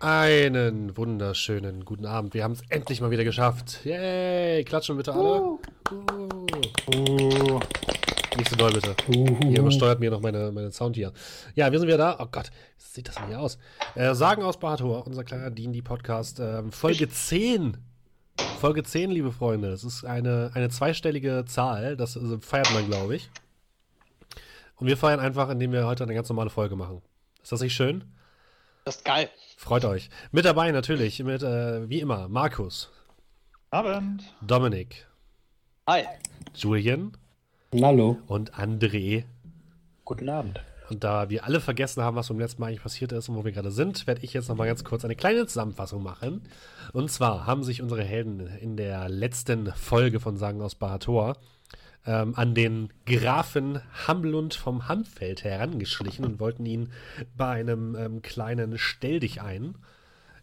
Einen wunderschönen guten Abend. Wir haben es endlich mal wieder geschafft. Yay! Klatschen bitte alle. Uh. Uh. Nicht so doll bitte. Uh. Ihr übersteuert mir noch meine, meine Sound hier. Ja, wir sind wieder da. Oh Gott, wie sieht das denn hier aus? Äh, Sagen aus Bahator, unser kleiner D&D-Podcast. Ähm, Folge 10. Folge 10, liebe Freunde. Das ist eine, eine zweistellige Zahl. Das also, feiert man, glaube ich. Und wir feiern einfach, indem wir heute eine ganz normale Folge machen. Ist das nicht schön? Das ist geil. Freut euch. Mit dabei natürlich, mit, äh, wie immer, Markus. Abend. Dominik. Hi. Julian. Hallo. Und André. Guten Abend. Und da wir alle vergessen haben, was beim letzten Mal eigentlich passiert ist und wo wir gerade sind, werde ich jetzt nochmal ganz kurz eine kleine Zusammenfassung machen. Und zwar haben sich unsere Helden in der letzten Folge von Sagen aus Bahator ähm, an den Grafen Hamlund vom Hamfeld herangeschlichen und wollten ihn bei einem ähm, kleinen Stell dich ein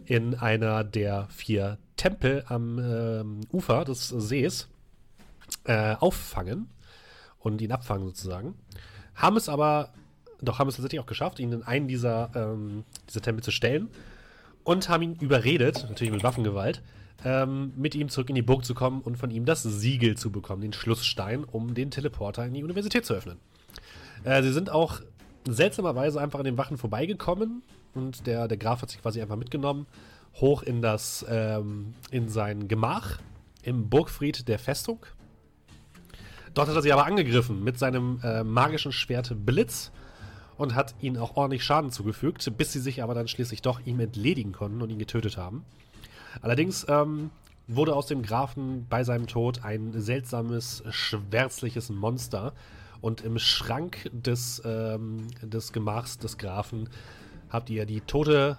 in einer der vier Tempel am ähm, Ufer des Sees äh, auffangen und ihn abfangen sozusagen. Haben es aber, doch haben es tatsächlich auch geschafft, ihn in einen dieser, ähm, dieser Tempel zu stellen und haben ihn überredet, natürlich mit Waffengewalt, ähm, mit ihm zurück in die Burg zu kommen und von ihm das Siegel zu bekommen, den Schlussstein, um den Teleporter in die Universität zu öffnen. Äh, sie sind auch seltsamerweise einfach an den Wachen vorbeigekommen und der, der Graf hat sich quasi einfach mitgenommen, hoch in das, ähm, in sein Gemach im Burgfried der Festung. Dort hat er sie aber angegriffen mit seinem äh, magischen Schwert Blitz und hat ihnen auch ordentlich Schaden zugefügt, bis sie sich aber dann schließlich doch ihm entledigen konnten und ihn getötet haben. Allerdings ähm, wurde aus dem Grafen bei seinem Tod ein seltsames, schwärzliches Monster. Und im Schrank des, ähm, des Gemachs des Grafen habt ihr die tote,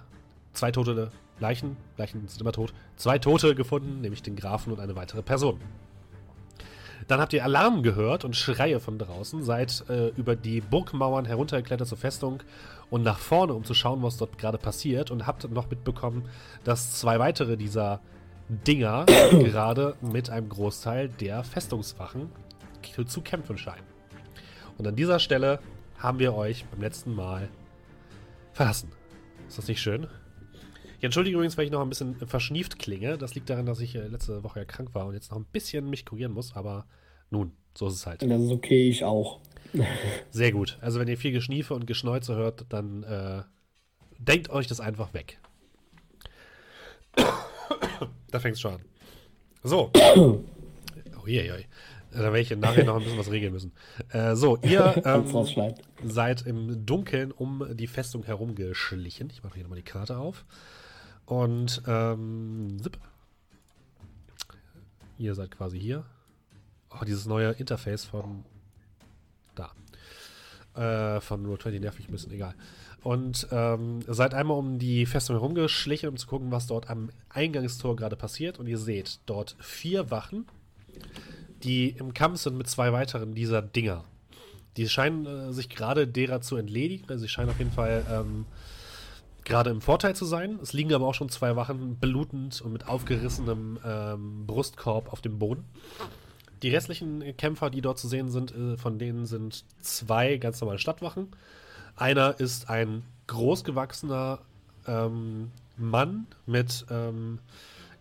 zwei tote Leichen, Leichen sind immer tot, zwei Tote gefunden, nämlich den Grafen und eine weitere Person. Dann habt ihr Alarm gehört und Schreie von draußen, seid äh, über die Burgmauern heruntergeklettert zur Festung und nach vorne, um zu schauen, was dort gerade passiert und habt noch mitbekommen, dass zwei weitere dieser Dinger gerade mit einem Großteil der Festungswachen zu kämpfen scheinen. Und an dieser Stelle haben wir euch beim letzten Mal verlassen. Ist das nicht schön? Ich entschuldige übrigens, weil ich noch ein bisschen verschnieft klinge. Das liegt daran, dass ich äh, letzte Woche ja krank war und jetzt noch ein bisschen mich kurieren muss, aber nun, so ist es halt. Das ist okay, ich auch. Sehr gut. Also wenn ihr viel Geschniefe und Geschneuze hört, dann äh, denkt euch das einfach weg. da fängt es schon an. So. Oh, je, je. Da werde ich nachher noch ein bisschen was regeln müssen. Äh, so, ihr ähm, seid im Dunkeln um die Festung herumgeschlichen. Ich mache hier nochmal die Karte auf. Und ähm, zip. Ihr seid quasi hier. Oh, dieses neue Interface von da. Äh, von Roll20 nervig ein bisschen, egal. Und ähm, seid einmal um die Festung herumgeschlichen, um zu gucken, was dort am Eingangstor gerade passiert. Und ihr seht dort vier Wachen, die im Kampf sind mit zwei weiteren dieser Dinger. Die scheinen äh, sich gerade derer zu entledigen. Also sie scheinen auf jeden Fall ähm, gerade im Vorteil zu sein. Es liegen aber auch schon zwei Wachen blutend und mit aufgerissenem ähm, Brustkorb auf dem Boden. Die restlichen Kämpfer, die dort zu sehen sind, äh, von denen sind zwei ganz normale Stadtwachen. Einer ist ein großgewachsener ähm, Mann mit ähm,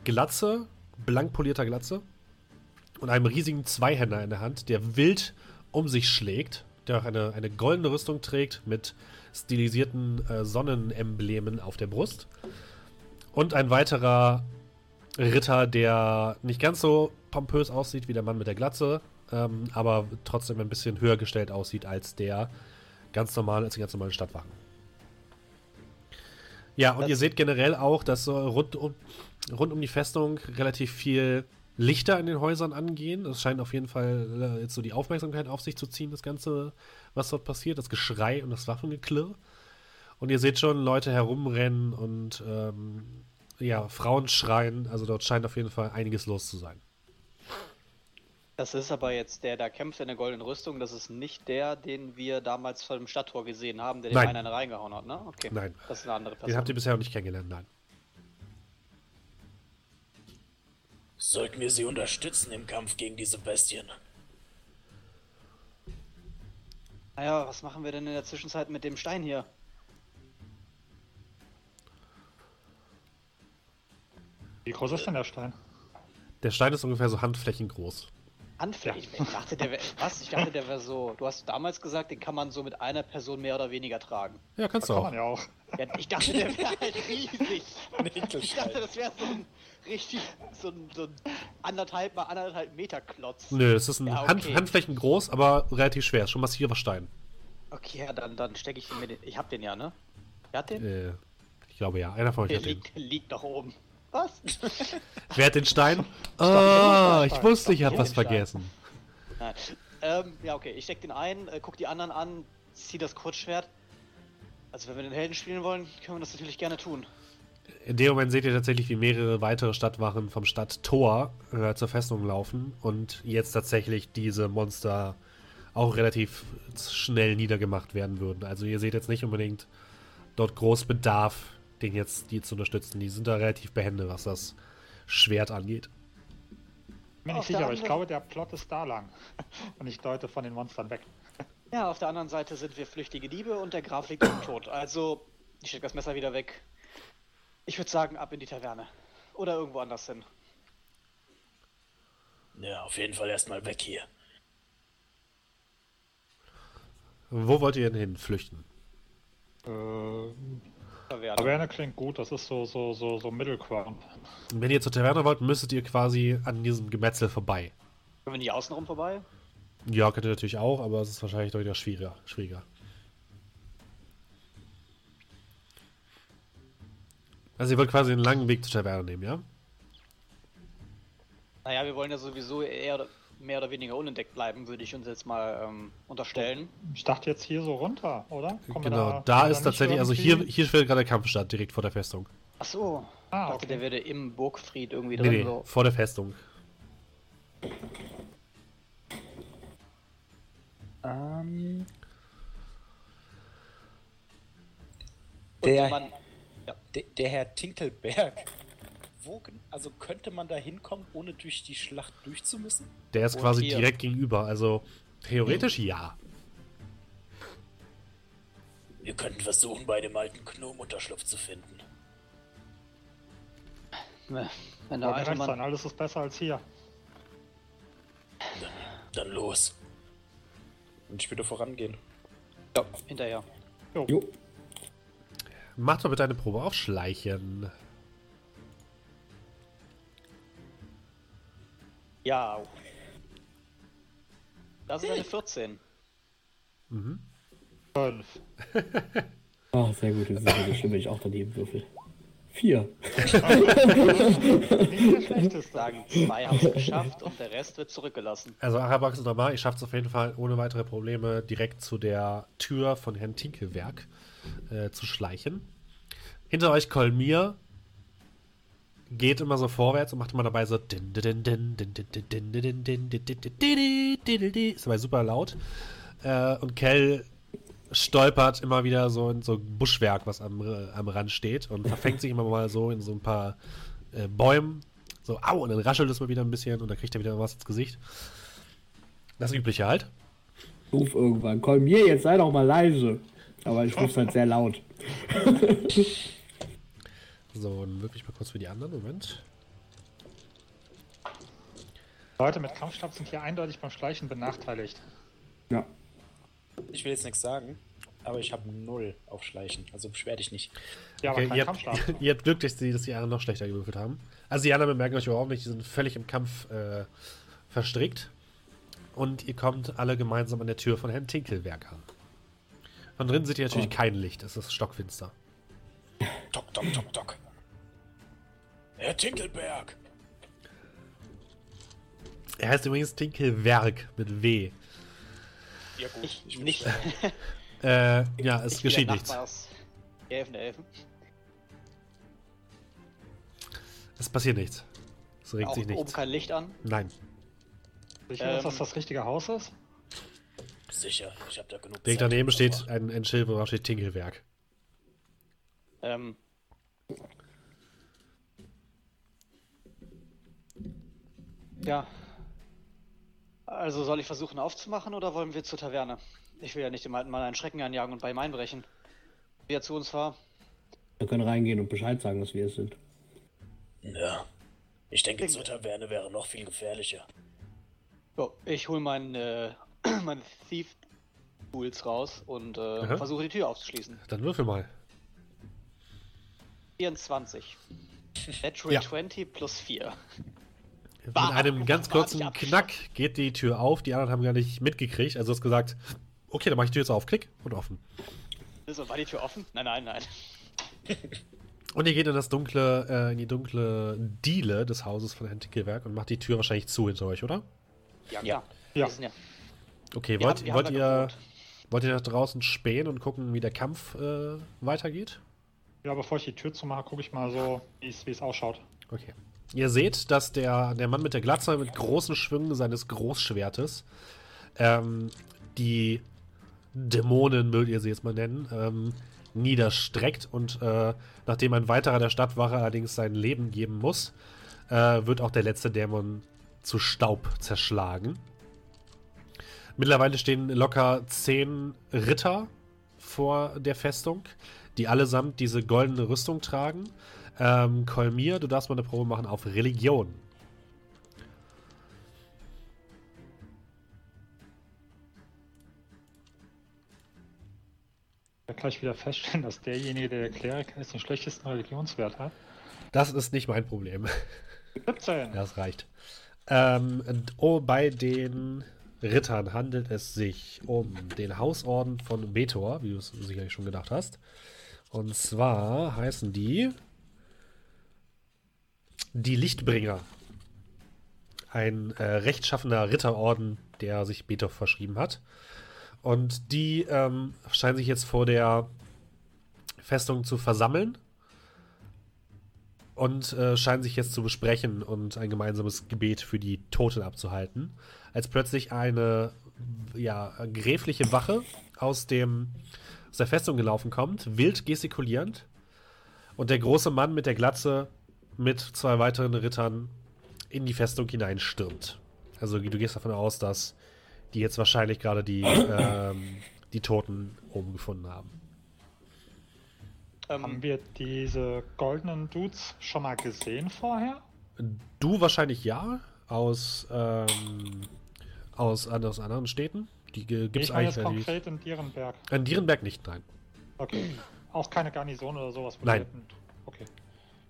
Glatze, blank polierter Glatze und einem riesigen Zweihänder in der Hand, der wild um sich schlägt, der auch eine, eine goldene Rüstung trägt mit stilisierten äh, Sonnenemblemen auf der Brust. Und ein weiterer Ritter, der nicht ganz so pompös aussieht wie der Mann mit der Glatze, ähm, aber trotzdem ein bisschen höher gestellt aussieht als der ganz normal, als die ganz normalen Stadtwachen. Ja, und das ihr seht generell auch, dass so rund um, rund um die Festung relativ viel Lichter in den Häusern angehen. Das scheint auf jeden Fall äh, jetzt so die Aufmerksamkeit auf sich zu ziehen, das Ganze, was dort passiert, das Geschrei und das Waffengeklirr. Und ihr seht schon Leute herumrennen und ähm, ja, Frauen schreien. Also dort scheint auf jeden Fall einiges los zu sein. Das ist aber jetzt der, der kämpft in der goldenen Rüstung. Das ist nicht der, den wir damals vor dem Stadttor gesehen haben, der den einen reingehauen hat, ne? Okay. Nein. Das ist eine andere Person. Den habt ihr bisher noch nicht kennengelernt, nein. Sollten wir sie unterstützen im Kampf gegen diese Bestien? Naja, was machen wir denn in der Zwischenzeit mit dem Stein hier? Wie groß ist denn der Stein? Der Stein ist ungefähr so handflächengroß. Handflächig. Ich dachte, der wäre. Was? Ich dachte, der wäre so. Du hast damals gesagt, den kann man so mit einer Person mehr oder weniger tragen. Ja, kannst du Kann auch. man ja auch. Ja, ich dachte, der wäre halt riesig. Ich dachte, das wäre so ein richtig. So ein, so ein anderthalb mal anderthalb Meter Klotz. Nö, es ist ein Ja, Hand, okay. Handflächengroß, aber relativ schwer. Schon massiver Stein. Okay, ja, dann, dann stecke ich den mit. Den, ich hab den ja, ne? Wer hat den? Äh, ich glaube ja. Einer von euch Der hat den. liegt, der liegt noch oben. Was? Wer hat den Stein? Ah, der ich wusste, ich habe was vergessen. Ähm, ja, okay, ich steck den ein, äh, guck die anderen an, zieh das Kurzschwert. Also, wenn wir den Helden spielen wollen, können wir das natürlich gerne tun. In dem Moment seht ihr tatsächlich, wie mehrere weitere Stadtwachen vom Stadttor äh, zur Festung laufen und jetzt tatsächlich diese Monster auch relativ schnell niedergemacht werden würden. Also ihr seht jetzt nicht unbedingt dort groß Bedarf, den jetzt die zu unterstützen. Die sind da relativ behende, was das Schwert angeht. Bin der sicher, aber ich glaube, der Plot ist da lang. Und ich deute von den Monstern weg. Ja, auf der anderen Seite sind wir flüchtige Diebe und der Graf liegt im Tod. Also, ich steck das Messer wieder weg. Ich würde sagen, ab in die Taverne. Oder irgendwo anders hin. Ja, auf jeden Fall erstmal weg hier. Wo wollt ihr denn hin? Flüchten? Äh, Taverne. Taverne klingt gut, das ist so, so, so, so. Und wenn ihr zur Taverne wollt, müsstet ihr quasi an diesem Gemetzel vorbei. Können wir nicht außenrum vorbei? Ja, könnt ihr natürlich auch, aber es ist wahrscheinlich deutlich schwieriger. schwieriger. Also ihr wollt quasi einen langen Weg zur Taverne nehmen, ja? Naja, wir wollen ja sowieso eher mehr oder weniger unentdeckt bleiben, würde ich uns jetzt mal ähm, unterstellen. Ich dachte jetzt hier so runter, oder? Kommen genau, da wir ist tatsächlich, also hier, hier findet gerade der Kampf statt, direkt vor der Festung. Ach so. Ah, ich dachte, okay. der würde im Burgfried irgendwie Nee, drin nee, so. vor der Festung. Ähm, der, man, der, der Herr Tinkelberg. Wo, also könnte man da hinkommen, ohne durch die Schlacht durchzumüssen? Der ist Und quasi hier. direkt gegenüber, also theoretisch ja. Wir könnten versuchen, bei dem alten Gnome Unterschlupf zu finden. wenn der mir alte recht sein, Mann. alles ist besser als hier. Dann, dann los. Und ich würde vorangehen. Ja, hinterher. Jo, Macht doch bitte eine Probe auf Schleichen. Ja. Das ist eine 14. Fünf. ah, sehr gut. Das ist ja schlimm, wenn ich auch daneben würfel. Vier. Nicht der schlechteste. Sagen, zwei haben es geschafft und der Rest wird zurückgelassen. Also Arabax ist normal, ihr schafft es auf jeden Fall ohne weitere Probleme direkt zu der Tür von Herrn Tinkelwerk äh, zu schleichen. Hinter euch Kolmir geht immer so vorwärts und macht immer dabei so. Ist dabei super laut. Und Kell stolpert immer wieder so in so Buschwerk, was am, am Rand steht und verfängt sich immer mal so in so ein paar Bäumen. So, au, und dann raschelt es mal wieder ein bisschen und dann kriegt er wieder was ins Gesicht. Das Übliche halt. Ruf irgendwann, komm mir jetzt sei doch mal leise. Aber ich ruf's halt sehr laut. So, dann wirklich mal kurz für die anderen. Moment. Leute mit Kampfstab sind hier eindeutig beim Schleichen benachteiligt. Ja. Ich will jetzt nichts sagen, aber ich habe null auf Schleichen. Also beschwer dich nicht. Ja, aber Okay, kein ihr, habt, Kampfstab. ihr habt Glück, dass die, dass die anderen noch schlechter gewürfelt haben. Also die anderen bemerken euch überhaupt nicht, die sind völlig im Kampf äh, verstrickt. Und ihr kommt alle gemeinsam an der Tür von Herrn Tinkelwerk an. Von drin seht ihr natürlich kein Licht, es ist stockfinster. Dock, dock, dock, dock. Herr Tinkelberg! Er heißt übrigens Tinkelwerk mit W. Ja gut, Ich, ich bin nicht. Äh, ja, es Ich geschieht nichts. Elfen, Elfen. Es passiert nichts. Es regt Auch sich oben nichts. kein Licht an. Nein. Sicher, dass Ähm, das das richtige Haus ist? Sicher, ich habe da genug Direkt Zeit. daneben steht ein, ein Schild, wo drauf steht Tinkelwerk. Ähm. Ja. Also soll ich versuchen aufzumachen oder wollen wir zur Taverne? Ich will ja nicht dem alten Mann einen Schrecken anjagen und bei ihm einbrechen. Wie er zu uns war. Wir können reingehen und Bescheid sagen, dass wir es sind. Ja, Ich denke, zur Taverne wäre noch viel gefährlicher. So, ich hole meine, äh, meine Thief Tools raus und äh, versuche die Tür aufzuschließen. Dann würfel mal. 24. Natural Ja. 20 plus 4. Mit einem ganz warte, kurzen. Knack geht die Tür auf. Die anderen haben gar nicht mitgekriegt. Also du hast gesagt, okay, dann mach ich die Tür jetzt auf. Klick und offen. So, war die Tür offen? Nein, nein, nein. Und ihr geht in das dunkle, äh, in die dunkle Diele des Hauses von Herrn Tickelwerk und macht die Tür wahrscheinlich zu hinter euch, oder? Ja, Ja. Ja. Wir sind ja. Okay, Wir wollt, haben- wir wollt ihr wollt ihr nach draußen spähen und gucken, wie der Kampf äh, weitergeht? Ja, bevor ich die Tür zumache, gucke ich mal so, wie es ausschaut. Okay. Ihr seht, dass der, der Mann mit der Glatze mit großen Schwüngen seines Großschwertes ähm, die Dämonen, mögt ihr sie jetzt mal nennen, ähm, niederstreckt und äh, nachdem ein weiterer der Stadtwache allerdings sein Leben geben muss, äh, wird auch der letzte Dämon zu Staub zerschlagen. Mittlerweile stehen locker zehn Ritter vor der Festung, die allesamt diese goldene Rüstung tragen. Ähm, Kolmir, du darfst mal eine Probe machen auf Religion. Ich werde gleich wieder feststellen, dass derjenige, der der Kleriker ist, den schlechtesten Religionswert hat. Das ist nicht mein Problem. 17. Das reicht. Ähm, oh, bei den Rittern handelt es sich um den Hausorden von Betor, wie du es sicherlich schon gedacht hast. Und zwar heißen die die Lichtbringer. Ein äh, rechtschaffener Ritterorden, der sich Betor verschrieben hat. Und die ähm, scheinen sich jetzt vor der Festung zu versammeln und äh, scheinen sich jetzt zu besprechen und ein gemeinsames Gebet für die Toten abzuhalten, als plötzlich eine ja, gräfliche Wache aus, dem, aus der Festung gelaufen kommt, wild gestikulierend, und der große Mann mit der Glatze mit zwei weiteren Rittern in die Festung hineinstürmt. Also du gehst davon aus, dass die jetzt wahrscheinlich gerade die, ähm, die Toten oben gefunden haben. Haben Ähm, wir diese goldenen Dudes schon mal gesehen vorher? Du wahrscheinlich ja, aus, ähm, aus, aus anderen Städten. Die gibt es eigentlich jetzt konkret in Dierenberg. In Dierenberg nicht, nein. Okay. Auch keine Garnison oder sowas? Nein. Okay.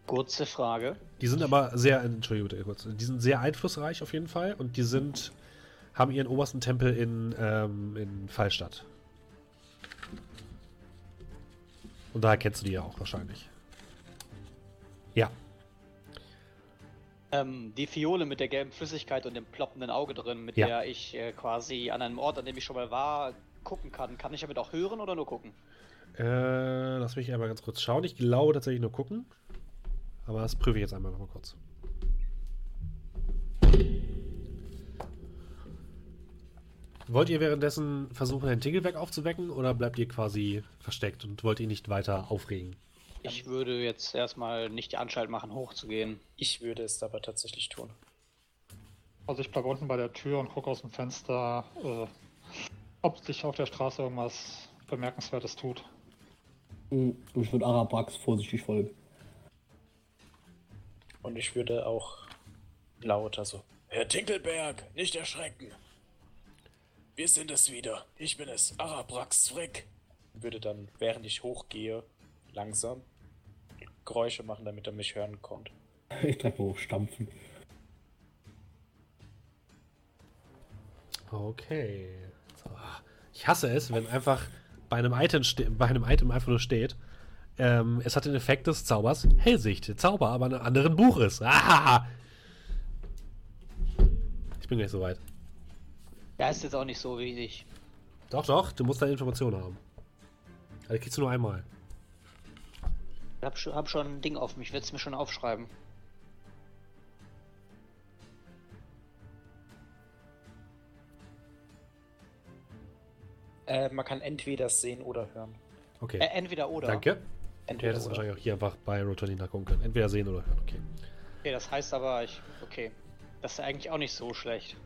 Kurze Frage. Die sind aber sehr, Entschuldigung, bitte kurz. Die sind sehr einflussreich auf jeden Fall und die sind, haben ihren obersten Tempel in, ähm, in Fallstadt. Und daher kennst du die ja auch wahrscheinlich. Ja, Ähm, die Fiole mit der gelben Flüssigkeit und dem ploppenden Auge drin, mit Ja. der ich äh, quasi an einem Ort, an dem ich schon mal war, gucken kann. Kann ich damit auch hören oder nur gucken? äh, lass mich einmal ganz kurz schauen. Ich glaube tatsächlich nur gucken. Aber das prüfe ich jetzt einmal noch mal kurz. Wollt ihr währenddessen versuchen, Herrn Tingelberg aufzuwecken oder bleibt ihr quasi versteckt und wollt ihn nicht weiter aufregen? Ich würde jetzt erstmal nicht die Anstalt machen, hochzugehen. Ich würde es aber tatsächlich tun. Also ich bleibe unten bei der Tür und gucke aus dem Fenster, äh, ob sich auf der Straße irgendwas Bemerkenswertes tut. Hm, Ich würde Arabrax vorsichtig folgen. Und ich würde auch lauter so. Herr Tinkelberg, nicht erschrecken. Wir sind es wieder. Ich bin es, Arabrax Frick. Würde dann, während ich hochgehe, langsam Geräusche machen, damit er mich hören konnte. Ich Treppe hochstampfen. Okay. So. Ich hasse es, wenn einfach bei einem Item, bei einem Item einfach nur steht, ähm, es hat den Effekt des Zaubers Hellsicht. Der Zauber aber in einem anderen Buch ist. Ah! Ich bin gleich soweit. Ja, ist jetzt auch nicht so wichtig. Doch, doch, du musst da Informationen haben. Also, die kriegst du nur einmal. Ich hab, schon- hab schon ein Ding auf mich, werde es mir schon aufschreiben. Äh, man kann entweder sehen oder hören. Okay. Äh, entweder oder. Danke. Entweder hättest oder. wahrscheinlich auch hier einfach bei Rotonin nachgucken können. Entweder sehen oder hören. Okay. Okay, das heißt aber, ich. Okay. Das ist eigentlich auch nicht so schlecht.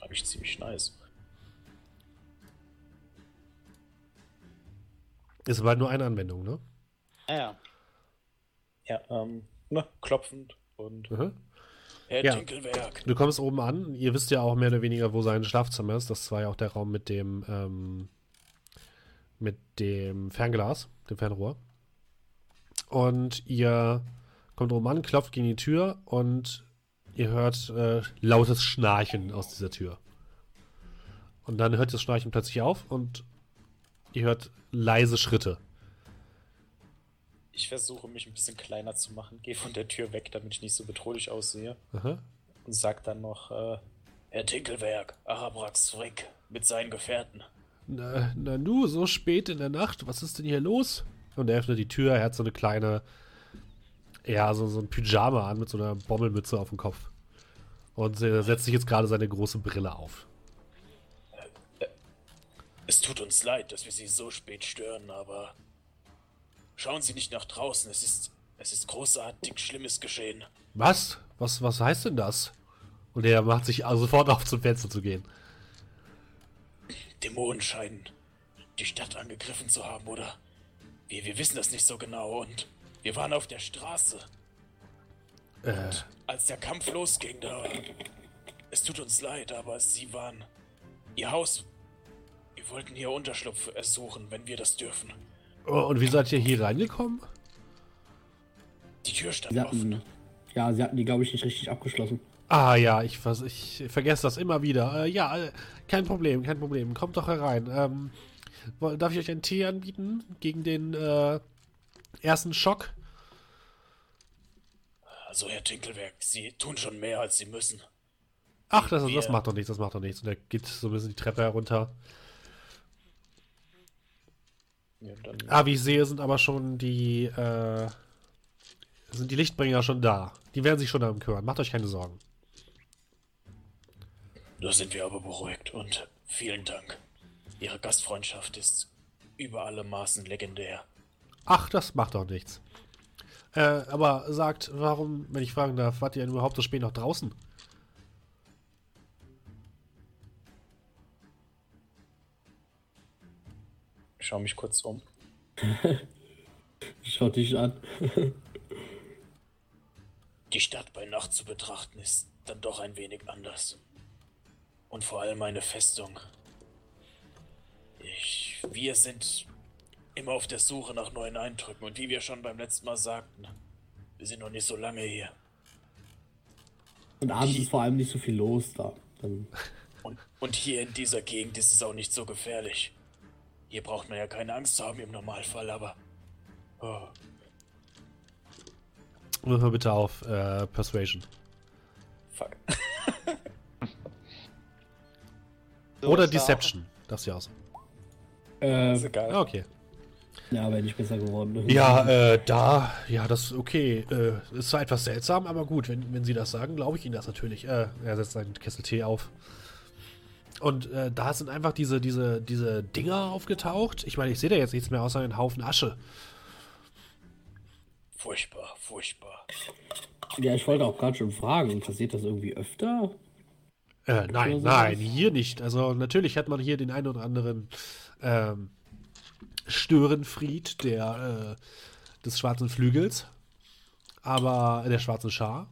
Eigentlich ziemlich nice. Ist aber nur eine Anwendung, ne? Naja. Ja, ähm, ne, klopfend und Mhm. Herr Ja. Du kommst oben an. Ihr wisst ja auch mehr oder weniger, wo sein Schlafzimmer ist. Das war ja auch der Raum mit dem, ähm, mit dem Fernglas, dem Fernrohr. Und ihr kommt oben an, klopft gegen die Tür und ihr hört äh, lautes Schnarchen aus dieser Tür. Und dann hört das Schnarchen plötzlich auf und ihr hört leise Schritte. Ich versuche mich ein bisschen kleiner zu machen, gehe von der Tür weg, damit ich nicht so bedrohlich aussehe. Aha. Und sag dann noch, äh, Herr Tinkelwerk, Arabrax Frick mit seinen Gefährten. Na, na nu, so spät in der Nacht, was ist denn hier los? Und er öffnet die Tür, er hat so eine kleine, ja, so, so ein Pyjama an mit so einer Bommelmütze auf dem Kopf. Und er setzt sich jetzt gerade seine große Brille auf. Es tut uns leid, dass wir Sie so spät stören, aber schauen Sie nicht nach draußen, es ist, es ist großartig Schlimmes geschehen. Was? Was, was heißt denn das? Und er macht sich also sofort auf zum Fenster zu gehen. Dämonen scheinen die Stadt angegriffen zu haben, oder? Wir, wir wissen das nicht so genau und wir waren auf der Straße. Äh, Als der Kampf losging, da. Es tut uns leid, aber Sie waren. Ihr Haus. Wir wollten hier Unterschlupf ersuchen, wenn wir das dürfen. oh, und wie seid ihr hier reingekommen? Die Tür stand Sie offen. hatten, ja, sie hatten die, glaube ich, nicht richtig abgeschlossen. Ah ja, ich, ich vergesse das immer wieder. Äh, ja, äh, kein Problem, kein Problem. Kommt doch herein. Ähm, darf ich euch einen Tee anbieten gegen den äh, ersten Schock? Also, Herr Tinkelwerk, Sie tun schon mehr, als Sie müssen. Ach, das, das macht doch nichts, das macht doch nichts. Und er geht so ein bisschen die Treppe herunter. Ja, Ah, wie ich sehe, sind aber schon die, äh, sind die Lichtbringer schon da. Die werden sich schon darum kümmern. Macht euch keine Sorgen. Da sind wir aber beruhigt und vielen Dank. Ihre Gastfreundschaft ist über alle Maßen legendär. Ach, das macht doch nichts. Äh, aber sagt, warum, wenn ich fragen darf, wart ihr denn überhaupt so spät noch draußen? Ich schau mich kurz um. Schau dich an. Die Stadt bei Nacht zu betrachten ist dann doch ein wenig anders. Und vor allem eine Festung. Ich, wir sind immer auf der Suche nach neuen Eindrücken und wie wir schon beim letzten Mal sagten, wir sind noch nicht so lange hier. Und abends ist vor allem nicht so viel los da. Dann, Und, und hier in dieser Gegend ist es auch nicht so gefährlich. Hier braucht man ja keine Angst zu haben im Normalfall, aber. Oh, Wirf mal bitte auf äh, Persuasion. fuck. So Oder Deception. Das ja aus. äh, Ist egal. Okay. ja, wäre nicht besser geworden. Ja, äh, da, ja, das ist okay. Äh, ist zwar etwas seltsam, aber gut, wenn, wenn Sie das sagen, glaube ich Ihnen das natürlich. Äh, er setzt seinen Kessel Tee auf. Und äh, da sind einfach diese, diese, diese Dinger aufgetaucht. Ich meine, ich sehe da jetzt nichts mehr außer einen Haufen Asche. Furchtbar, furchtbar. Ja, ich wollte auch gerade schon fragen, passiert das irgendwie öfter? Äh, nein, nein, hier nicht. Also natürlich hat man hier den einen oder anderen ähm, Störenfried der, äh, des schwarzen Flügels, aber der schwarzen Schar.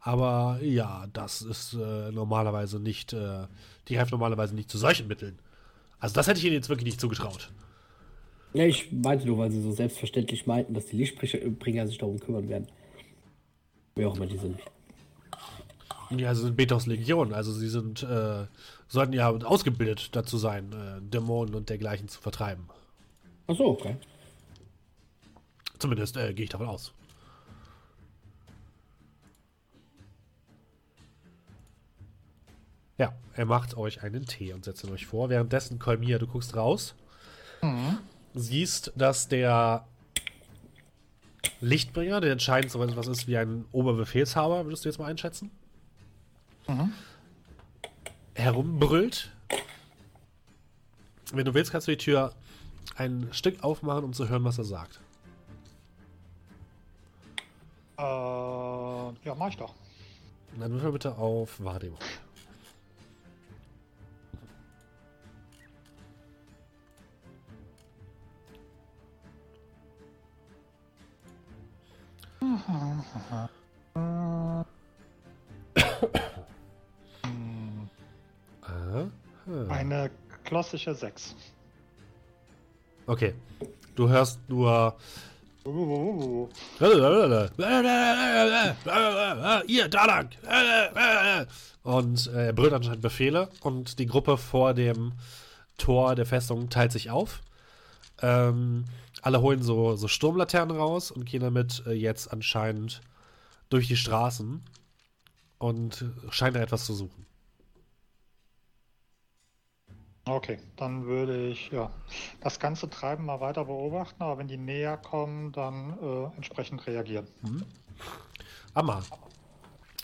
Aber ja, das ist äh, normalerweise nicht, äh, die greift normalerweise nicht zu solchen Mitteln. Also das hätte ich ihnen jetzt wirklich nicht zugetraut. Ja, ich meinte nur, weil sie so selbstverständlich meinten, dass die Lichtbringer sich darum kümmern werden. Wer auch immer die sind. Ja, sie sind Betos Legion, also sie sind, äh, sollten ja ausgebildet dazu sein, äh, Dämonen und dergleichen zu vertreiben. Ach so, okay. Zumindest äh, gehe ich davon aus. Ja, er macht euch einen Tee und setzt ihn euch vor. Währenddessen, Kolmia, du guckst raus. Siehst, dass der Lichtbringer, der entscheidend so etwas ist wie ein Oberbefehlshaber, würdest du jetzt mal einschätzen? Herumbrüllt. Wenn du willst, kannst du die Tür ein Stück aufmachen, um zu hören, was er sagt. Äh, ja, mach ich doch. Dann würfel bitte auf Wahrnehmung. Klassische 6. Okay. Du hörst nur. Ihr, da lang! Und äh, er brüllt anscheinend Befehle und die Gruppe vor dem Tor der Festung teilt sich auf. Ähm, alle holen so, so Sturmlaternen raus und gehen damit äh, jetzt anscheinend durch die Straßen und scheinen da etwas zu suchen. Okay, dann würde ich ja das ganze Treiben mal weiter beobachten, aber wenn die näher kommen, dann äh, entsprechend reagieren. Amma,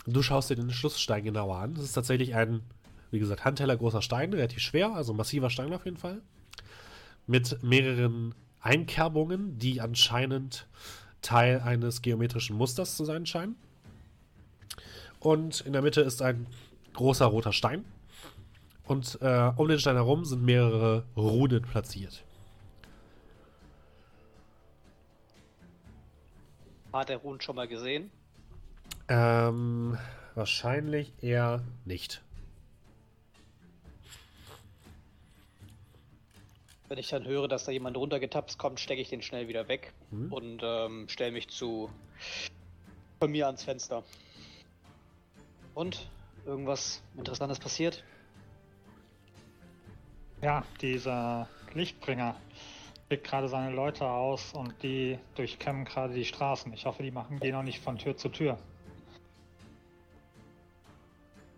du schaust dir den Schlussstein genauer an. Das ist tatsächlich ein, wie gesagt, handteller großer Stein, relativ schwer, also massiver Stein auf jeden Fall. Mit mehreren Einkerbungen, die anscheinend Teil eines geometrischen Musters zu sein scheinen. Und in der Mitte ist ein großer roter Stein. Und äh, um den Stein herum sind mehrere Runen platziert. Hat der Run schon mal gesehen? Ähm, wahrscheinlich eher nicht. Wenn ich dann höre, dass da jemand runtergetapst kommt, stecke ich den schnell wieder weg Mhm. und ähm, stelle mich zu von mir ans Fenster. Und? Irgendwas Interessantes passiert? Ja, dieser Lichtbringer schickt gerade seine Leute aus und die durchkämmen gerade die Straßen. Ich hoffe, die machen gehen auch nicht von Tür zu Tür.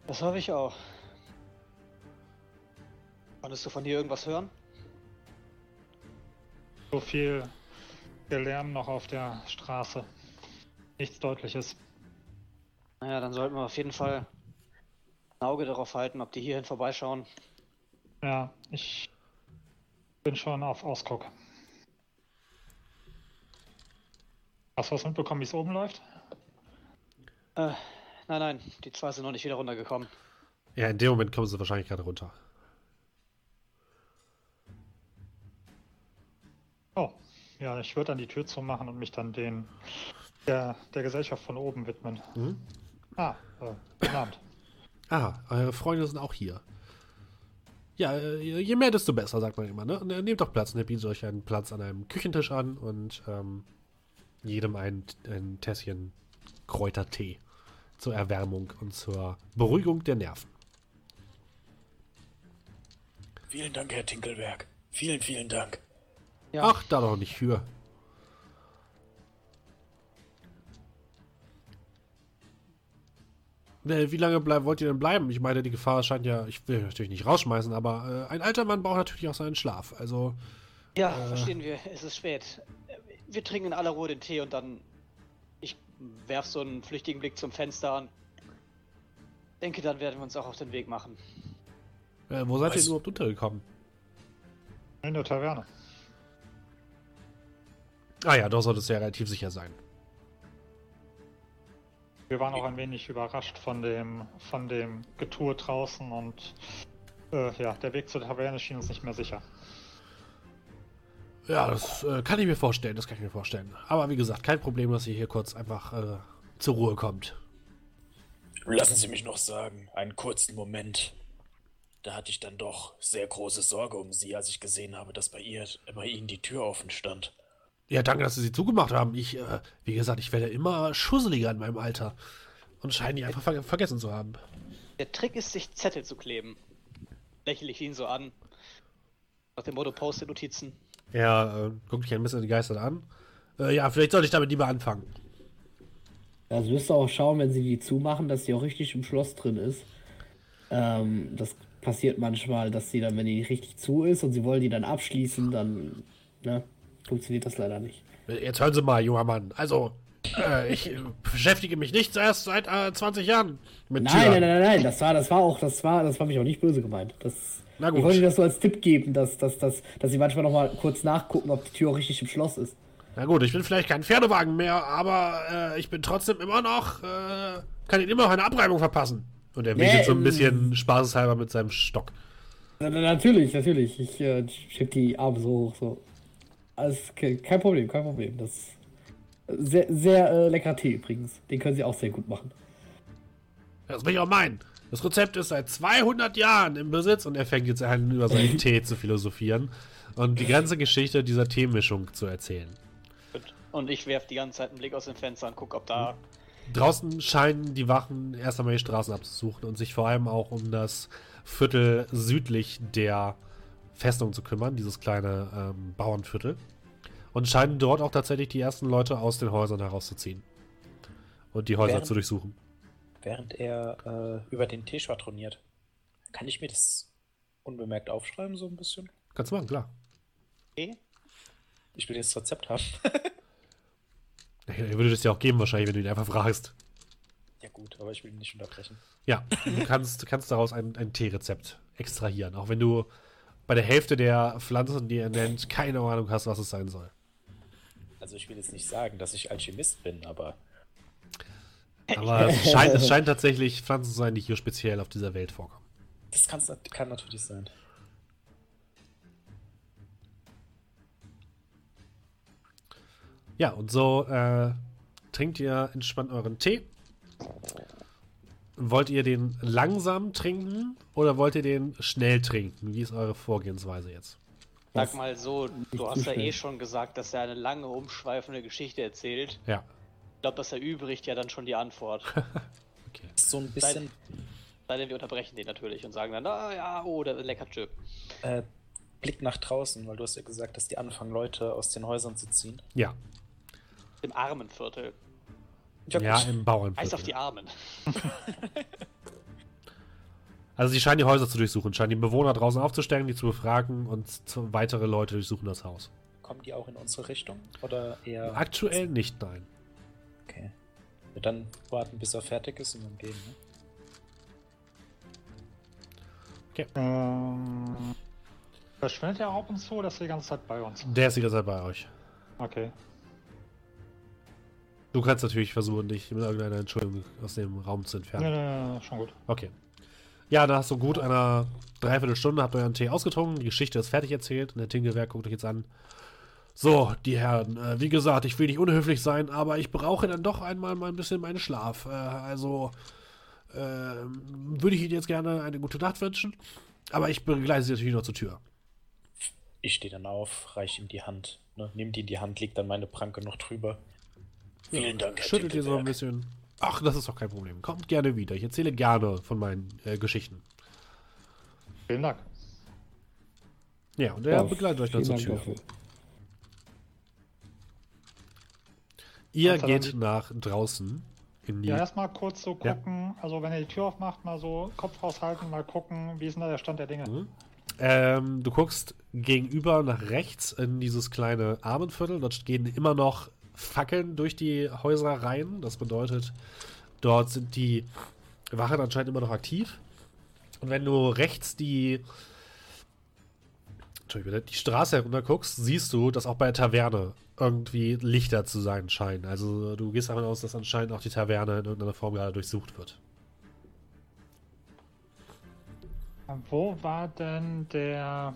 Das hoffe ich auch. Konntest du von hier irgendwas hören? So viel Lärm noch auf der Straße. Nichts Deutliches. Naja, dann sollten wir auf jeden Fall ein Auge darauf halten, ob die hierhin vorbeischauen. Ja, ich bin schon auf Ausguck. Hast du was mitbekommen, wie es oben läuft? Äh, nein, nein, die zwei sind noch nicht wieder runtergekommen. Ja, in dem Moment kommen sie wahrscheinlich gerade runter. Oh, ja, ich würde dann die Tür zumachen und mich dann den der, der Gesellschaft von oben widmen. Mhm. Ah, äh, guten Abend. Ah, eure Freunde sind auch hier. Ja, äh, je mehr, desto besser, sagt man immer. Ne? Und, äh, Nehmt doch Platz. Und er bietet euch einen Platz an einem Küchentisch an und ähm, jedem ein, ein Tässchen Kräutertee zur Erwärmung und zur Beruhigung der Nerven. Vielen Dank, Herr Tinkelberg. Vielen, vielen Dank. Ja, Ach, da doch nicht für. Wie lange bleib, wollt ihr denn bleiben? Ich meine, die Gefahr scheint ja, ich will natürlich nicht rausschmeißen, aber äh, ein alter Mann braucht natürlich auch seinen Schlaf. Also, ja verstehen wir. Es ist spät. Äh, Wir trinken in aller Ruhe den Tee und dann. Ich werf so einen flüchtigen Blick zum Fenster und denke, dann werden wir uns auch auf den Weg machen. äh, wo seid ihr Weiß- denn überhaupt untergekommen? In der Taverne. Ah ja, doch sollte es ja relativ sicher sein. Wir waren auch ein wenig überrascht von dem, von dem Getue draußen und äh, ja, der Weg zur Taverne schien uns nicht mehr sicher. Ja, das äh, kann ich mir vorstellen, das kann ich mir vorstellen. Aber wie gesagt, kein Problem, dass ihr hier kurz einfach äh, zur Ruhe kommt. Lassen Sie mich noch sagen, einen kurzen Moment. Da hatte ich dann doch sehr große Sorge um Sie, als ich gesehen habe, dass bei ihr, bei Ihnen die Tür offen stand. Ja, danke, dass Sie sie zugemacht haben. Ich, äh, wie gesagt, ich werde immer schusseliger in meinem Alter. Und scheine die einfach ver vergessen zu haben. Der Trick ist, sich Zettel zu kleben. Lächle ich ihn so an. Nach dem Motto Post-it-Notizen. Er äh, guckt dich ein bisschen geistert an. Äh, ja, vielleicht sollte ich damit lieber anfangen. Also müsst ihr auch schauen, wenn sie die zumachen, dass die auch richtig im Schloss drin ist. Ähm, das passiert manchmal, dass sie dann, wenn die richtig zu ist und sie wollen die dann abschließen, dann ne, funktioniert das leider nicht. Jetzt hören Sie mal, junger Mann. Also, äh, ich äh, beschäftige mich nicht erst seit äh, 20 Jahren mit Nein, Türen. nein, nein, nein, das war, das war auch, das war, das war mich auch nicht böse gemeint. Das, Na ich gut. wollte Ihnen das so als Tipp geben, dass, dass, dass, dass sie manchmal noch mal kurz nachgucken, ob die Tür auch richtig im Schloss ist. Na gut, ich bin vielleicht kein Pferdewagen mehr, aber äh, ich bin trotzdem immer noch, äh, kann Ihnen immer noch eine Abreibung verpassen. Und er winkelt Nee, so ein bisschen spaßeshalber mit seinem Stock. Na, na, natürlich, natürlich. Ich äh, schieb die Arme so hoch, so. Alles ke- kein Problem, kein Problem. Das Sehr, sehr äh, leckerer Tee übrigens. Den können sie auch sehr gut machen. Das will ich auch meinen. Das Rezept ist seit 200 Jahren im Besitz und er fängt jetzt an, über seinen Tee zu philosophieren und die ganze Geschichte dieser Teemischung zu erzählen. Gut. Und ich werfe die ganze Zeit einen Blick aus dem Fenster und gucke, ob da. Draußen scheinen die Wachen erst einmal die Straßen abzusuchen und sich vor allem auch um das Viertel südlich der Festung zu kümmern, dieses kleine ähm, Bauernviertel. Und scheinen dort auch tatsächlich die ersten Leute aus den Häusern herauszuziehen. Und die Häuser Während- zu durchsuchen. Während er äh, über den Tee schwadroniert. Kann ich mir das unbemerkt aufschreiben, so ein bisschen? Kannst du machen, klar. Okay. Ich will jetzt das Rezept haben. Er würde es dir auch geben, wahrscheinlich, wenn du ihn einfach fragst. ja, gut, aber ich will ihn nicht unterbrechen. Ja, du kannst, du kannst daraus ein, ein Teerezept extrahieren, auch wenn du bei der Hälfte der Pflanzen, die er nennt, keine Ahnung hast, was es sein soll. Also, ich will jetzt nicht sagen, dass ich Alchemist bin, aber Aber es scheint, es scheint tatsächlich Pflanzen zu sein, die hier speziell auf dieser Welt vorkommen. das kann natürlich sein. Ja, und so äh, trinkt ihr entspannt euren Tee. Wollt ihr den langsam trinken oder wollt ihr den schnell trinken? Wie ist eure Vorgehensweise jetzt? Sag mal so, du hast ja eh schon gesagt, dass er eine lange, umschweifende Geschichte erzählt. Ja, Ich glaube, das erübrigt ja dann schon die Antwort. okay. So ein bisschen Sei denn, wir unterbrechen den natürlich und sagen dann, ah ja, oh, der lecker Chip. äh, Blick nach draußen, weil du hast ja gesagt, dass die anfangen, Leute aus den Häusern zu ziehen. Ja, Im Armenviertel. Ja, im Eis Bauernviertel. auf die Armen. Also sie scheinen die Häuser zu durchsuchen, scheinen die Bewohner draußen aufzustellen, die zu befragen und zu, weitere Leute durchsuchen das Haus. Kommen die auch in unsere Richtung? Oder eher. Aktuell nicht, nein. Okay. Ja, dann warten, bis er fertig ist und dann gehen, ne? Ähm, verschwindet er ab und zu oder ist er die ganze Zeit bei uns? Der ist die ganze Zeit bei euch. Okay. Du kannst natürlich versuchen, dich mit irgendeiner Entschuldigung aus dem Raum zu entfernen. nee, nee, schon gut. Okay. Ja, da hast du gut einer Dreiviertelstunde, habt euren Tee ausgetrunken, die Geschichte ist fertig erzählt und der Tingelwerk guckt euch jetzt an. So, die Herren, äh, wie gesagt, ich will nicht unhöflich sein, aber ich brauche dann doch einmal mal ein bisschen meinen Schlaf. Äh, also äh, würde ich Ihnen jetzt gerne eine gute Nacht wünschen, aber ich begleite Sie natürlich noch zur Tür. Ich stehe dann auf, reiche ihm die Hand. Ne? Nimm die in die Hand, leg dann meine Pranke noch drüber. Vielen Dank, Herr Schüttelt ihr so ein bisschen. Ach, das ist doch kein Problem. Kommt gerne wieder. Ich erzähle gerne von meinen äh, Geschichten. Vielen Dank. Ja, und er Ja, begleitet euch dann zur Tür. Dank dafür. Ihr geht Dank. nach draußen in die. Ja, erstmal kurz so Ja. gucken, also wenn er die Tür aufmacht, mal so Kopf raushalten, mal gucken, wie ist denn da der Stand der Dinge. Mhm. Ähm, du guckst gegenüber nach rechts in dieses kleine Armenviertel. Dort gehen immer noch Fackeln durch die Häuser rein. Das bedeutet, dort sind die Wachen anscheinend immer noch aktiv. Und wenn du rechts die, die Straße herunter guckst, siehst du, dass auch bei der Taverne irgendwie Lichter zu sein scheinen. Also du gehst davon aus, dass anscheinend auch die Taverne in irgendeiner Form gerade durchsucht wird. Wo war denn der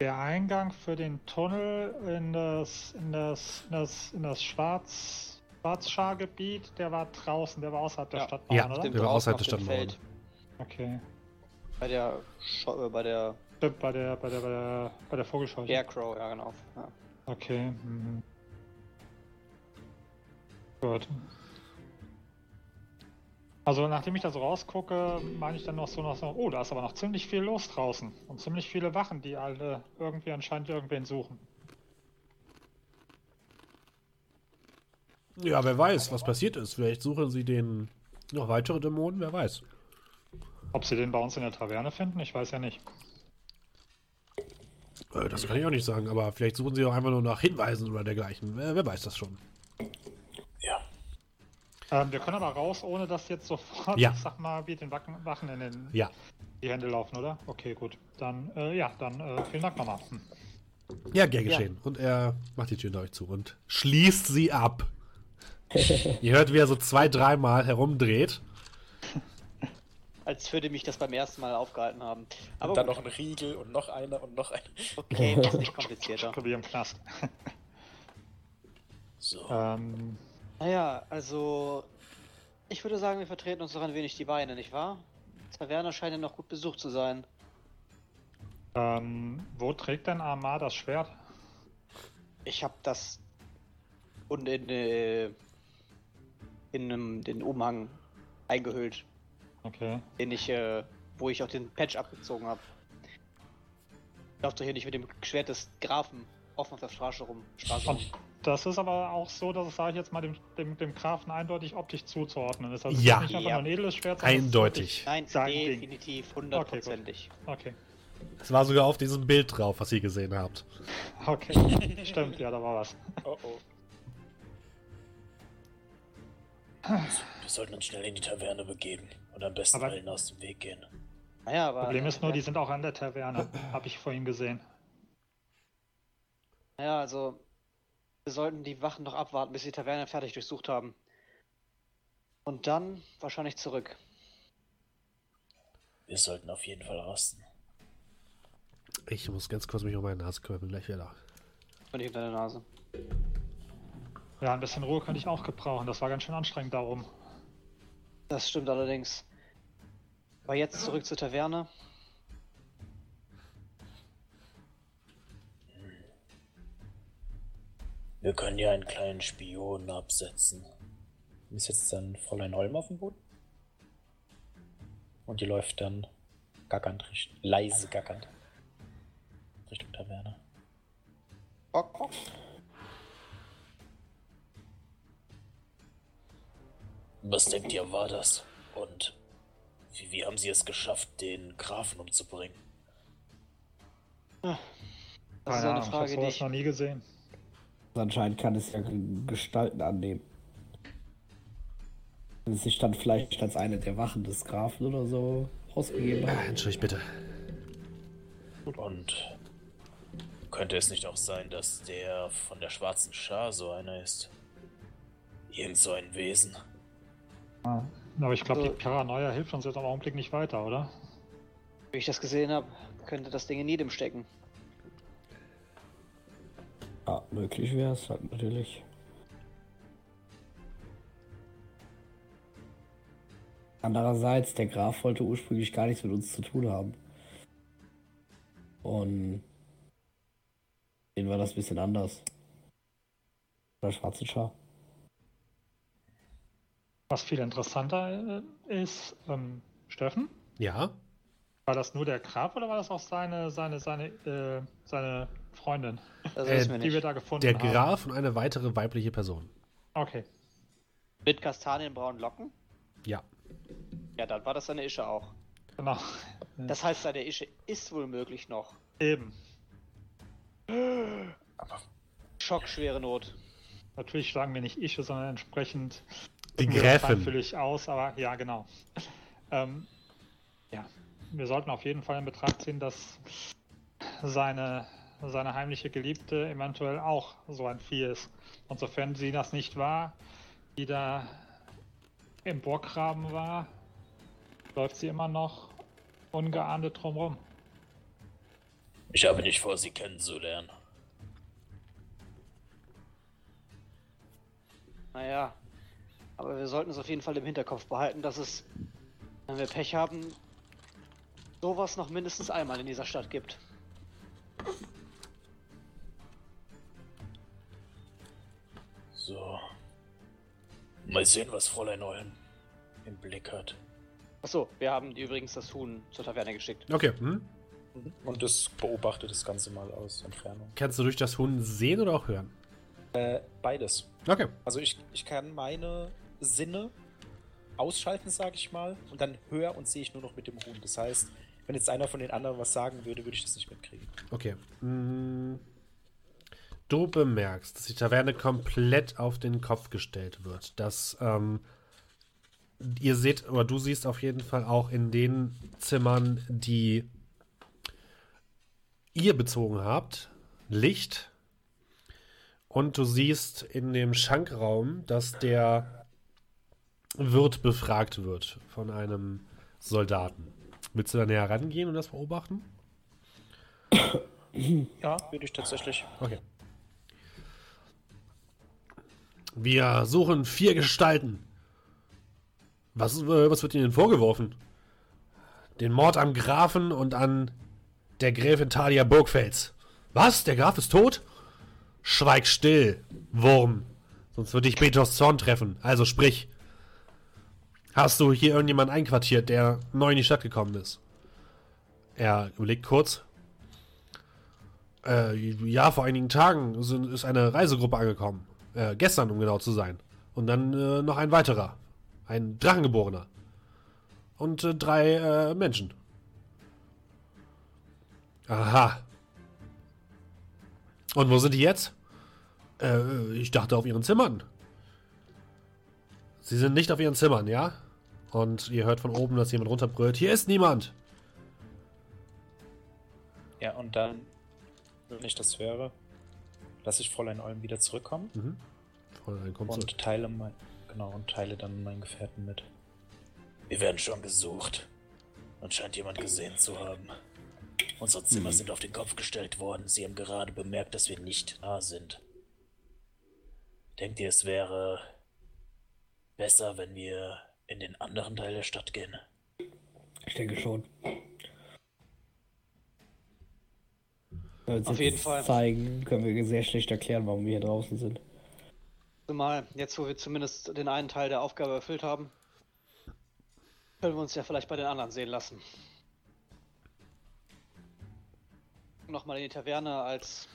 der Eingang für den Tunnel in das in das in das in das Schwarz Schwarzschargebiet? Der war draußen, der war außerhalb der Ja. Stadtmauern, Ja, oder? Der war außerhalb der Stadtmauern. Feld. Okay. Bei der, Scho äh, bei der Stimmt, bei der bei der bei der bei der Vogelscheuche. Aircrow, ja genau. Ja. Okay. Mhm. Gut. Also nachdem ich da so rausgucke, meine ich dann noch so noch so, oh, da ist aber noch ziemlich viel los draußen und ziemlich viele Wachen, die alle irgendwie anscheinend irgendwen suchen. Ja, wer weiß, was passiert ist. Vielleicht suchen sie den noch weitere Dämonen, wer weiß. Ob sie den bei uns in der Taverne finden, ich weiß ja nicht. Äh, das kann ich auch nicht sagen, aber vielleicht suchen sie auch einfach nur nach Hinweisen oder dergleichen. Wer, wer weiß das schon. Ja. Ähm, wir können aber raus, ohne dass jetzt sofort, Ja. ich sag mal, wie den Wachen, Wachen in den, Ja. die Hände laufen, oder? Okay, gut. Dann, äh, ja, dann äh, vielen Dank nochmal. Hm. Ja, gern geschehen. Und er macht die Tür hinter euch zu und schließt sie ab. Ihr hört, wie er so zwei, dreimal herumdreht. Als würde mich das beim ersten Mal aufgehalten haben. Aber Und dann gut, noch ein Riegel und noch einer und noch einer. okay, ist nicht komplizierter. Wie im Knast. So. Ähm, Naja, also. Ich würde sagen, wir vertreten uns noch ein wenig die Beine, nicht wahr? Taverne scheint ja noch gut besucht zu sein. ähm, wo trägt denn Amar das Schwert? Ich habe das und in, äh, in einem, den Umhang eingehüllt, Okay. den ich, äh, wo ich auch den Patch abgezogen habe. Darf doch hier nicht mit dem Schwert des Grafen offen auf der Straße rum. Straße rum. Das ist aber auch so, dass es, sage ich jetzt mal, dem, dem, dem Grafen eindeutig optisch zuzuordnen ist. Also Ja. ist nicht einfach Ja. nur ein edles Schwert, Eindeutig. Nein, definitiv, hundertprozentig. wirklich- Okay. Es war sogar auf diesem Bild drauf, was ihr gesehen habt. Okay. Stimmt, ja, da war was. Oh oh. Wir sollten uns schnell in die Taverne begeben und am besten Aber- allen aus dem Weg gehen. Naja, aber. Problem ist nur, die sind auch an der Taverne. Habe ich vorhin gesehen. Naja, also. Wir sollten die Wachen noch abwarten, bis sie die Taverne fertig durchsucht haben. Und dann wahrscheinlich zurück. Wir sollten auf jeden Fall rasten. Ich muss ganz kurz mich um meine Nase kümmern, bin gleich wieder da. Und ich unter der Nase. Ja, ein bisschen Ruhe könnte ich auch gebrauchen. Das war ganz schön anstrengend da oben. Das stimmt allerdings. Aber jetzt zurück zur Taverne. Wir können ja einen kleinen Spion absetzen. Ist jetzt dann Fräulein Holm auf dem Boden? Und die läuft dann gackernd, leise gackernd. Richtung Taverne. Bock. Was denkt ihr, war das? Und wie, wie haben sie es geschafft, den Grafen umzubringen? Das ist Keine eine Ahnung, ich habe Frage, die ich. noch nie gesehen. Anscheinend kann es ja Gestalten annehmen. Wenn es sich dann vielleicht als eine der Wachen des Grafen oder so ausgegeben hat. Entschuldigt bitte. Und könnte es nicht auch sein, dass der von der schwarzen Schar so einer ist? Irgend so ein Wesen. Aber ich glaube, So. die Paranoia hilft uns jetzt im Augenblick nicht weiter, oder? Wie ich das gesehen habe, könnte das Ding in jedem stecken. Ja, möglich wäre es halt natürlich. Andererseits, der Graf wollte ursprünglich gar nichts mit uns zu tun haben. Und denen war das ein bisschen anders. Bei Schwarzen Schar. Was viel interessanter äh, ist, ähm, Steffen, Ja? war das nur der Graf oder war das auch seine, seine, seine, äh, seine Freundin, Das Äh, wir die wir nicht. da gefunden Der haben? Graf und eine weitere weibliche Person. Okay. Mit kastanienbraunen Locken? Ja. Ja, dann war das seine Ische auch. Genau. Das heißt, seine Ische ist wohl möglich noch. Eben. Schockschwere Not. Natürlich sagen wir nicht ich, sondern entsprechend Die Gräfin. feinfühlig aus, aber ja, genau. ähm, ja, wir sollten auf jeden Fall in Betracht ziehen, dass seine, seine heimliche Geliebte eventuell auch so ein Vieh ist. Und sofern sie das nicht war, die da im Burggraben war, läuft sie immer noch ungeahndet drumrum. Ich habe nicht vor, sie kennenzulernen. Naja. Aber wir sollten es auf jeden Fall im Hinterkopf behalten, dass es, wenn wir Pech haben, sowas noch mindestens einmal in dieser Stadt gibt. So. Mal sehen, was Fräulein Holm im Blick hat. Achso, wir haben übrigens das Huhn zur Taverne geschickt. Okay. Hm? Und das beobachtet das Ganze mal aus Entfernung. Kannst du durch das Huhn sehen oder auch hören? Äh, beides. Okay. Also ich, ich kann meine Sinne ausschalten, sag ich mal, und dann höre und sehe ich nur noch mit dem Huhn. Das heißt, wenn jetzt einer von den anderen was sagen würde, würde ich das nicht mitkriegen. Okay. Hm. Du bemerkst, dass die Taverne komplett auf den Kopf gestellt wird. Dass ähm, ihr seht, oder du siehst auf jeden Fall auch in den Zimmern, die ihr bezogen habt, Licht. Und du siehst in dem Schankraum, dass der Wirt befragt wird von einem Soldaten. Willst du da näher rangehen und das beobachten? Ja, würde ich tatsächlich. Okay. Wir suchen vier Gestalten. Was, äh, was wird Ihnen vorgeworfen? Den Mord am Grafen und an der Gräfin Talia Burgfels. Was? Der Graf ist tot? Schweig still, Wurm. Sonst würde ich Betos Zorn treffen. Also sprich. Hast du hier irgendjemanden einquartiert, der neu in die Stadt gekommen ist? Er überlegt kurz. Äh, ja, vor einigen Tagen ist eine Reisegruppe angekommen. Äh, gestern, um genau zu sein. Und dann äh, noch ein weiterer. Ein Drachengeborener. Und äh, drei äh, Menschen. Aha. Und wo sind die jetzt? Äh, ich dachte auf ihren Zimmern. Sie sind nicht auf ihren Zimmern, ja? Und ihr hört von oben, dass jemand runterbrüllt. Hier ist niemand. Ja, und dann, wenn ich das höre, lasse ich Fräulein Olm wieder zurückkommen Mhm. Fräulein kommt und zurück. teile mein, genau, und teile dann meinen Gefährten mit. Wir werden schon gesucht. Und scheint jemand gesehen zu haben. Unsere Zimmer sind auf den Kopf gestellt worden. Sie haben gerade bemerkt, dass wir nicht da sind. Denkt ihr, es wäre besser, wenn wir in den anderen Teil der Stadt gehen? Ich denke schon. Wenn wir uns Auf jetzt jeden Fall. zeigen, können wir sehr schlecht erklären, warum wir hier draußen sind. Zumal, jetzt wo wir zumindest den einen Teil der Aufgabe erfüllt haben, können wir uns ja vielleicht bei den anderen sehen lassen. Nochmal in die Taverne als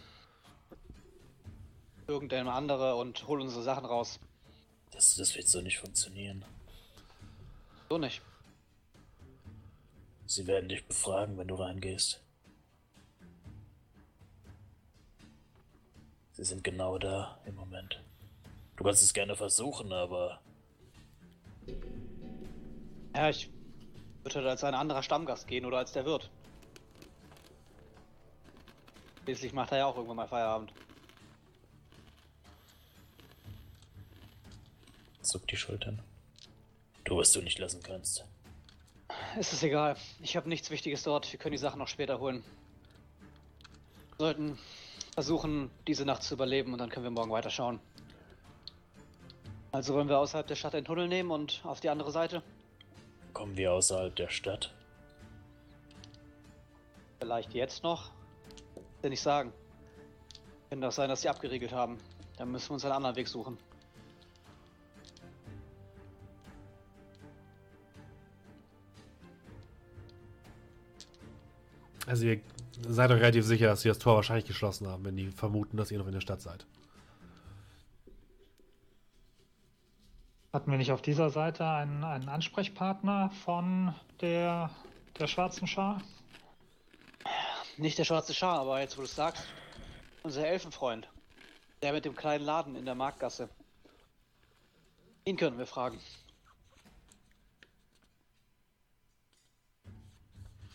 irgendeine andere und holen unsere Sachen raus. Das, das wird so nicht funktionieren. So nicht. Sie werden dich befragen, wenn du reingehst. Sie sind genau da im Moment. Du kannst es gerne versuchen, aber Ja, ich würde halt als ein anderer Stammgast gehen oder als der Wirt. Schließlich macht er ja auch irgendwann mal Feierabend. zuck die Schultern. Du, was du nicht lassen kannst. Es ist egal. Ich habe nichts Wichtiges dort. Wir können die Sachen noch später holen. Wir sollten versuchen, diese Nacht zu überleben und dann können wir morgen weiterschauen. Also wollen wir außerhalb der Stadt einen Tunnel nehmen und auf die andere Seite? Kommen wir außerhalb der Stadt? Vielleicht jetzt noch? Will nicht sagen. Kann doch sein, dass sie abgeriegelt haben. Dann müssen wir uns einen anderen Weg suchen. Also ihr seid euch relativ sicher, dass sie das Tor wahrscheinlich geschlossen haben, wenn die vermuten, dass ihr noch in der Stadt seid. Hatten wir nicht auf dieser Seite einen, einen Ansprechpartner von der, der schwarzen Schar? Nicht der schwarze Schar, aber jetzt wo du es sagst, unser Elfenfreund. Der mit dem kleinen Laden in der Marktgasse. Ihn können wir fragen.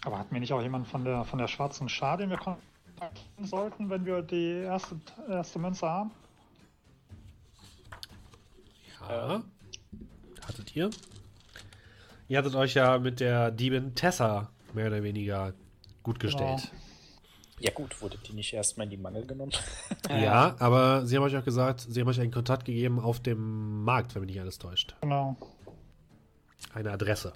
Aber hatten wir nicht auch jemanden von der, von der schwarzen Schar, den wir kontaktieren sollten, wenn wir die erste, erste Münze haben? Ja. Hattet ihr? Ihr hattet euch ja mit der Diebin Tessa mehr oder weniger gut gestellt. Genau. Ja gut, wurde die nicht erstmal in die Mangel genommen? Ja, aber sie haben euch auch gesagt, sie haben euch einen Kontakt gegeben auf dem Markt, wenn mich nicht alles täuscht. Genau. Eine Adresse.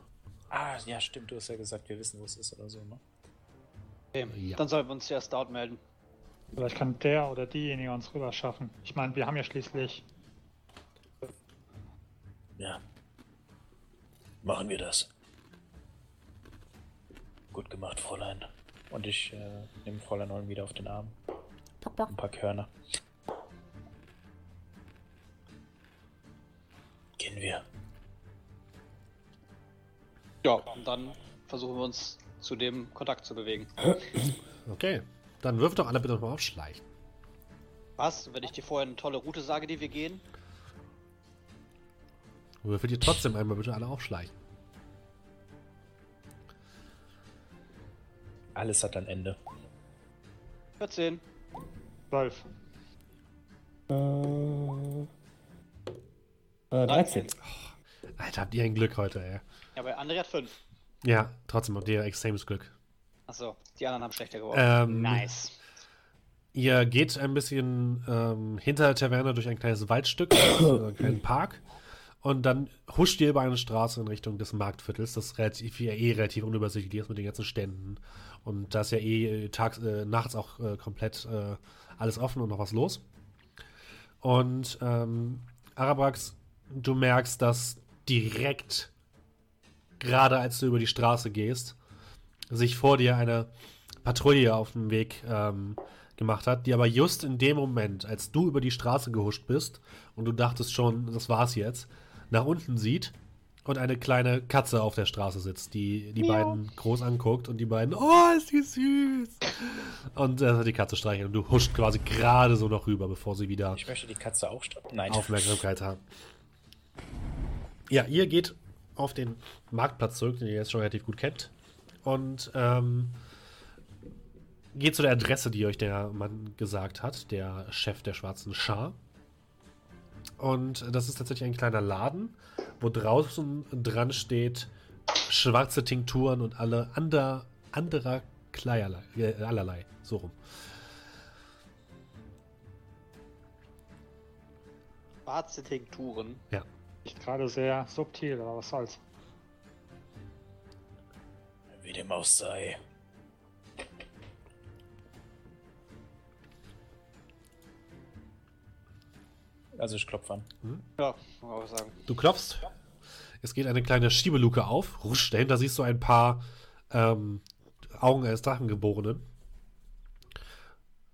Ah, ja stimmt, du hast ja gesagt, wir wissen, wo es ist oder so, ne? Okay. Ja. Dann sollten wir uns zuerst dort melden. Vielleicht kann der oder diejenige uns rüber schaffen. Ich meine, wir haben ja schließlich. Ja. Machen wir das. Gut gemacht, Fräulein. Und ich äh, nehme Fräulein Olm wieder auf den Arm. Ein paar Körner. Gehen wir. Ja, und dann versuchen wir uns zu dem Kontakt zu bewegen. Okay. Dann wirft doch alle bitte nochmal auf Schleichen. Was? Wenn ich dir vorher eine tolle Route sage, die wir gehen? Würfelt ihr trotzdem einmal bitte alle aufschleichen. Alles hat ein Ende. 14. 12. Äh, äh, 13. Alter, habt ihr ein Glück heute, ey. Ja, bei André hat 5. Ja, trotzdem habt ihr extremes Glück. Achso, die anderen haben schlechter geworden. Ähm, nice. Ihr geht ein bisschen ähm, hinter der Taverne durch ein kleines Waldstück, also einen kleinen Park. Und dann huscht ihr über eine Straße in Richtung des Marktviertels, das relativ, ja, eh relativ unübersichtlich ist mit den ganzen Ständen. Und da ist ja eh tags, äh, nachts auch äh, komplett äh, alles offen und noch was los. Und ähm, Arabrax, du merkst, dass direkt, gerade als du über die Straße gehst, sich vor dir eine Patrouille auf dem Weg ähm, gemacht hat, die aber just in dem Moment, als du über die Straße gehuscht bist und du dachtest schon, das war's jetzt, nach unten sieht und eine kleine Katze auf der Straße sitzt, die die beiden groß anguckt und die beiden, oh, ist die süß. Und äh, die Katze streicheln und du huscht quasi gerade so noch rüber, bevor sie wieder Ich möchte die Katze auch stoppen. Nein. Aufmerksamkeit haben. Ja, ihr geht auf den Marktplatz zurück, den ihr jetzt schon relativ gut kennt. Und ähm, geht zu der Adresse, die euch der Mann gesagt hat, der Chef der schwarzen Schar. Und das ist tatsächlich ein kleiner Laden, wo draußen dran steht schwarze Tinkturen und alle ander, anderer Kleierlei, äh, allerlei, so rum. Schwarze Tinkturen. Ja. Nicht gerade sehr subtil, aber was soll's. Wie dem auch sei. Also ich klopfe an. Ja, muss man auch sagen. Du klopfst. Es geht eine kleine Schiebeluke auf. Rusch, dahinter siehst du ein paar ähm, Augen eines Drachengeborenen.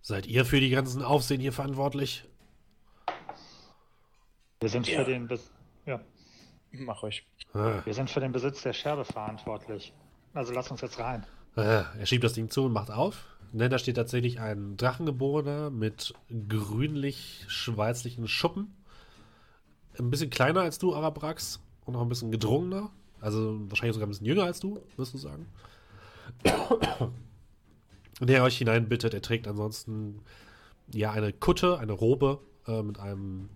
Seid ihr für die ganzen Aufsehen hier verantwortlich? Wir sind Ja. für den Bes ja, Mach euch. Ah, wir sind für den Besitz der Scherbe verantwortlich. Also lass uns jetzt rein. ah, er schiebt das Ding zu und macht auf. Ne, da steht tatsächlich ein Drachengeborener mit grünlich-schwarzlichen Schuppen. Ein bisschen kleiner als du, Arabrax. Und noch ein bisschen gedrungener. Also wahrscheinlich sogar ein bisschen jünger als du, wirst du sagen. Der euch hineinbittet. Er trägt ansonsten ja eine Kutte, eine Robe äh, mit einem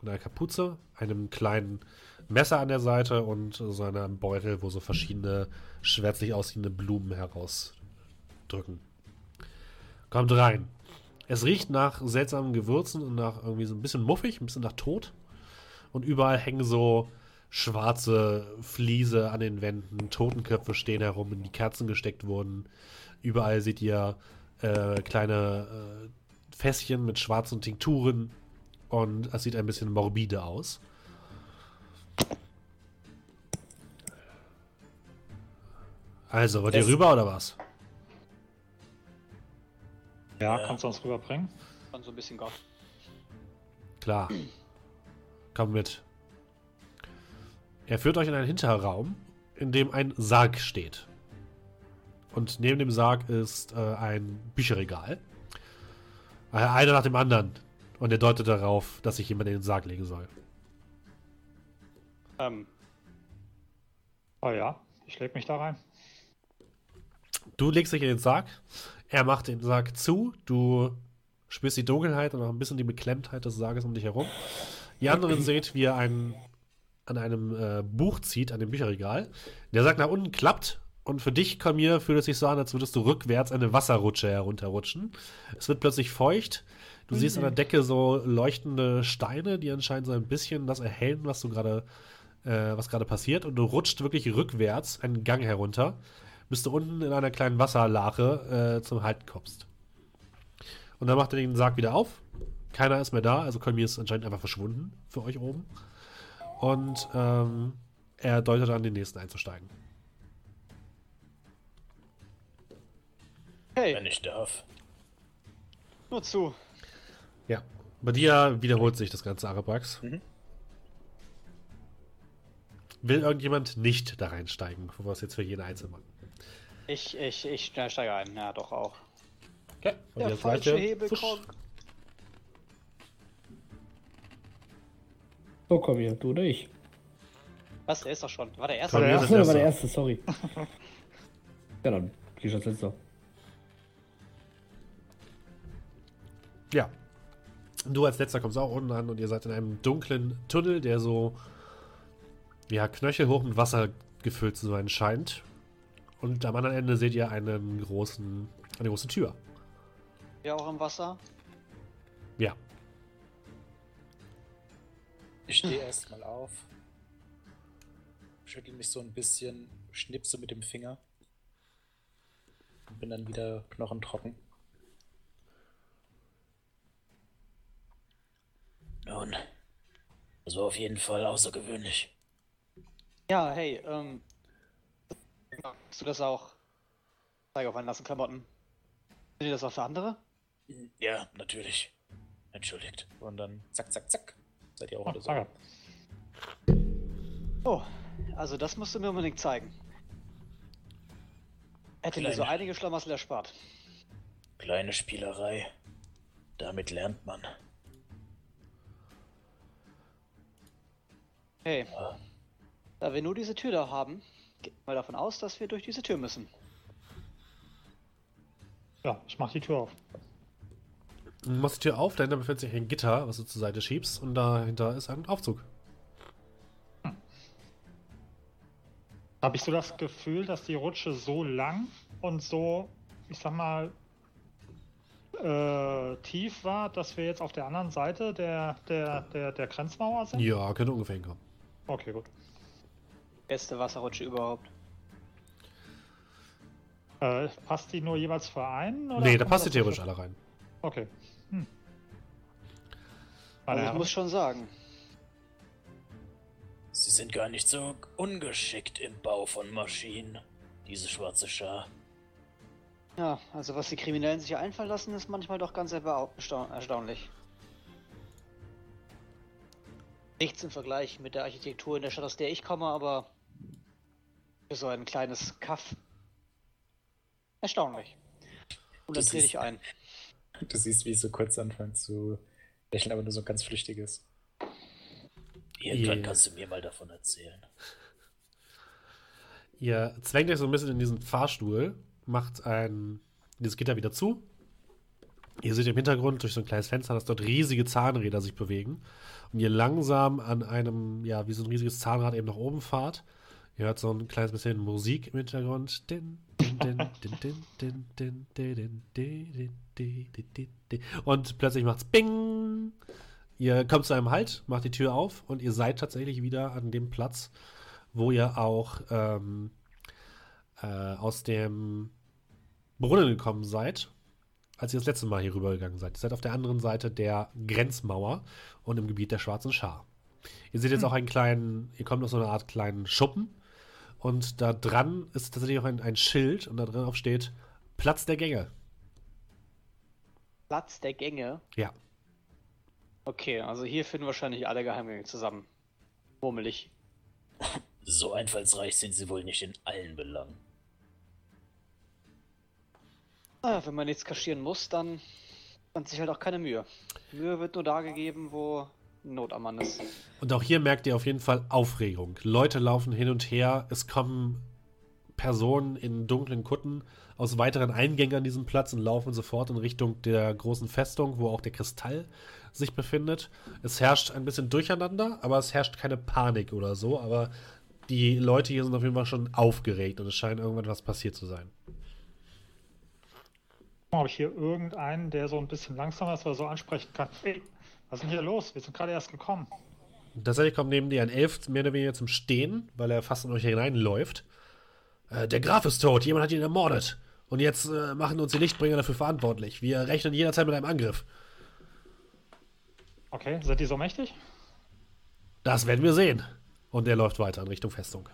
mit einer Kapuze, einem kleinen Messer an der Seite und so einem Beutel, wo so verschiedene schwärzlich aussehende Blumen herausdrücken. Kommt rein. Es riecht nach seltsamen Gewürzen und nach irgendwie so ein bisschen muffig, ein bisschen nach Tod. Und überall hängen so schwarze Fliese an den Wänden, Totenköpfe stehen herum, in die Kerzen gesteckt wurden. Überall seht ihr äh, kleine äh, Fässchen mit schwarzen Tinkturen und es sieht ein bisschen morbide aus. Also, wollt ihr Es- rüber oder was? Ja, kannst du uns rüberbringen? Dann so ein bisschen Gott. Klar. Komm mit. Er führt euch in einen Hinterraum, in dem ein Sarg steht. Und neben dem Sarg ist äh, ein Bücherregal. Äh, einer nach dem anderen. Und er deutet darauf, dass sich jemand in den Sarg legen soll. Ähm, Oh ja, ich leg mich da rein. Du legst dich in den Sarg. Er macht den Sarg zu. Du spürst die Dunkelheit und auch ein bisschen die Beklemmtheit des Sarges um dich herum. Die anderen seht, wie er einen, an einem äh, Buch zieht, an dem Bücherregal. Der Sarg nach unten klappt. Und für dich, Kamir, fühlt es sich so an, als würdest du rückwärts eine Wasserrutsche herunterrutschen. Es wird plötzlich feucht. Du siehst an der Decke so leuchtende Steine, die anscheinend so ein bisschen das erhellen, was du gerade, äh, was gerade passiert. Und du rutscht wirklich rückwärts einen Gang herunter, bis du unten in einer kleinen Wasserlache äh, zum Halt kommst. Und dann macht er den Sarg wieder auf. Keiner ist mehr da, also Kolmir ist anscheinend einfach verschwunden für euch oben. Und ähm, er deutet an, den nächsten einzusteigen. hey, Wenn ich darf. nur zu. Bei dir wiederholt sich das ganze Arabrax. Mhm. Will irgendjemand nicht da reinsteigen, bevor wir es jetzt für jeden Einzelnen machen? Ich, ich, ich steige ein. Ja, doch auch. Okay. Und Der falsche Fusch. kommt. So, komm hier, du oder ich. Was? Der ist doch schon. War der erste? Komm, der Ach der war der erste. erste, sorry. ja, dann geh ich als letzter. Ja. Du als letzter kommst auch unten an und ihr seid in einem dunklen Tunnel, der so ja, knöchelhoch mit Wasser gefüllt zu sein scheint. Und am anderen Ende seht ihr einen großen, eine große Tür. Wir auch im Wasser. Ja. Ich stehe erstmal auf, schüttel mich so ein bisschen, schnipse mit dem Finger und bin dann wieder knochentrocken. Nun, das war auf jeden Fall außergewöhnlich. Ja, hey, ähm. Magst du das auch? Zeig auf meinen nassen Klamotten. Sind die das auch für andere? Ja, natürlich. Entschuldigt. Und dann zack, zack, zack. Seid ihr auch wieder so. danke. Oh, also das musst du mir unbedingt zeigen. Hätte mir so einige Schlamassel erspart. Kleine Spielerei. Damit lernt man. Hey, da wir nur diese Tür da haben, geht mal davon aus, dass wir durch diese Tür müssen. Ja, ich mach die Tür auf. Du machst die Tür auf, dahinter befindet sich ein Gitter, was du zur Seite schiebst, und dahinter ist ein Aufzug. Habe ich so das Gefühl, dass die Rutsche so lang und so, ich sag mal, äh, tief war, dass wir jetzt auf der anderen Seite der, der, der, der Grenzmauer sind? Ja, könnte ungefähr hinkommen. Okay, gut. Beste Wasserrutsche überhaupt. Äh, passt die nur jeweils für einen? oder nee, da passt die theoretisch alle rein. Okay. Hm. Also ich muss schon sagen, Sie sind gar nicht so ungeschickt im Bau von Maschinen, diese schwarze Schar. ja, also was die Kriminellen sich einfallen lassen, ist manchmal doch ganz erstaunlich. Nichts im Vergleich mit der Architektur in der Stadt, aus der ich komme, aber für so ein kleines Kaff erstaunlich. Und dann Das trete ist- ich ein. Du siehst, wie ich so kurz anfange zu lächeln, aber nur so ein ganz flüchtiges. Irgendwann Yeah. kannst du mir mal davon erzählen. Ihr zwängt euch so ein bisschen in diesen Fahrstuhl, macht ein, dieses Gitter wieder zu. Ihr seht im Hintergrund durch so ein kleines Fenster, dass dort riesige Zahnräder sich bewegen. Und ihr langsam an einem, ja, wie so ein riesiges Zahnrad eben nach oben fahrt. Ihr hört so ein kleines bisschen Musik im Hintergrund. Und plötzlich macht's Bing! Ihr kommt zu einem Halt, macht die Tür auf und ihr seid tatsächlich wieder an dem Platz, wo ihr auch ähm, äh, aus dem Brunnen gekommen seid, als ihr das letzte Mal hier rübergegangen seid. Ihr seid auf der anderen Seite der Grenzmauer und im Gebiet der Schwarzen Schar. Ihr seht jetzt auch einen kleinen, ihr kommt aus so einer Art kleinen Schuppen und da dran ist tatsächlich auch ein, ein Schild und da drauf steht Platz der Gänge. Platz der Gänge. Ja. Okay, also hier finden wahrscheinlich alle Geheimgänge zusammen. Murmelig. So einfallsreich sind sie wohl nicht in allen Belangen. Naja, wenn man nichts kaschieren muss, dann man sich halt auch keine Mühe. Mühe wird nur da gegeben, wo Not am Mann ist. Und auch hier merkt ihr auf jeden Fall Aufregung. Leute laufen hin und her, es kommen Personen in dunklen Kutten aus weiteren Eingängen an diesem Platz und laufen sofort in Richtung der großen Festung, wo auch der Kristall sich befindet. Es herrscht ein bisschen Durcheinander, aber es herrscht keine Panik oder so. Aber die Leute hier sind auf jeden Fall schon aufgeregt und es scheint irgendwann was passiert zu sein. Habe ich hier irgendeinen, der so ein bisschen langsamer ist oder so ansprechen kann? Ey, was ist denn hier los? Wir sind gerade erst gekommen. Tatsächlich kommt neben dir ein Elf mehr oder weniger zum Stehen, weil er fast in euch hineinläuft. Äh, der Graf ist tot, jemand hat ihn ermordet. Und jetzt äh, machen uns die Lichtbringer dafür verantwortlich. Wir rechnen jederzeit mit einem Angriff. Okay, sind die so mächtig? Das werden wir sehen. Und er läuft weiter in Richtung Festung.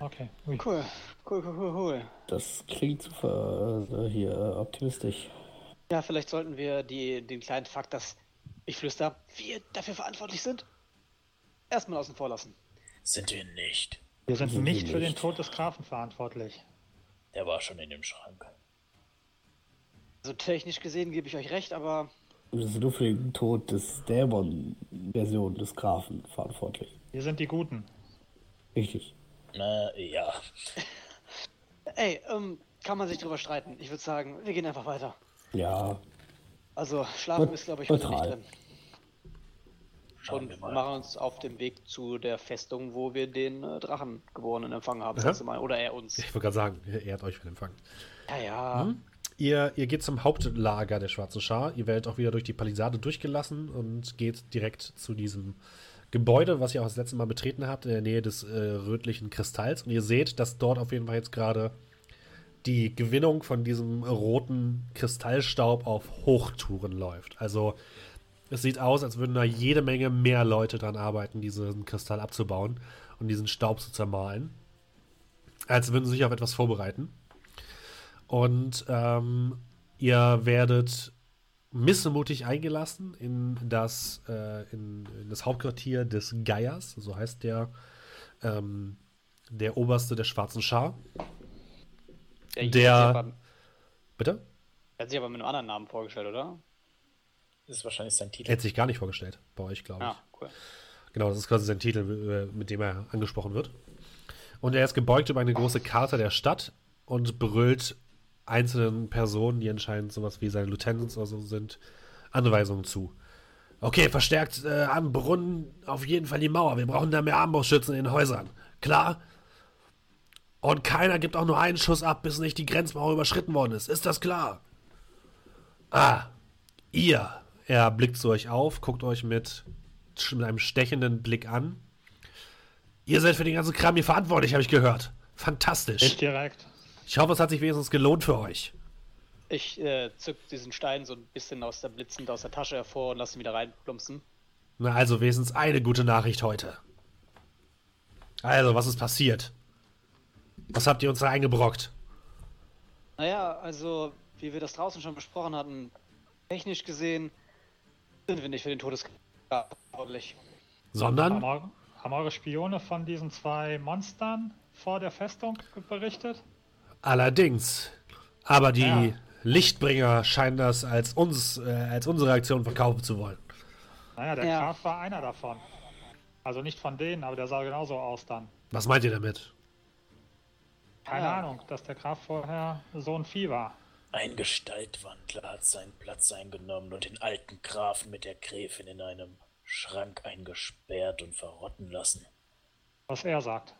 Okay. Ui. Cool. Cool, cool, cool, cool. Das klingt super äh, hier äh, optimistisch. Ja, vielleicht sollten wir die, den kleinen Fakt, dass ich flüster, wir dafür verantwortlich sind, erstmal außen vor lassen. Sind wir nicht. Wir sind Sind wir nicht für den nicht. Tod des Grafen verantwortlich. Der war schon in dem Schrank. Also technisch gesehen gebe ich euch recht, aber Wir sind nur für den Tod des Dämon-Version des Grafen verantwortlich. Wir sind die Guten. Richtig. Na ja. ey, ähm, kann man sich drüber streiten. Ich würde sagen, wir gehen einfach weiter. Ja, Also schlafen Neut- ist, glaube ich, heute nicht drin. Schauen wir Und machen uns auf dem Weg zu der Festung, wo wir den äh, Drachengeborenen empfangen haben, das Mal. Oder er uns. Ich wollte gerade sagen, er hat euch für den Empfang. Ja, ja. Hm? ihr, ihr geht zum Hauptlager der Schwarzen Schar. Ihr werdet auch wieder durch die Palisade durchgelassen und geht direkt zu diesem Gebäude, was ihr auch das letzte Mal betreten habt, in der Nähe des äh, rötlichen Kristalls. Und ihr seht, dass dort auf jeden Fall jetzt gerade die Gewinnung von diesem roten Kristallstaub auf Hochtouren läuft. Also es sieht aus, als würden da jede Menge mehr Leute dran arbeiten, diesen Kristall abzubauen und diesen Staub zu zermahlen. Als würden sie sich auf etwas vorbereiten. Und ähm, ihr werdet missemutig eingelassen in das, äh, in, in, das Hauptquartier des Geiers, so heißt der, ähm, der Oberste der Schwarzen Schar. Der, Der- aber, Bitte? er hat sich aber mit einem anderen Namen vorgestellt, oder? Das ist wahrscheinlich sein Er Titel. hat sich gar nicht vorgestellt bei euch, glaube ich. Ja, cool. Genau, das ist quasi sein Titel, mit dem er angesprochen wird. Und er ist gebeugt über eine große Karte der Stadt und brüllt einzelnen Personen, die anscheinend sowas wie seine Lieutenants oder so sind, Anweisungen zu. Okay, verstärkt äh, am Brunnen auf jeden Fall die Mauer. Wir brauchen da mehr Armbrustschützen in den Häusern. Klar? Und keiner gibt auch nur einen Schuss ab, bis nicht die Grenzmauer überschritten worden ist. Ist das klar? Ah, ihr. Er blickt zu euch auf, guckt euch mit, mit einem stechenden Blick an. Ihr seid für den ganzen Kram hier verantwortlich, habe ich gehört. Fantastisch. Nicht direkt. Ich hoffe, es hat sich wenigstens gelohnt für euch. Ich äh, zück diesen Stein so ein bisschen aus der blitzend aus der Tasche hervor und lasse ihn wieder reinplumpsen. Na, also wenigstens eine gute Nachricht heute. Also, was ist passiert? Was habt ihr uns da eingebrockt? Naja, also, wie wir das draußen schon besprochen hatten, technisch gesehen sind wir nicht für den Todeskampf verantwortlich. Haben, Sondern? eu- haben eure Spione von diesen zwei Monstern vor der Festung berichtet? Allerdings. Aber die Ja. Lichtbringer scheinen das als uns, äh, als unsere Aktion verkaufen zu wollen. Naja, der Ja. Graf war einer davon. Also nicht von denen, aber der sah genauso aus dann. Was meint ihr damit? Keine Ah. Ahnung, dass der Graf vorher so ein Vieh war. Ein Gestaltwandler hat seinen Platz eingenommen und den alten Grafen mit der Gräfin in einem Schrank eingesperrt und verrotten lassen. Was er sagt.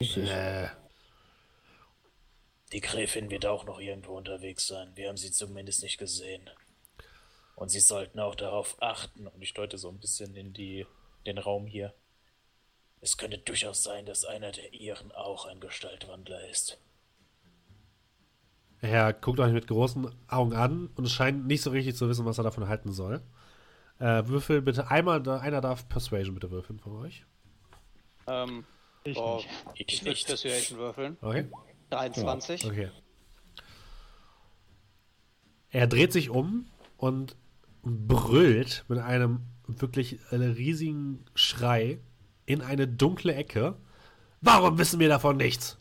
Äh, Die Gräfin wird auch noch irgendwo unterwegs sein. Wir haben sie zumindest nicht gesehen. Und sie sollten auch darauf achten, und ich deute so ein bisschen in die, den Raum hier. Es könnte durchaus sein, dass einer der ihren auch ein Gestaltwandler ist. er guckt euch mit großen Augen an und scheint nicht so richtig zu wissen, was er davon halten soll. Äh, würfel bitte einmal, einer darf Persuasion bitte würfeln von euch. Ähm, Ich oh, nicht. Ich ich nicht. Persuasion würfeln. Okay? 23. Okay. Er dreht sich um und brüllt mit einem wirklich äh, riesigen Schrei in eine dunkle Ecke. Warum wissen wir davon nichts?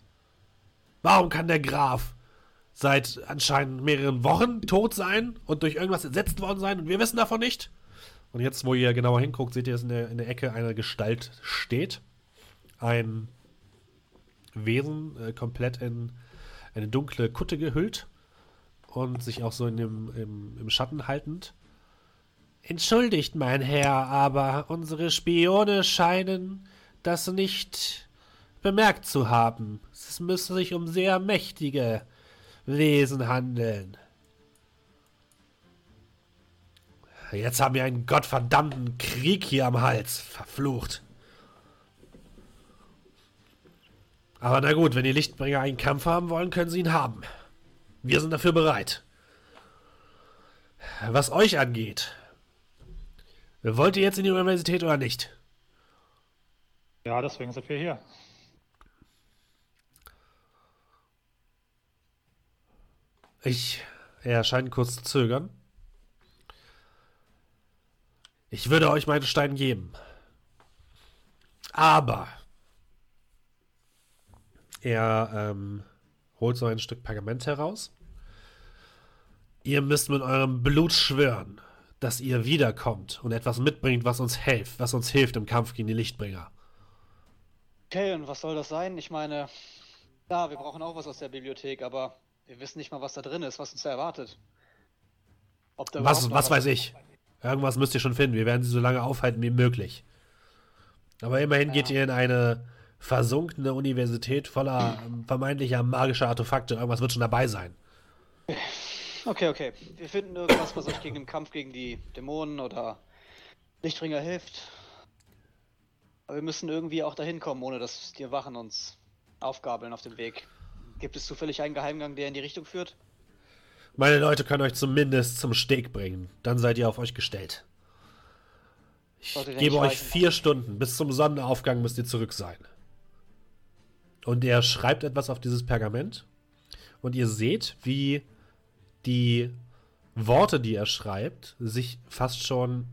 Warum kann der Graf seit anscheinend mehreren Wochen tot sein und durch irgendwas ersetzt worden sein und wir wissen davon nicht? Und jetzt, wo ihr genauer hinguckt, seht ihr, dass in der, in der Ecke eine Gestalt steht. Ein Wesen, äh, komplett in eine dunkle Kutte gehüllt und sich auch so in dem, im, im Schatten haltend. Entschuldigt, mein Herr, aber unsere Spione scheinen das nicht bemerkt zu haben. Es müsste sich um sehr mächtige Wesen handeln. Jetzt haben wir einen gottverdammten Krieg hier am Hals. Verflucht. Aber na gut, wenn die Lichtbringer einen Kampf haben wollen, können sie ihn haben. Wir sind dafür bereit. Was euch angeht, wollt ihr jetzt in die Universität oder nicht? Ja, deswegen sind wir hier. Ich, er scheint kurz zu zögern. Ich würde euch meinen Stein geben. Aber er ähm, holt so ein Stück Pergament heraus. Ihr müsst mit eurem Blut schwören, dass ihr wiederkommt und etwas mitbringt, was uns hilft, was uns hilft im Kampf gegen die Lichtbringer. Okay, und was soll das sein? Ich meine, ja, wir brauchen auch was aus der Bibliothek, aber wir wissen nicht mal, was da drin ist, was uns da erwartet. Da Was, was weiß ich? Irgendwas müsst ihr schon finden. Wir werden sie so lange aufhalten wie möglich. Aber immerhin geht ihr in eine versunkene Universität voller vermeintlicher magischer Artefakte. Irgendwas wird schon dabei sein. Okay, okay. Wir finden irgendwas, was euch gegen den Kampf gegen die Dämonen oder Lichtringer hilft. Aber wir müssen irgendwie auch dahin kommen, ohne dass die Wachen uns aufgabeln auf dem Weg. Gibt es zufällig einen Geheimgang, der in die Richtung führt? Meine Leute können euch zumindest zum Steg bringen. Dann seid ihr auf euch gestellt. Ich gebe euch vier Stunden. Bis zum Sonnenaufgang müsst ihr zurück sein. Und er schreibt etwas auf dieses Pergament. Und ihr seht, wie die Worte, die er schreibt, sich fast schon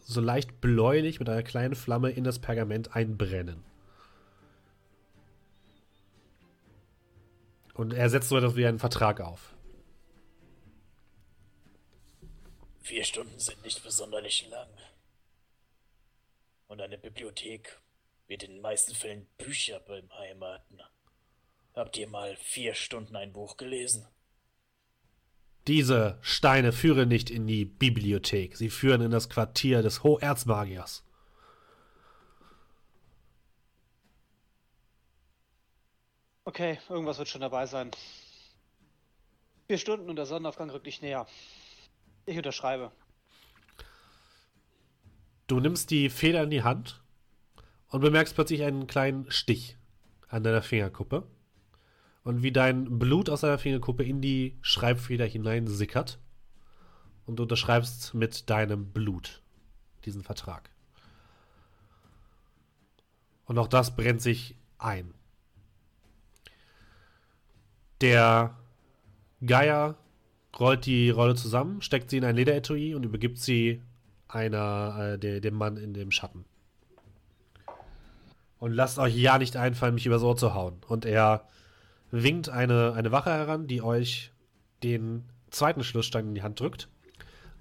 so leicht bläulich mit einer kleinen Flamme in das Pergament einbrennen. Und er setzt so etwas wie einen Vertrag auf. Vier Stunden sind nicht besonderlich lang. Und eine Bibliothek wird in den meisten Fällen Bücher beheimaten. Habt ihr mal vier Stunden ein Buch gelesen? Diese Steine führen nicht in die Bibliothek, sie führen in das Quartier des Hoherzmagiers. Okay, irgendwas wird schon dabei sein. Vier Stunden und der Sonnenaufgang rückt nicht näher. Ich unterschreibe. Du nimmst die Feder in die Hand und bemerkst plötzlich einen kleinen Stich an deiner Fingerkuppe. Und wie dein Blut aus deiner Fingerkuppe in die Schreibfeder hinein sickert. Und du unterschreibst mit deinem Blut diesen Vertrag. Und auch das brennt sich ein. Der Geier rollt die Rolle zusammen, steckt sie in ein Lederetui und übergibt sie einer, äh, de, dem Mann in dem Schatten. Und lasst euch ja nicht einfallen, mich übers Ohr zu hauen. Und er winkt eine, eine Wache heran, die euch den zweiten Schlussstein in die Hand drückt,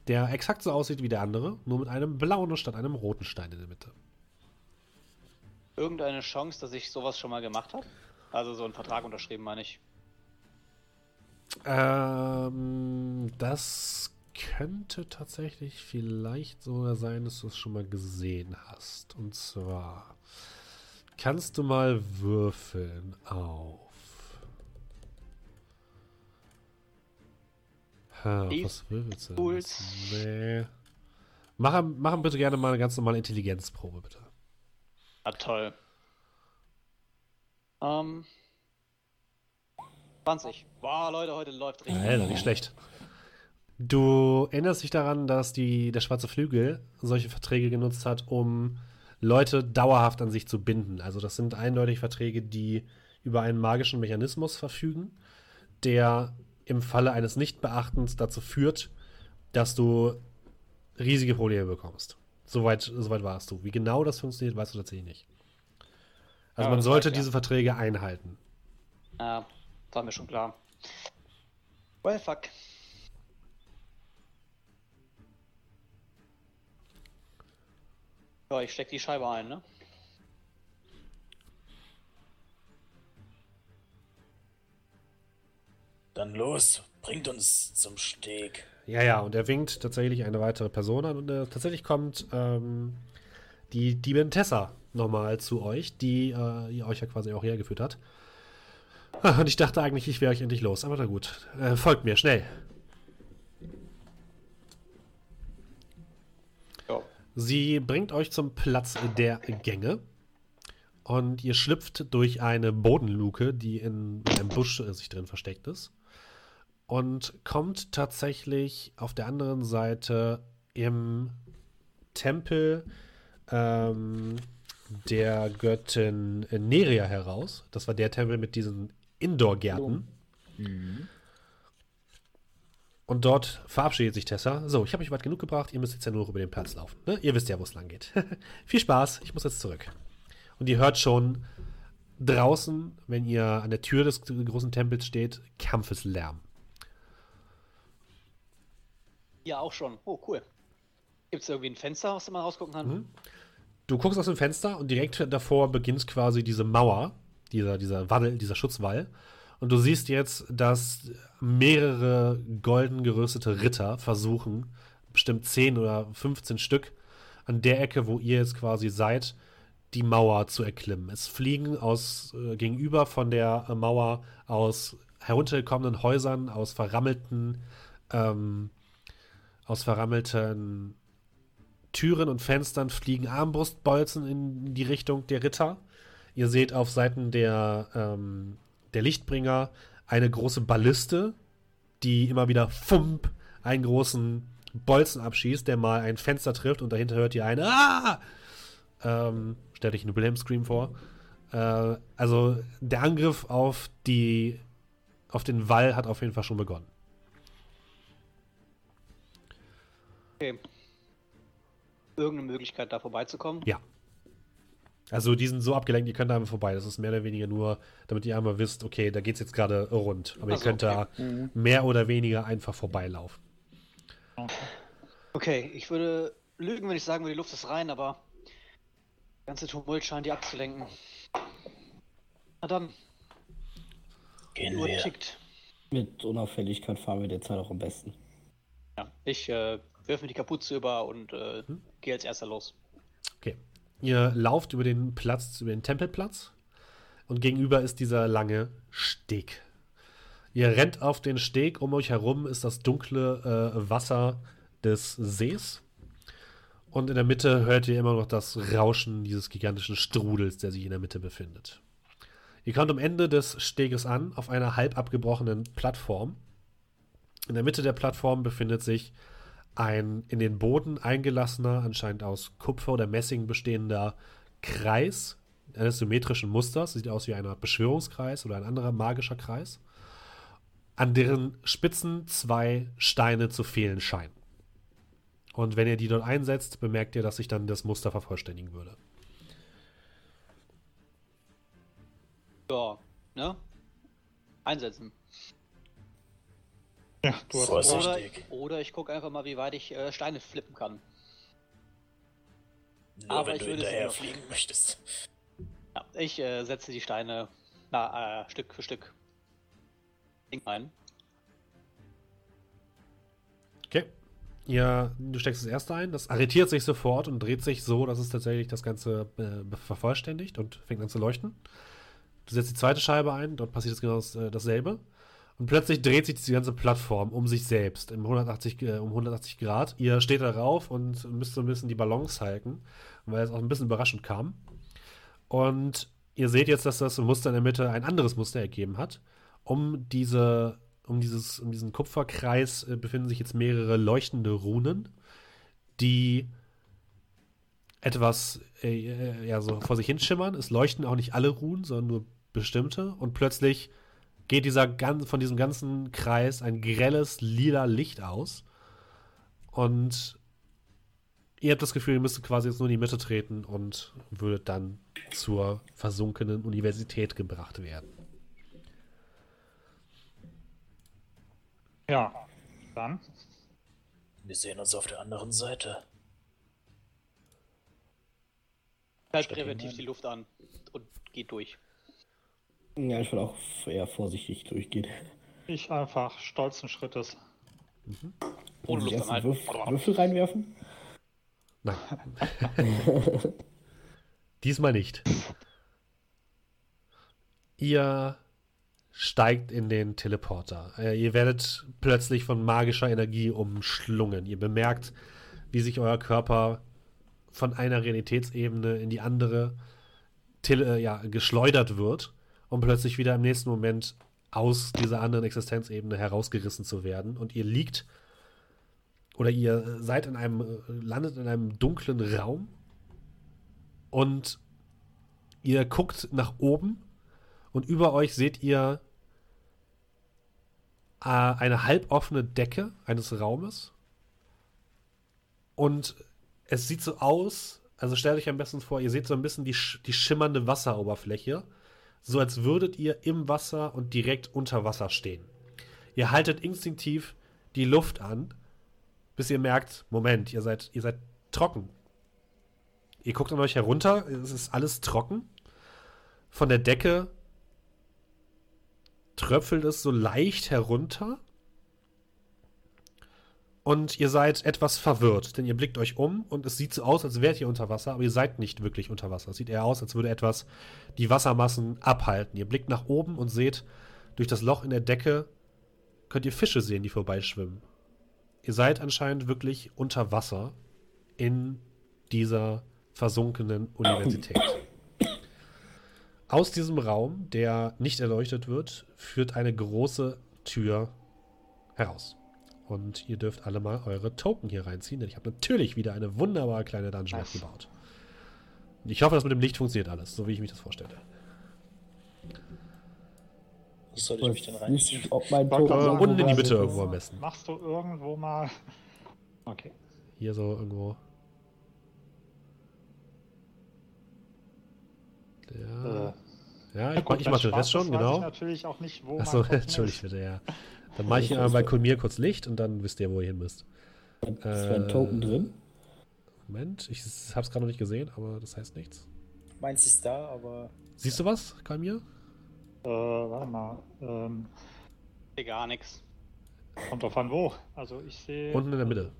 der exakt so aussieht wie der andere, nur mit einem blauen statt einem roten Stein in der Mitte. Irgendeine Chance, dass ich sowas schon mal gemacht habe? Also so einen Vertrag unterschrieben, meine ich. Ähm, das könnte tatsächlich vielleicht sogar sein, dass du es schon mal gesehen hast. Und zwar kannst du mal würfeln auf. Ha, was würfelst du? Nee. Mach, mach bitte gerne mal eine ganz normale Intelligenzprobe, bitte. Ah, toll. Ähm. 20. Boah, Leute, heute läuft richtig. Alter, nicht schlecht. Du erinnerst dich daran, dass die, der Schwarze Flügel solche Verträge genutzt hat, um Leute dauerhaft an sich zu binden. Also das sind eindeutig Verträge, die über einen magischen Mechanismus verfügen, der im Falle eines Nichtbeachtens dazu führt, dass du riesige Probleme bekommst. Soweit, soweit warst du. Wie genau das funktioniert, weißt du tatsächlich nicht. Also Ja, man sollte weiß ich, ja. diese Verträge einhalten. Ja, das war mir schon klar. Well, fuck. Ja, ich steck die Scheibe ein, ne? Dann los, bringt uns zum Steg. Ja, ja, und er winkt tatsächlich eine weitere Person an und äh, tatsächlich kommt ähm, die Diebin Tessa nochmal zu euch, die äh, ihr euch ja quasi auch hergeführt hat. Und ich dachte eigentlich, ich wäre euch endlich los, aber na gut. Äh, folgt mir, schnell. Sie bringt euch zum Platz der Gänge und ihr schlüpft durch eine Bodenluke, die in einem Busch äh, sich drin versteckt ist und kommt tatsächlich auf der anderen Seite im Tempel ähm, der Göttin Neria heraus. Das war der Tempel mit diesen Indoor-Gärten. Und dort verabschiedet sich Tessa. So, ich habe euch weit genug gebracht. Ihr müsst jetzt ja nur über den Platz laufen. Ne? Ihr wisst ja, wo es lang geht. Viel Spaß. Ich muss jetzt zurück. Und ihr hört schon draußen, wenn ihr an der Tür des großen Tempels steht, Kampfeslärm. Ja, auch schon. Oh, cool. Gibt es irgendwie ein Fenster, aus dem man rausgucken kann? Du guckst aus dem Fenster und direkt davor beginnt quasi diese Mauer, dieser, dieser Wall, dieser Schutzwall. Und du siehst jetzt, dass mehrere golden gerüstete Ritter versuchen, bestimmt 10 oder 15 Stück, an der Ecke, wo ihr jetzt quasi seid, die Mauer zu erklimmen. Es fliegen aus äh, gegenüber von der äh, Mauer aus heruntergekommenen Häusern aus verrammelten, ähm, aus verrammelten Türen und Fenstern fliegen Armbrustbolzen in die Richtung der Ritter. Ihr seht auf Seiten der, ähm, der Lichtbringer eine große Balliste, die immer wieder fump einen großen Bolzen abschießt, der mal ein Fenster trifft und dahinter hört ihr eine Ah! Ähm, stell dich einen Wilhelm Scream vor. Äh, also der Angriff auf die auf den Wall hat auf jeden Fall schon begonnen. Okay. Irgendeine Möglichkeit, da vorbeizukommen? Ja. Also die sind so abgelenkt, ihr könnt da einmal vorbei. Das ist mehr oder weniger nur, damit ihr einmal wisst, okay, da geht es jetzt gerade rund. Aber Ach ihr könnt okay. da mehr oder weniger einfach vorbeilaufen. Okay, ich würde lügen, wenn ich sagen würde, die Luft ist rein, aber der ganze Tumult scheint die abzulenken. Na dann, Gehen Uhr wir. tickt. Mit Unauffälligkeit fahren wir derzeit auch am besten. Ja, ich äh, werfe mir die Kapuze über und äh, gehe als erster los. Okay. Ihr lauft über den Platz, über den Tempelplatz und gegenüber ist dieser lange Steg. Ihr rennt auf den Steg, um euch herum ist das dunkle äh, Wasser des Sees. Und in der Mitte hört ihr immer noch das Rauschen dieses gigantischen Strudels, der sich in der Mitte befindet. Ihr kommt am Ende des Steges an, auf einer halb abgebrochenen Plattform. In der Mitte der Plattform befindet sich ein in den Boden eingelassener, anscheinend aus Kupfer oder Messing bestehender Kreis eines symmetrischen Musters. Sieht aus wie ein Beschwörungskreis oder ein anderer magischer Kreis, an deren Spitzen zwei Steine zu fehlen scheinen. Und wenn ihr die dort einsetzt, bemerkt ihr, dass sich dann das Muster vervollständigen würde. Ja, ne? Einsetzen. Ja, du hast Vorsicht. recht. Oder, oder ich gucke einfach mal, wie weit ich äh, Steine flippen kann. Nur Aber wenn ich du hinterher fliegen möchtest. Ja, ich äh, setze die Steine na, äh, Stück für Stück ein. Okay. Ja, du steckst das erste ein, das arretiert sich sofort und dreht sich so, dass es tatsächlich das Ganze äh, vervollständigt und fängt an zu leuchten. Du setzt die zweite Scheibe ein, dort passiert es genau das, äh, dasselbe. Und plötzlich dreht sich diese ganze Plattform um sich selbst im 180, äh, um 180 Grad. Ihr steht darauf und müsst so ein bisschen die Balance halten, weil es auch ein bisschen überraschend kam. Und ihr seht jetzt, dass das Muster in der Mitte ein anderes Muster ergeben hat. Um diese, um dieses, um diesen Kupferkreis äh, befinden sich jetzt mehrere leuchtende Runen, die etwas äh, ja, so vor sich hinschimmern. Es leuchten auch nicht alle Runen, sondern nur bestimmte. Und plötzlich geht dieser gan von diesem ganzen Kreis ein grelles lila Licht aus. Und ihr habt das Gefühl, ihr müsst quasi jetzt nur in die Mitte treten und würdet dann zur versunkenen Universität gebracht werden. Ja, dann. Wir sehen uns auf der anderen Seite. Halt präventiv die Luft an und geht durch. Ja, ich will auch eher vorsichtig durchgehen. Ich einfach stolzen Schrittes. Ohne Die Luft anhalten. Würf Würfel reinwerfen? Nein. Diesmal nicht. Ihr steigt in den Teleporter. Äh, ihr werdet plötzlich von magischer Energie umschlungen. Ihr bemerkt, wie sich euer Körper von einer Realitätsebene in die andere tele äh, ja, geschleudert wird, um plötzlich wieder im nächsten Moment aus dieser anderen Existenzebene herausgerissen zu werden. Und ihr liegt oder ihr seid in einem, landet in einem dunklen Raum und ihr guckt nach oben und über euch seht ihr äh, eine halboffene Decke eines Raumes und es sieht so aus, also stellt euch am besten vor, ihr seht so ein bisschen die, die schimmernde Wasseroberfläche, so als würdet ihr im Wasser und direkt unter Wasser stehen. Ihr haltet instinktiv die Luft an, bis ihr merkt, Moment, ihr seid, ihr seid trocken. Ihr guckt an euch herunter, es ist alles trocken. Von der Decke tröpfelt es so leicht herunter. Und ihr seid etwas verwirrt, denn ihr blickt euch um und es sieht so aus, als wärt ihr unter Wasser, aber ihr seid nicht wirklich unter Wasser. Es sieht eher aus, als würde etwas die Wassermassen abhalten. Ihr blickt nach oben und seht durch das Loch in der Decke könnt ihr Fische sehen, die vorbeischwimmen. Ihr seid anscheinend wirklich unter Wasser in dieser versunkenen Universität. Aus diesem Raum, der nicht erleuchtet wird, führt eine große Tür heraus. Und ihr dürft alle mal eure Token hier reinziehen, denn ich habe natürlich wieder eine wunderbare kleine Dungeon Nice. aufgebaut. Und ich hoffe, das mit dem Licht funktioniert alles, so wie ich mich das vorstelle. Wo soll ich Ich mich denn reinziehen? nicht, ob mein Äh, Token unten in die Mitte irgendwo am besten. Machst du irgendwo mal. Okay. Hier so irgendwo. Ja, Äh, ja ja ich, gut, mach- ich mache den schwarz Rest ist, schon, weiß Ich genau. natürlich auch nicht, wo Achso, entschuldigt bitte, ja. Dann mache ich einmal bei mir kurz Licht und dann wisst ihr, wo ihr hin müsst. Ist da ein Token Äh, drin? Moment, ich habe es gerade noch nicht gesehen, aber das heißt nichts. Meins ist da, aber Siehst du was, Kalmir? Äh, warte mal. Ähm, Sehe gar nichts. kommt drauf an, wo. Also ich sehe. Unten in der Mitte.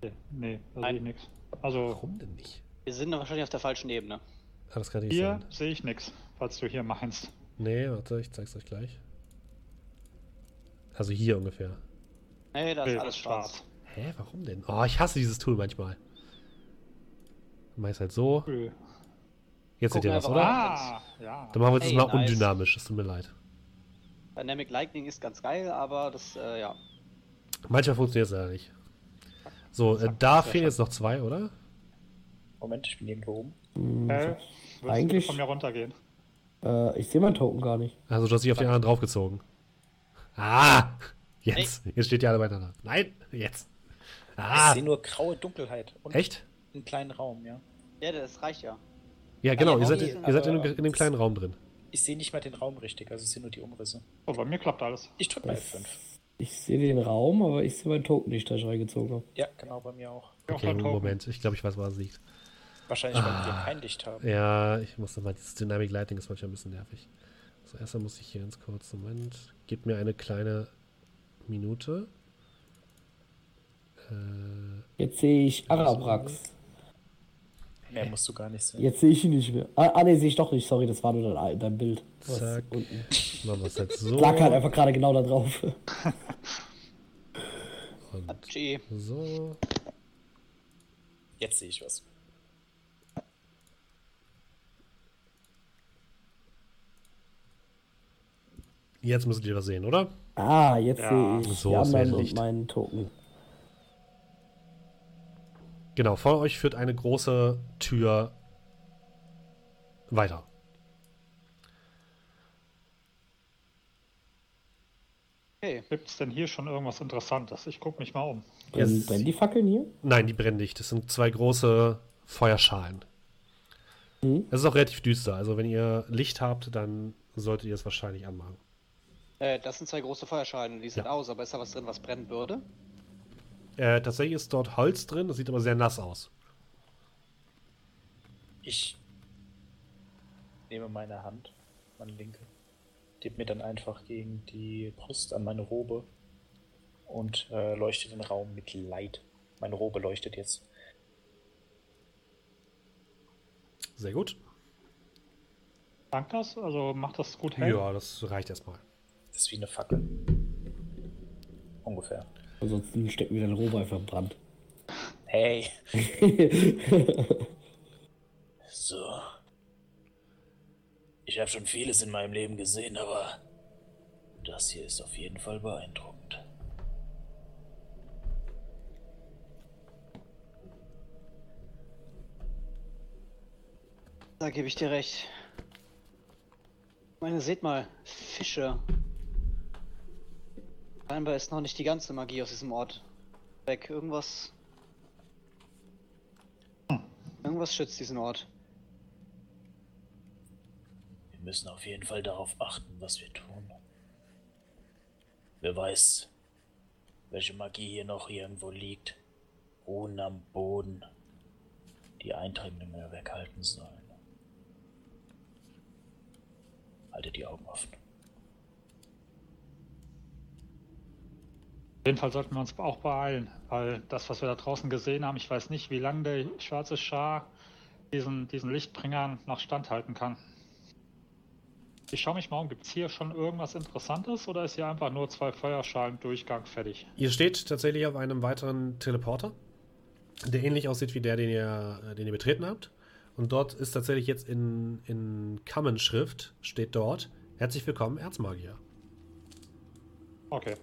Okay, Nee, da Nein. sehe ich nichts. Also Warum denn nicht? Wir sind wahrscheinlich auf der falschen Ebene. Ah, das kann nicht hier sehe ich nichts, falls du hier meinst. Nee, warte, ich zeig's euch gleich. Also hier ungefähr. Nee, da ist alles schwarz. Hä, warum denn? Oh, ich hasse dieses Tool manchmal. Mach ich's halt so. Jetzt seht ihr was, einfach oder? mal. Ah, ja. Dann machen wir jetzt Hey, mal nice. undynamisch. Es tut mir leid. Dynamic Lightning ist ganz geil, aber das, äh, ja. Manchmal funktioniert es leider nicht. So, äh, da fehlen jetzt noch zwei, oder? Moment, ich bin irgendwo oben. Hm, Äh, Eigentlich- du von mir runtergehen? äh, ich sehe meinen Token gar nicht. Also, du hast dich auf den anderen draufgezogen. Ah! Jetzt. Jetzt steht ihr alle beieinander. Nein, jetzt. Ich Ah! sehe nur graue Dunkelheit und Echt? einen kleinen Raum, ja. Ja, das reicht ja. Ja, genau. ja, Ihr seid, ihr seid in, in dem kleinen Raum drin. Ich sehe nicht mal den Raum richtig, also ich sehe nur die Umrisse. Oh, bei mir klappt alles. Ich drücke mal Das- F5. Ich sehe den Raum, aber ich sehe meinen Token nicht, da ich reingezogen habe. Ja, genau, bei mir auch. Okay. Moment. Ich glaube, ich weiß, woran es liegt. Wahrscheinlich, weil Ah. wir kein Licht haben. Ja, ich muss mal. Dieses Dynamic Lighting ist manchmal ein bisschen nervig. So, erstmal muss ich hier ganz kurz. Moment. Gib mir eine kleine Minute. Äh, Jetzt sehe ich Arabrax. Mehr musst du gar nicht sehen. Jetzt sehe ich ihn nicht mehr. Ah, ah nee, sehe ich doch nicht. Sorry, das war nur dein, dein Bild. Was Zack. unten. machen wir es jetzt so. Lag halt einfach gerade genau da drauf. Und so. Jetzt sehe ich was. Jetzt müsstet ihr was sehen, oder? Ah, jetzt Ja, sehe ich so mehr anderen und Licht. meinen Token. Genau, vor euch führt eine große Tür weiter. Okay. Gibt es denn hier schon irgendwas Interessantes? Ich gucke mich mal um. Brennen, Yes. brennen die Fackeln hier? Nein, die brennen nicht. Das sind zwei große Feuerschalen. Mhm. Es ist auch relativ düster. Also, wenn ihr Licht habt, dann solltet ihr es wahrscheinlich anmachen. Äh, das sind zwei große Feuerschalen, die sind Ja. aus, aber ist da was drin, was brennen würde? Äh, tatsächlich ist dort Holz drin, das sieht aber sehr nass aus. Ich nehme meine Hand, meine linke, gebe mir dann einfach gegen die Brust an meine Robe und äh, leuchte den Raum mit Light. Meine Robe leuchtet jetzt. Sehr gut. Dank das? Also macht das gut hell? Ja, das reicht erstmal. Das ist wie eine Fackel. Ungefähr. Ansonsten stecken wir den Robo einfach im Brand. Hey. So. Ich habe schon vieles in meinem Leben gesehen, aber das hier ist auf jeden Fall beeindruckend. Da gebe ich dir recht. Ich meine, seht mal, Fische. Scheinbar ist noch nicht die ganze Magie aus diesem Ort weg. Irgendwas. Irgendwas schützt diesen Ort. Wir müssen auf jeden Fall darauf achten, was wir tun. Wer weiß, welche Magie hier noch irgendwo liegt. Ruhen am Boden, die Eindringlinge weghalten sollen. Haltet die Augen offen. Auf jeden Fall sollten wir uns auch beeilen, weil das, was wir da draußen gesehen haben, ich weiß nicht, wie lange der schwarze Schar diesen, diesen Lichtbringern noch standhalten kann. Ich schaue mich mal um, gibt es hier schon irgendwas Interessantes oder ist hier einfach nur zwei Feuerschalen Durchgang fertig? Ihr steht tatsächlich auf einem weiteren Teleporter, der ähnlich aussieht wie der, den ihr, äh, den ihr betreten habt. Und dort ist tatsächlich jetzt in, in Kammenschrift, steht dort, herzlich willkommen, Erzmagier. Okay.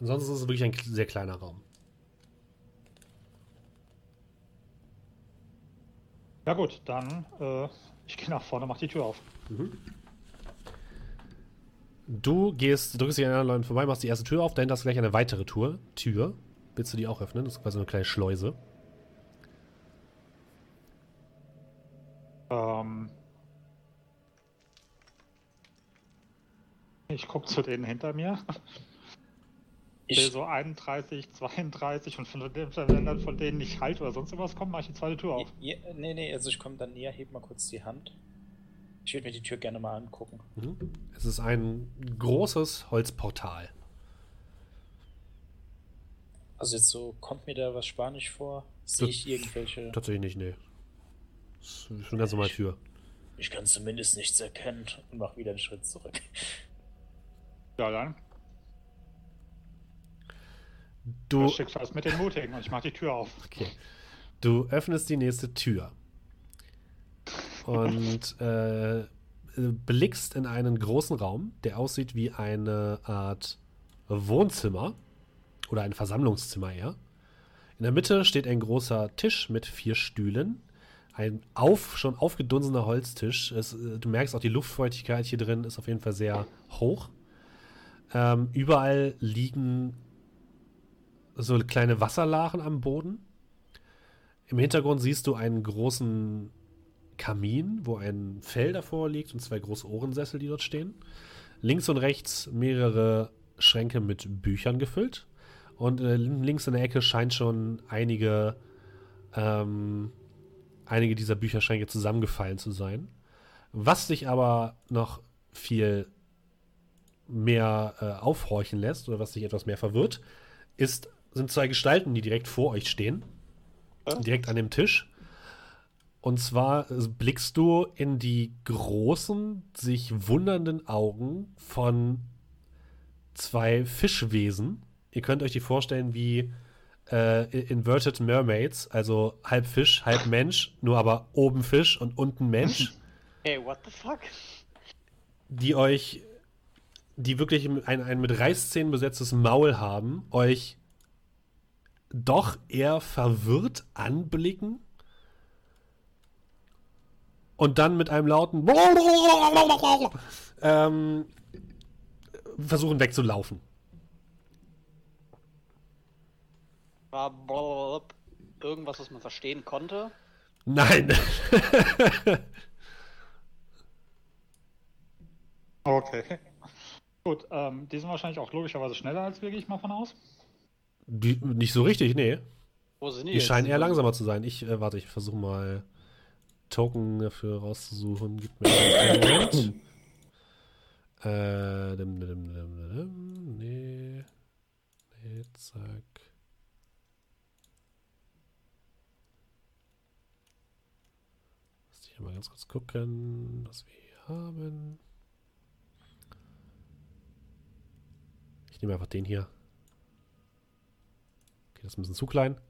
Ansonsten ist es wirklich ein sehr kleiner Raum. Ja gut, dann äh, ich gehe nach vorne, mach die Tür auf. Du gehst, drückst dich an den anderen Leuten vorbei, machst die erste Tür auf, dahinter ist gleich eine weitere Tour, Tür. Willst du die auch öffnen? Das ist quasi eine kleine Schleuse. Ähm, ich gucke zu denen hinter mir. Ich Ich, so 31, 32 und von denen, wenn dann von denen nicht halt oder sonst irgendwas kommt, mache ich die zweite Tür auf. ja, nee, nee, also ich komme dann näher, heb mal kurz die Hand. Ich würde mir die Tür gerne mal angucken. Mhm. Es ist ein großes Holzportal. Also jetzt so, kommt mir da was Spanisch vor? Sehe ich irgendwelche... Tatsächlich nicht, nee. Das ist schon eine ganz normale Tür. Ich kann zumindest nichts erkennen und mach wieder einen Schritt zurück. Ja, dann. Du, Das Schicksal ist mit den Mutigen und ich mache die Tür auf. okay. du öffnest die nächste Tür und äh, blickst in einen großen Raum, der aussieht wie eine Art Wohnzimmer oder ein Versammlungszimmer eher. In der Mitte steht ein großer Tisch mit vier Stühlen. Ein auf, schon aufgedunsener Holztisch. Es, äh, du merkst auch, die Luftfeuchtigkeit hier drin ist auf jeden Fall sehr hoch. Ähm, überall liegen so kleine Wasserlachen am Boden. Im Hintergrund siehst du einen großen Kamin, wo ein Fell davor liegt und zwei große Ohrensessel, die dort stehen. Links und rechts mehrere Schränke mit Büchern gefüllt. Und äh, links in der Ecke scheint schon einige, ähm, einige dieser Bücherschränke zusammengefallen zu sein. Was dich aber noch viel mehr äh, aufhorchen lässt oder was dich etwas mehr verwirrt, ist, sind zwei Gestalten, die direkt vor euch stehen. Direkt an dem Tisch. Und zwar äh, blickst du in die großen, sich wundernden Augen von zwei Fischwesen. Ihr könnt euch die vorstellen wie äh, Inverted Mermaids, also halb Fisch, halb Mensch, nur aber oben Fisch und unten Mensch, Hey, what the fuck? die euch, die wirklich ein, ein mit Reißzähnen besetztes Maul haben, euch doch eher verwirrt anblicken und dann mit einem lauten ähm, versuchen wegzulaufen. War irgendwas, was man verstehen konnte? Nein. Okay. Gut, ähm, die sind wahrscheinlich auch logischerweise schneller als wir, gehe ich mal von aus. Die, nicht so richtig, nee. Wo sind die, Die scheinen eher langsamer zu sein. Ich, äh, warte, ich versuche mal Token dafür rauszusuchen. Gib mir einen Moment. Äh, dim, dim, dim, dim. Nee. Nee, zack. Lass dich mal ganz kurz gucken, was wir hier haben. Ich nehme einfach den hier. Das ist ein bisschen zu klein.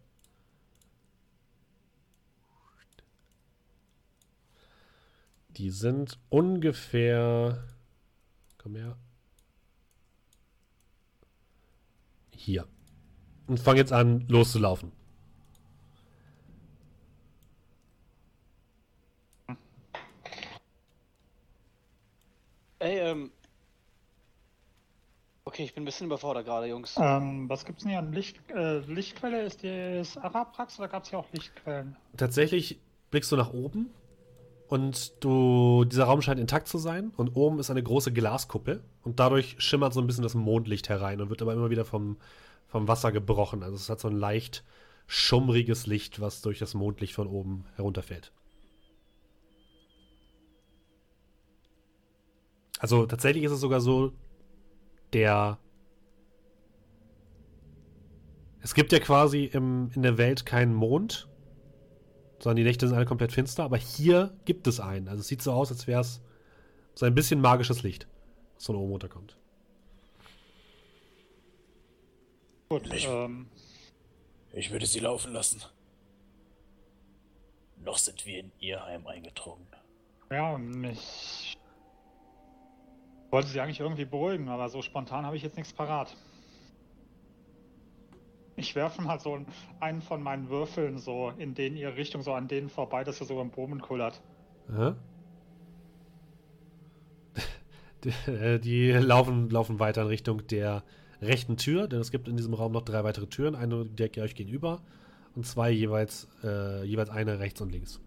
Die sind ungefähr. Komm her. Hier. Und fangen jetzt an, loszulaufen. Ey, ähm. Okay, ich bin ein bisschen überfordert gerade, Jungs. Ähm, was gibt's denn hier an Licht, äh, Lichtquelle? Ist das Araprax oder gab's hier auch Lichtquellen? Tatsächlich blickst du nach oben und du, dieser Raum scheint intakt zu sein und oben ist eine große Glaskuppel und dadurch schimmert so ein bisschen das Mondlicht herein und wird aber immer wieder vom, vom Wasser gebrochen. Also es hat so ein leicht schummriges Licht, was durch das Mondlicht von oben herunterfällt. Also tatsächlich ist es sogar so, der es gibt ja quasi im, in der Welt keinen Mond sondern die Nächte sind alle komplett finster, aber hier gibt es einen. Also es sieht so aus, als wäre es so ein bisschen magisches Licht, was von oben runterkommt. Gut, Ich- ähm, Ich würde sie laufen lassen. Noch sind wir in ihr Heim eingedrungen. ja, ich wollte sie eigentlich irgendwie beruhigen, aber so spontan habe ich jetzt nichts parat. Ich werfe mal so einen von meinen Würfeln so in den ihre Richtung, so an denen vorbei, dass er so im Boden kullert. Aha. Die, äh, die laufen, laufen weiter in Richtung der rechten Tür, denn es gibt in diesem Raum noch drei weitere Türen, eine direkt euch gegenüber und zwei jeweils, äh, jeweils eine rechts und links.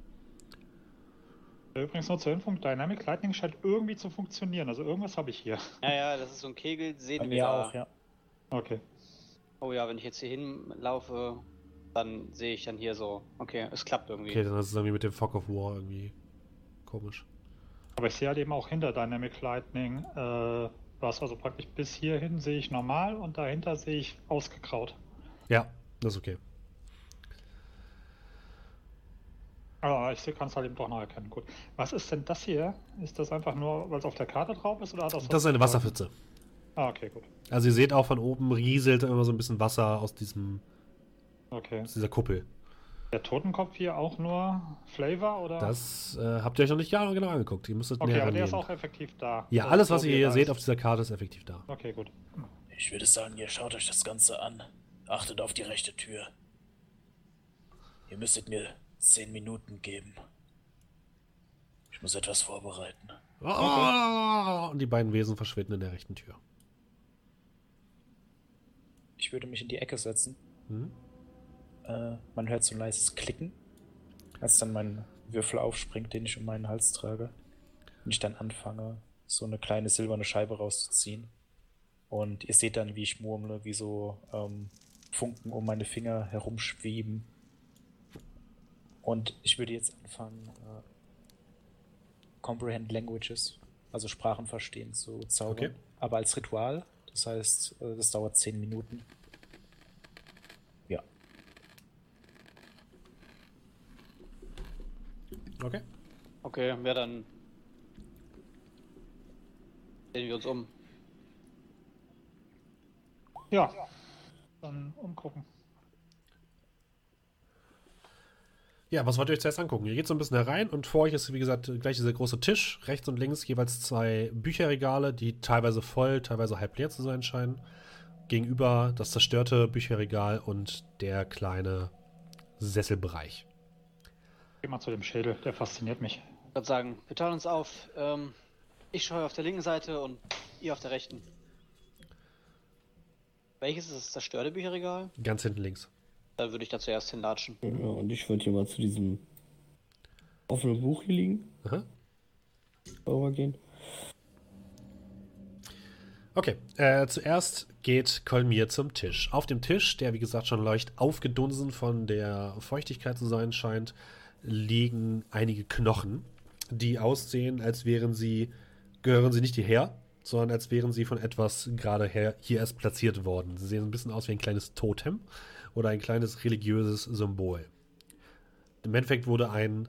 Übrigens nur zur Info, Dynamic Lightning scheint irgendwie zu funktionieren. Also irgendwas habe ich hier. Ja, ja, das ist so ein Kegel, sehen wir mir da. auch, ja. Okay. Oh ja, wenn ich jetzt hier hinlaufe, dann sehe ich dann hier so, okay, es klappt irgendwie. Okay, dann ist es irgendwie mit dem Fog of War irgendwie komisch. Aber ich sehe halt eben auch hinter Dynamic Lightning, äh, was also praktisch bis hierhin sehe ich normal und dahinter sehe ich ausgekraut. Ja, das ist okay. Aber ich kann es halt eben doch noch erkennen. Gut. Was ist denn das hier? Ist das einfach nur, weil es auf der Karte drauf ist oder hat das Das ist eine? Wasserpfütze. Ah, okay, gut. Also ihr seht auch von oben rieselt immer so ein bisschen Wasser aus, diesem, Okay. aus dieser Kuppel. Der Totenkopf hier auch nur Flavor oder? Das äh, habt ihr euch noch nicht genau, genau angeguckt. Ihr müsstet okay, näher aber der ist auch effektiv da. Ja, alles, was ihr er hier seht ist. auf dieser Karte, ist effektiv da. Okay, gut. Ich würde sagen, ihr schaut euch das Ganze an. Achtet auf die rechte Tür. Ihr müsstet mir zehn Minuten geben. Ich muss etwas vorbereiten. Und die beiden Wesen verschwinden in der rechten Tür. Ich würde mich in die Ecke setzen. Mhm. Äh, man hört so ein leises Klicken, als dann mein Würfel aufspringt, den ich um meinen Hals trage. Und ich dann anfange, so eine kleine silberne Scheibe rauszuziehen. Und ihr seht dann, wie ich murmle, wie so ähm, Funken um meine Finger herumschweben. Und ich würde jetzt anfangen, äh, Comprehend Languages, also Sprachen verstehen, zu zaubern. Okay. Aber als Ritual. Das heißt, äh, das dauert 10 Minuten. Ja. Okay. Okay, ja, dann sehen wir uns um. Ja. Dann umgucken. Ja, was wollt ihr euch zuerst angucken? Ihr geht so ein bisschen herein und vor euch ist, wie gesagt, gleich dieser große Tisch. Rechts und links jeweils zwei Bücherregale, die teilweise voll, teilweise halb leer zu sein scheinen. Gegenüber das zerstörte Bücherregal und der kleine Sesselbereich. Geh mal zu dem Schädel, der fasziniert mich. Ich würde sagen, wir teilen uns auf. Ähm, ich schaue auf der linken Seite und ihr auf der rechten. Welches ist das zerstörte Bücherregal? Ganz hinten links. Da würde ich da zuerst hinlatschen. Ja, und ich würde hier mal zu diesem offenen Buch hier liegen, Aha. rübergehen. Okay, äh, zuerst geht Kolmir zum Tisch. Auf dem Tisch, der wie gesagt schon leicht aufgedunsen von der Feuchtigkeit zu sein scheint, liegen einige Knochen, die aussehen, als wären sie, gehören sie nicht hierher, sondern als wären sie von etwas gerade her, hier erst platziert worden. Sie sehen ein bisschen aus wie ein kleines Totem oder ein kleines religiöses Symbol. Im Endeffekt wurde ein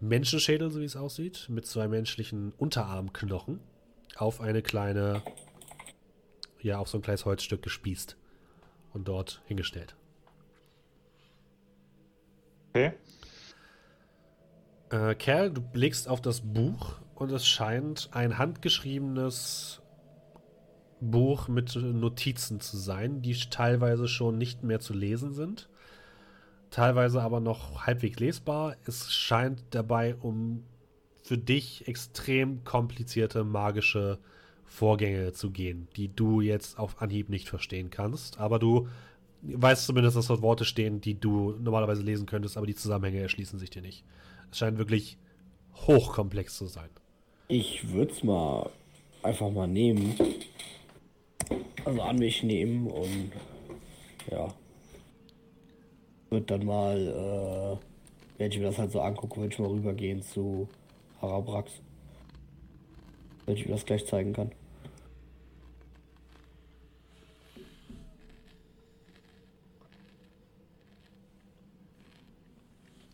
Menschenschädel, so wie es aussieht, mit zwei menschlichen Unterarmknochen auf eine kleine, ja, auf so ein kleines Holzstück gespießt und dort hingestellt. Okay. Äh, Kerl, du blickst auf das Buch und es scheint ein handgeschriebenes Buch mit Notizen zu sein, die teilweise schon nicht mehr zu lesen sind, teilweise aber noch halbwegs lesbar. Es scheint dabei um für dich extrem komplizierte magische Vorgänge zu gehen, die du jetzt auf Anhieb nicht verstehen kannst, aber du weißt zumindest, dass dort Worte stehen, die du normalerweise lesen könntest, aber die Zusammenhänge erschließen sich dir nicht. Es scheint wirklich hochkomplex zu sein. Ich würde es mal einfach mal nehmen. Also an mich nehmen und ja. Wird dann mal, äh, wenn ich mir das halt so angucke, würde ich mal rübergehen zu Harabrax. Wenn ich mir das gleich zeigen kann.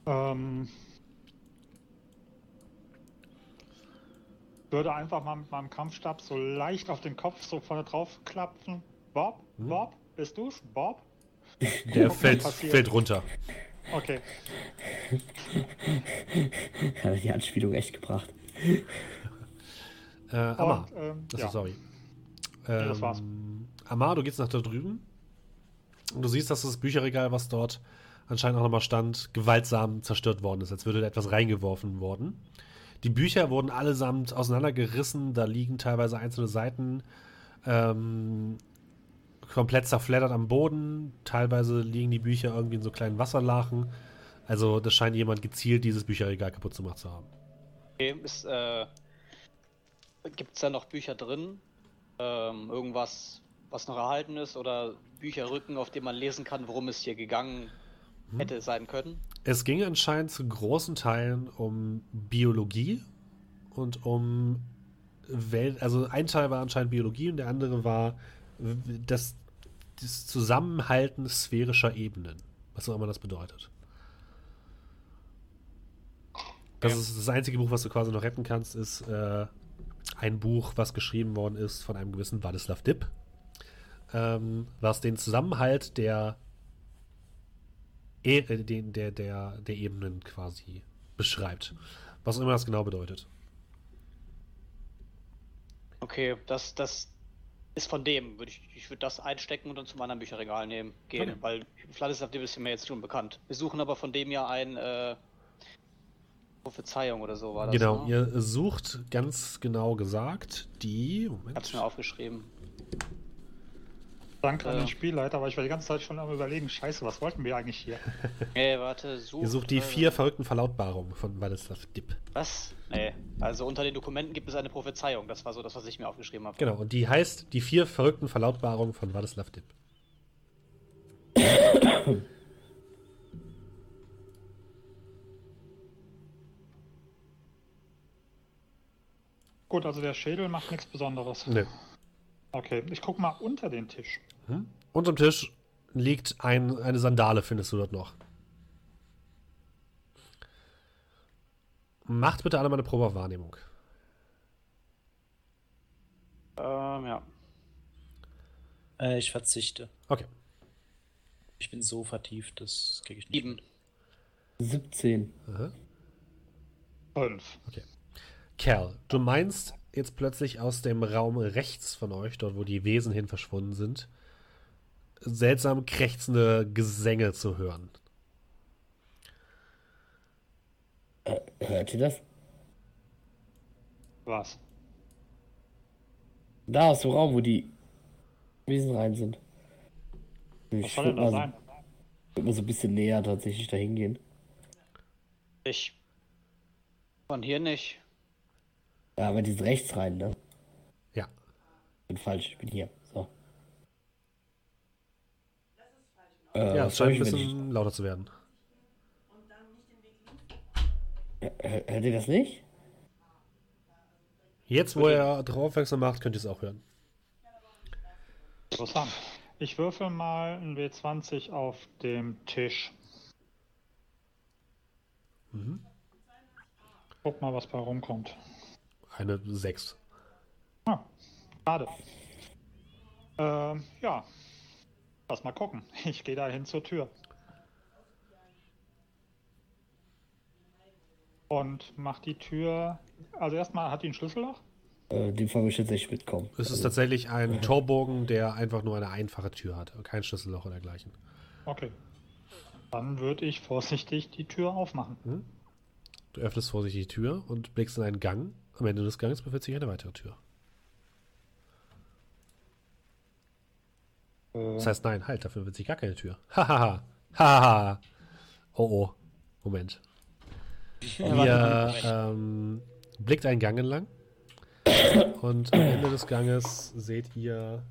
Ähm, würde einfach mal mit meinem Kampfstab so leicht auf den Kopf so vorne drauf klapfen. Bob, Hm? Bob, bist du's? Bob? Der was fällt, fällt runter. Okay. Hat die Anspielung echt gebracht. Äh, Amar. Und, ähm, Achso, ja. sorry. das war's. Ähm, Amar, du gehst nach da drüben. Und du siehst, dass das Bücherregal, was dort anscheinend auch nochmal stand, gewaltsam zerstört worden ist, als würde da etwas reingeworfen worden. Die Bücher wurden allesamt auseinandergerissen, da liegen teilweise einzelne Seiten ähm, komplett zerfleddert am Boden. Teilweise liegen die Bücher irgendwie in so kleinen Wasserlachen. Also, das scheint jemand gezielt dieses Bücherregal kaputt gemacht zu haben. Okay, ist, äh, gibt's da noch Bücher drin? Ähm, irgendwas, was noch erhalten ist? Oder Bücherrücken, auf denen man lesen kann, worum es hier gegangen hätte sein können? Es ging anscheinend zu großen Teilen um Biologie und um Welt. Also ein Teil war anscheinend Biologie und der andere war das, das Zusammenhalten sphärischer Ebenen. Was auch immer das bedeutet. Das Ja. ist das einzige Buch, was du quasi noch retten kannst, ist äh, ein Buch, was geschrieben worden ist von einem gewissen Wladislav Dipp, ähm, was den Zusammenhalt der E- äh, den, der, der, der Ebenen quasi beschreibt. Was auch immer das genau bedeutet. Okay, das, das ist von dem. Würde ich ich würde das einstecken und dann zum anderen Bücherregal nehmen, gehen, Okay. weil Dibb ist mir jetzt schon bekannt. Wir suchen aber von dem ja ein äh, Prophezeiung oder so war das. genau, ne? ihr sucht ganz genau gesagt die. Ich hab's Moment. mir aufgeschrieben. Danke an den Spielleiter, aber ich war die ganze Zeit schon am überlegen, scheiße, was wollten wir eigentlich hier? Nee, warte, such. Ihr sucht die äh, vier verrückten Verlautbarungen von Wladislav Dipp. Was? Nee. Also unter den Dokumenten gibt es eine Prophezeiung. Das war so das, was ich mir aufgeschrieben habe. Genau, und die heißt die vier verrückten Verlautbarungen von Wladislav Dipp. Gut, also der Schädel macht nichts Besonderes. Nö. Okay, ich guck mal unter den Tisch. Hm? Unterm Tisch liegt ein, eine Sandale, findest du dort noch. Macht bitte alle mal eine Probe auf Wahrnehmung. Ähm, ja. Äh, ich verzichte. Okay. Ich bin so vertieft, das kriege ich nicht. Sieben. 17. Aha. Fünf. Kerl, du meinst jetzt plötzlich aus dem Raum rechts von euch, dort wo die Wesen hin verschwunden sind, seltsam krächzende Gesänge zu hören. Hört ihr das? Was? Da aus dem Raum, wo die Wesen rein sind. Was Ich soll würde denn da mal, sein? würd mal so ein bisschen näher tatsächlich dahin gehen. Ich. Von hier nicht. Ja, aber die sind rechts rein, ne? Ja. Ich bin falsch, ich bin hier. So. Äh, Ja, es scheint ein wenn ich, bisschen lauter zu werden. Hör- Hört ihr das nicht? Jetzt, wo er darauf aufmerksam macht, könnt ihr es auch hören. Interessant. Ich würfel mal ein W20 auf dem Tisch. Mhm. Guck mal, was bei rumkommt. Eine 6. Ah, schade. Ähm, ja. Lass mal gucken. Ich gehe da hin zur Tür. Und mach die Tür. Also erstmal hat die ein Schlüsselloch. Äh, Fall würde ich jetzt echt mitkommen. Es ist tatsächlich ein Torbogen, der einfach nur eine einfache Tür hat. Kein Schlüsselloch oder dergleichen. Okay. Dann würde ich vorsichtig die Tür aufmachen. Du öffnest vorsichtig die Tür und blickst in einen Gang. Am Ende des Ganges befindet sich eine weitere Tür. Das heißt, nein, halt, dafür wird sich gar keine Tür. Hahaha. Hahaha. Oh oh. Moment. Ihr ähm, blickt einen Gang entlang. Und am Ende des Ganges seht ihr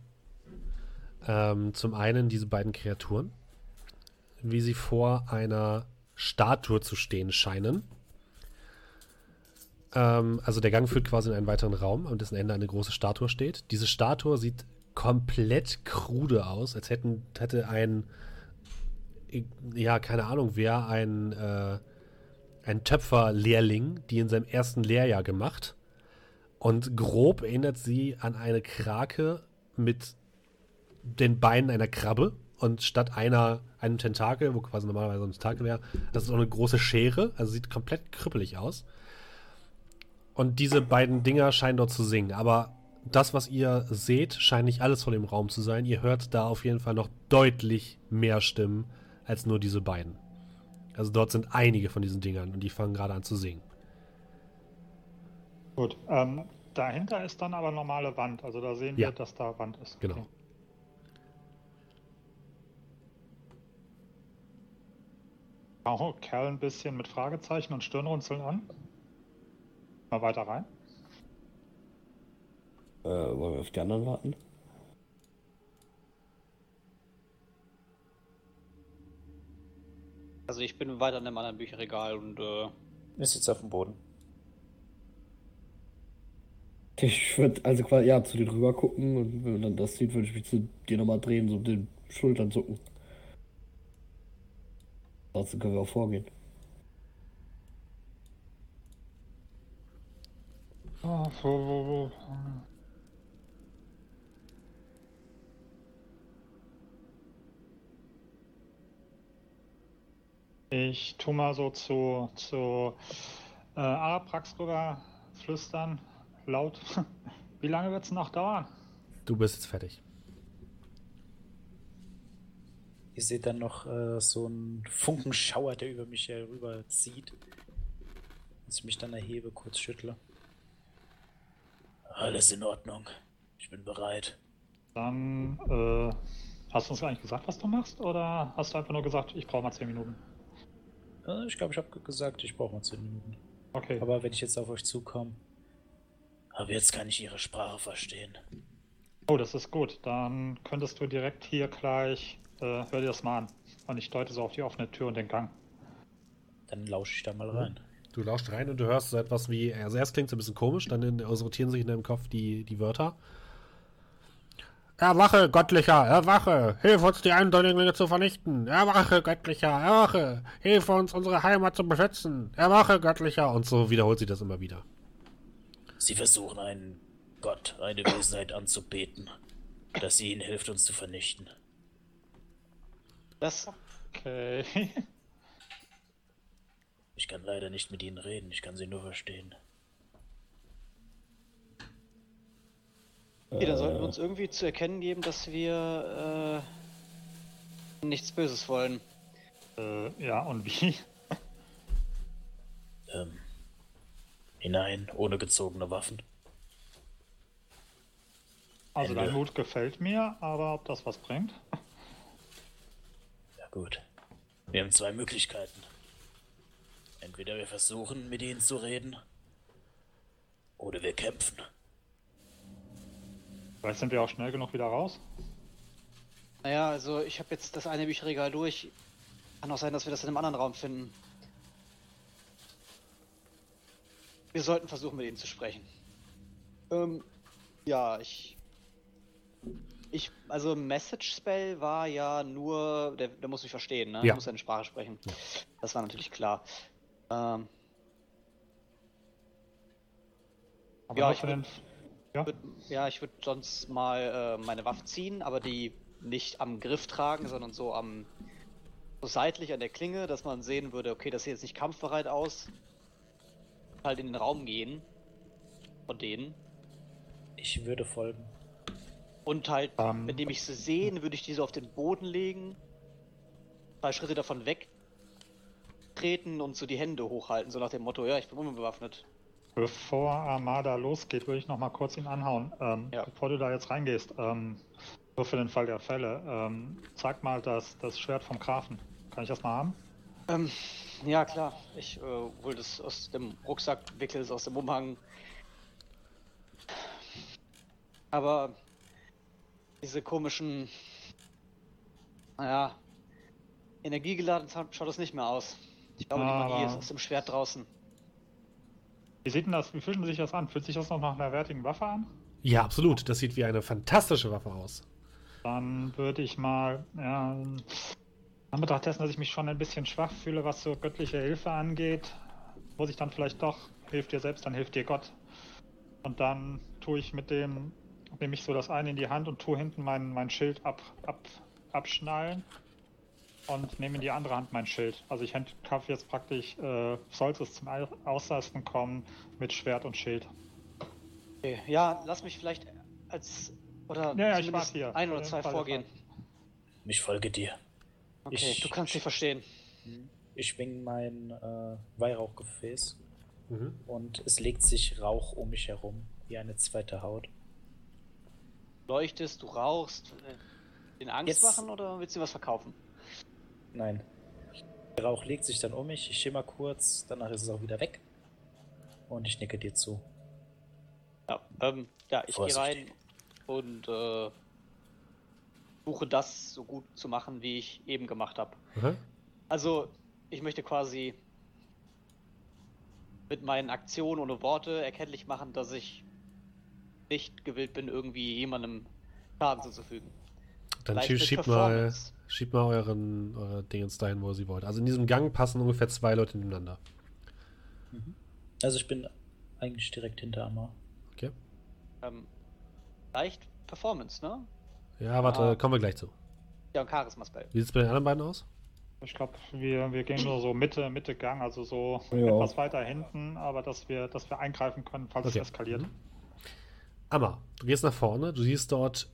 ähm, zum einen diese beiden Kreaturen, wie sie vor einer Statue zu stehen scheinen. Ähm, also der Gang führt quasi in einen weiteren Raum, an dessen Ende eine große Statue steht. Diese Statue sieht komplett krude aus, als hätten, hätte ein, ja, keine Ahnung, wer ein, äh, ein Töpferlehrling, die in seinem ersten Lehrjahr gemacht. Und grob erinnert sie an eine Krake mit den Beinen einer Krabbe. Und statt einer, einem Tentakel, wo quasi normalerweise ein Tentakel wäre, das ist auch eine große Schere. Also sieht komplett krüppelig aus. Und diese beiden Dinger scheinen dort zu singen. Aber das, was ihr seht, scheint nicht alles von dem Raum zu sein. Ihr hört da auf jeden Fall noch deutlich mehr Stimmen als nur diese beiden. Also dort sind einige von diesen Dingern und die fangen gerade an zu singen. Gut. Ähm, dahinter ist dann aber normale Wand. Also da sehen Ja. wir, dass da Wand ist. Genau. Okay. Schau Kerl ein bisschen mit Fragezeichen und Stirnrunzeln an. Mal weiter rein. Äh, wollen wir auf die anderen warten? Also ich bin weiter in einem anderen Bücherregal und äh, Ist jetzt auf dem Boden. Ich würde also quasi, ja, zu dir rüber gucken und wenn man dann das sieht, würde ich mich zu dir nochmal drehen, so mit den Schultern zucken. Dazu können wir auch vorgehen. Oh, wo, wo, wo. Ich tu mal so zu, zu äh, Araprax rüber flüstern, laut. Wie lange wird's noch dauern? Du bist jetzt fertig. Ihr seht dann noch äh, so einen Funkenschauer, der über mich herüber zieht. Als ich mich dann erhebe, kurz schüttle. Alles in Ordnung. Ich bin bereit. Dann äh, hast du uns gar nicht gesagt, was du machst? Oder hast du einfach nur gesagt, ich brauche mal 10 Minuten? Ich glaube, ich habe gesagt, ich brauche mal 10 Minuten. Okay. Aber wenn ich jetzt auf euch zukomme. Aber jetzt kann ich ihre Sprache verstehen. Oh, das ist gut. Dann könntest du direkt hier gleich, äh, hör dir das mal an. Und ich deute so auf die offene Tür und den Gang. Dann lausche ich da mal rein. Du lauscht rein und du hörst so etwas wie, also erst klingt es ein bisschen komisch, dann in, sortieren sich in deinem Kopf die, die Wörter. Erwache, Göttlicher, erwache! Hilf uns, die Eindringlinge zu vernichten! Erwache, Göttlicher, erwache! Hilf uns, unsere Heimat zu beschützen! Erwache, Göttlicher! Und so wiederholt sie das immer wieder. Sie versuchen einen Gott, eine Wesenheit anzubeten, dass sie ihnen hilft, uns zu vernichten. das Okay. Ich kann leider nicht mit ihnen reden, ich kann sie nur verstehen. Okay, dann sollten wir uns irgendwie zu erkennen geben, dass wir äh, nichts Böses wollen. äh, ja, und wie? Ähm, hinein, ohne gezogene Waffen. Also Ende. dein Mut gefällt mir, aber ob das was bringt? Ja gut. Wir haben zwei Möglichkeiten. Entweder wir versuchen, mit ihnen zu reden, oder wir kämpfen. Vielleicht sind wir auch schnell genug wieder raus. Naja, also ich habe jetzt das eine Bücherregal durch. Kann auch sein, dass wir das in einem anderen Raum finden. Wir sollten versuchen, mit ihnen zu sprechen. Ähm, ja, ich. Ich, also Message Spell war ja nur, der, der muss mich verstehen, ne? Ja. Der muss seine Sprache sprechen. Das war natürlich klar. Ähm, Aber Ja, ich für den... Ja, würd, ja, ich würde sonst mal äh, meine Waffe ziehen, aber die nicht am Griff tragen, sondern so am so seitlich an der Klinge, dass man sehen würde, okay, das sieht jetzt nicht kampfbereit aus. Halt in den Raum gehen. Von denen. Ich würde folgen. Und halt, Ähm. indem ich sie sehen, würde ich die so auf den Boden legen. Zwei Schritte davon weg treten und so die Hände hochhalten, so nach dem Motto, ja, ich bin unbewaffnet. Bevor Armada losgeht, würde ich noch mal kurz ihn anhauen. Ähm, Ja. Bevor du da jetzt reingehst, ähm, nur für den Fall der Fälle, ähm, zeig mal das, das Schwert vom Grafen. Kann ich das mal haben? Ähm, ja, klar. Ich äh, hol das aus dem Rucksack, wickel es aus dem Umhang. Aber diese komischen, naja, energiegeladen scha- schaut es nicht mehr aus. Ich glaube, die Magie ist aus dem Schwert draußen. Wie sieht denn das, wie fühlt sich das an? Fühlt sich das noch nach einer wertigen Waffe an? Ja, absolut. Das sieht wie eine fantastische Waffe aus. Dann würde ich mal, ja, in Anbetracht dessen, dass ich mich schon ein bisschen schwach fühle, was so göttliche Hilfe angeht, muss ich dann vielleicht doch, hilft dir selbst, dann hilft dir Gott. Und dann tue ich mit dem, nehme ich so das eine in die Hand und tue hinten mein, mein Schild ab, ab, abschnallen und nehme in die andere Hand mein Schild. Also ich handkaufe jetzt praktisch, äh, sollte es zum Au- Ausrasten kommen, mit Schwert und Schild. Okay. Ja, lass mich vielleicht als. Oder Ja, ja, ich warte hier. ein oder den zwei Fall vorgehen. Fall. Ich folge dir. Okay, Ich- du kannst sie verstehen. Ich schwing mein äh, Weihrauchgefäß Mhm. und es legt sich Rauch um mich herum, wie eine zweite Haut. Leuchtest, du rauchst. äh, Den Angst Jetzt- machen oder willst du was verkaufen? Nein. Der Rauch legt sich dann um mich, ich schimmer kurz, danach ist es auch wieder weg. Und ich nicke dir zu. Ja, ähm, ja ich gehe rein und äh, suche das so gut zu machen, wie ich eben gemacht habe. Aha. Also, ich möchte quasi mit meinen Aktionen ohne Worte erkenntlich machen, dass ich nicht gewillt bin, irgendwie jemandem Schaden zuzufügen. Dann Vielleicht schie- mit schiebt mal. Schiebt mal euren, eure Dingens dahin, wo ihr sie wollt. Also in diesem Gang passen ungefähr zwei Leute nebeneinander. Also ich bin eigentlich direkt hinter Amar. Okay. Ähm, leicht Performance, ne? Ja, warte, Ah. kommen wir gleich zu. Ja, und Charisma-Spell. Wie sieht es bei den anderen beiden aus? Ich glaube, wir, wir gehen nur so Mitte, Mitte Gang, also so Ja. etwas weiter hinten, aber dass wir, dass wir eingreifen können, falls Okay. es eskaliert. Mhm. Amma, du gehst nach vorne, du siehst dort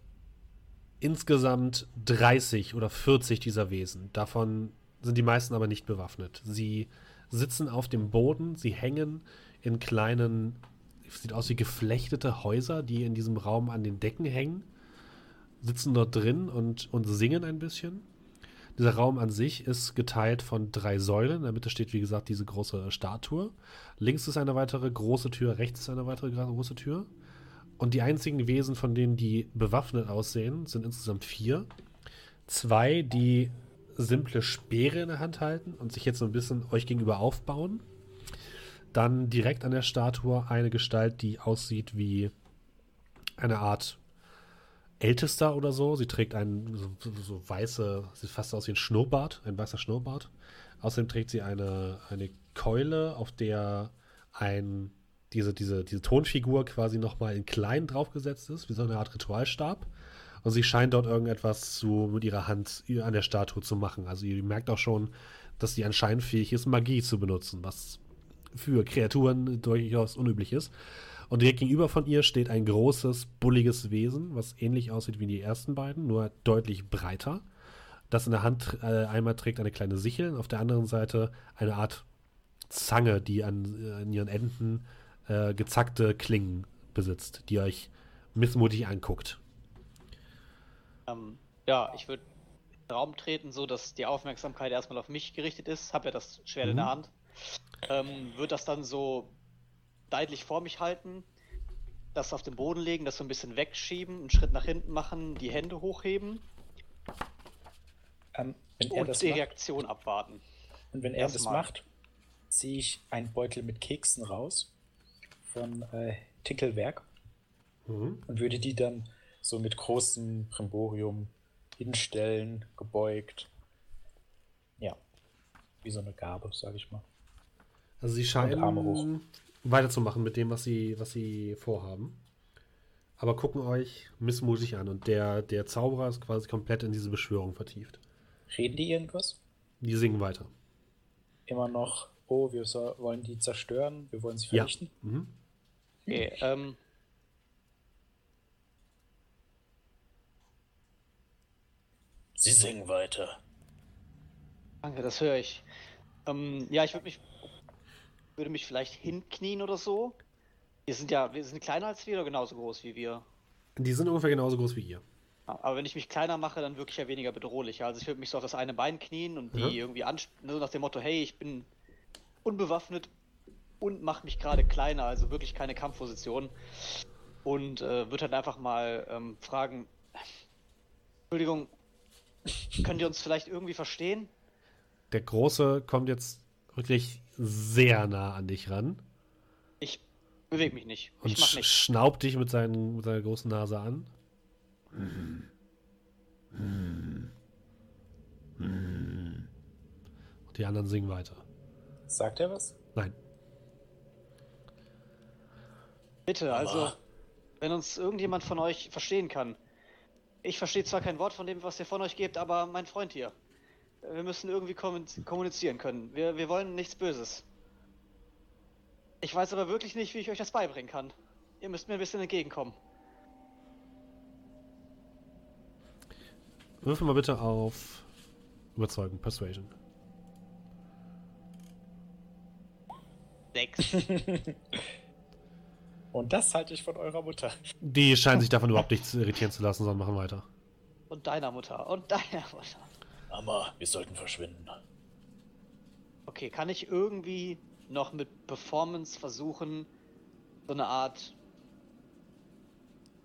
insgesamt 30 oder 40 dieser Wesen. Davon sind die meisten aber nicht bewaffnet. Sie sitzen auf dem Boden, sie hängen in kleinen, sieht aus wie geflechtete Häuser, die in diesem Raum an den Decken hängen, sitzen dort drin und, und singen ein bisschen. Dieser Raum an sich ist geteilt von drei Säulen. In der Mitte steht, wie gesagt, diese große Statue. Links ist eine weitere große Tür, rechts ist eine weitere große Tür. Und die einzigen Wesen, von denen die bewaffnet aussehen, sind insgesamt vier. Zwei, die simple Speere in der Hand halten und sich jetzt so ein bisschen euch gegenüber aufbauen. Dann direkt an der Statue eine Gestalt, die aussieht wie eine Art Ältester oder so. Sie trägt einen so, so, weiße, sieht fast aus wie ein Schnurrbart, ein weißer Schnurrbart. Außerdem trägt sie eine, eine Keule, auf der ein diese, diese, diese Tonfigur quasi nochmal in klein draufgesetzt ist, wie so eine Art Ritualstab. Und sie scheint dort irgendetwas zu, mit ihrer Hand an der Statue zu machen. Also ihr merkt auch schon, dass sie anscheinend fähig ist, Magie zu benutzen, was für Kreaturen durchaus unüblich ist. Und direkt gegenüber von ihr steht ein großes, bulliges Wesen, was ähnlich aussieht wie die ersten beiden, nur deutlich breiter. Das in der Hand äh, einmal trägt eine kleine Sichel auf der anderen Seite eine Art Zange, die an, äh, an ihren Enden äh, gezackte Klingen besitzt, die euch missmutig anguckt. Ähm, ja, ich würde in den Raum treten, so dass die Aufmerksamkeit erstmal auf mich gerichtet ist. Hab ja das Schwert in der Mhm. Hand. Ähm, würde das dann so seitlich vor mich halten, das auf den Boden legen, das so ein bisschen wegschieben, einen Schritt nach hinten machen, die Hände hochheben Ähm, wenn er und das die macht, Reaktion abwarten. und wenn er das erstmal. macht, ziehe ich einen Beutel mit Keksen raus von äh, Tinkelwerk Mhm. und würde die dann so mit großem Primborium hinstellen, gebeugt. Ja. Wie so eine Gabe, sage ich mal. Also sie scheinen weiterzumachen mit dem, was sie, was sie vorhaben. Aber gucken euch missmutig an und der, der Zauberer ist quasi komplett in diese Beschwörung vertieft. Reden die irgendwas? Die singen weiter. Immer noch, oh, wir so, wollen die zerstören, wir wollen sie Ja. vernichten. Mhm. Okay, ähm, Sie singen weiter. danke, das höre ich. Ähm, ja, ich würde mich würde mich vielleicht hinknien oder so. Wir sind ja, wir sind kleiner als wir oder genauso groß wie wir. Die sind ungefähr genauso groß wie ihr. Aber wenn ich mich kleiner mache, dann wirklich ja weniger bedrohlich. Also ich würde mich so auf das eine Bein knien und die Mhm. irgendwie ansp so nach dem Motto, hey, ich bin unbewaffnet und mache mich gerade kleiner, also wirklich keine Kampfposition. Und äh, würde dann einfach mal ähm, fragen, Entschuldigung, könnt ihr uns vielleicht irgendwie verstehen? Der Große kommt jetzt wirklich sehr nah an dich ran Ich bewege mich nicht. und Ich nichts. schnaubt dich mit, seinen, mit seiner großen Nase an. Und die anderen singen weiter. Sagt er was? Nein. Bitte, also, wenn uns irgendjemand von euch verstehen kann. Ich verstehe zwar kein Wort von dem, was ihr von euch gebt, aber mein Freund hier. Wir müssen irgendwie kommun- kommunizieren können. Wir, wir wollen nichts Böses. Ich weiß aber wirklich nicht, wie ich euch das beibringen kann. Ihr müsst mir ein bisschen entgegenkommen. Würfel mal bitte auf Überzeugen, Persuasion. Sechs. Und das halte ich von eurer Mutter. Die scheinen sich davon überhaupt nicht irritieren zu lassen, sondern machen weiter. Und deiner Mutter. Und deiner Mutter. Mama, wir sollten verschwinden. Okay, kann ich irgendwie noch mit Performance versuchen, so eine Art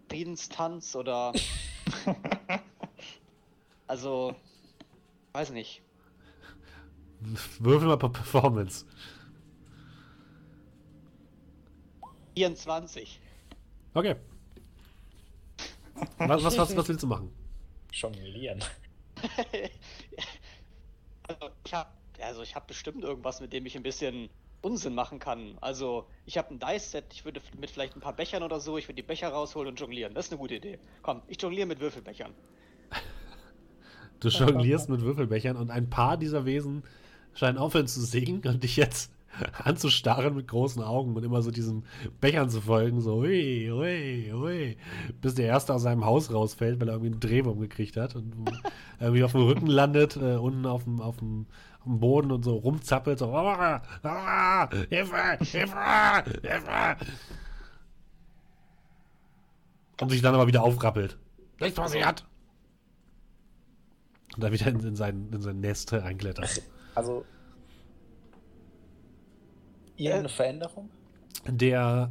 Friedenstanz oder. also, weiß nicht. Würfel mal per Performance. 24. Okay. Was, was, was, was willst du machen? Jonglieren. also, ich habe also ich hab bestimmt irgendwas, mit dem ich ein bisschen Unsinn machen kann. Also, ich habe ein Dice-Set, ich würde mit vielleicht ein paar Bechern oder so, ich würde die Becher rausholen und jonglieren. Das ist eine gute Idee. Komm, ich jongliere mit Würfelbechern. Du jonglierst mit Würfelbechern und ein paar dieser Wesen scheinen aufhören zu singen und dich jetzt anzustarren mit großen Augen und immer so diesen Bechern zu folgen, so hui, hui, hui, bis der Erste aus seinem Haus rausfällt, weil er irgendwie einen Drehwurm gekriegt hat und irgendwie auf dem Rücken landet, äh, unten auf dem, auf, dem, auf dem Boden und so rumzappelt, so ah, ah, Hilfe, Hilfe, Hilfe. Und sich dann aber wieder aufrappelt. Nichts passiert. Und dann wieder in, in, sein, in sein Nest reinklettert. Also. Irgendeine Veränderung? Der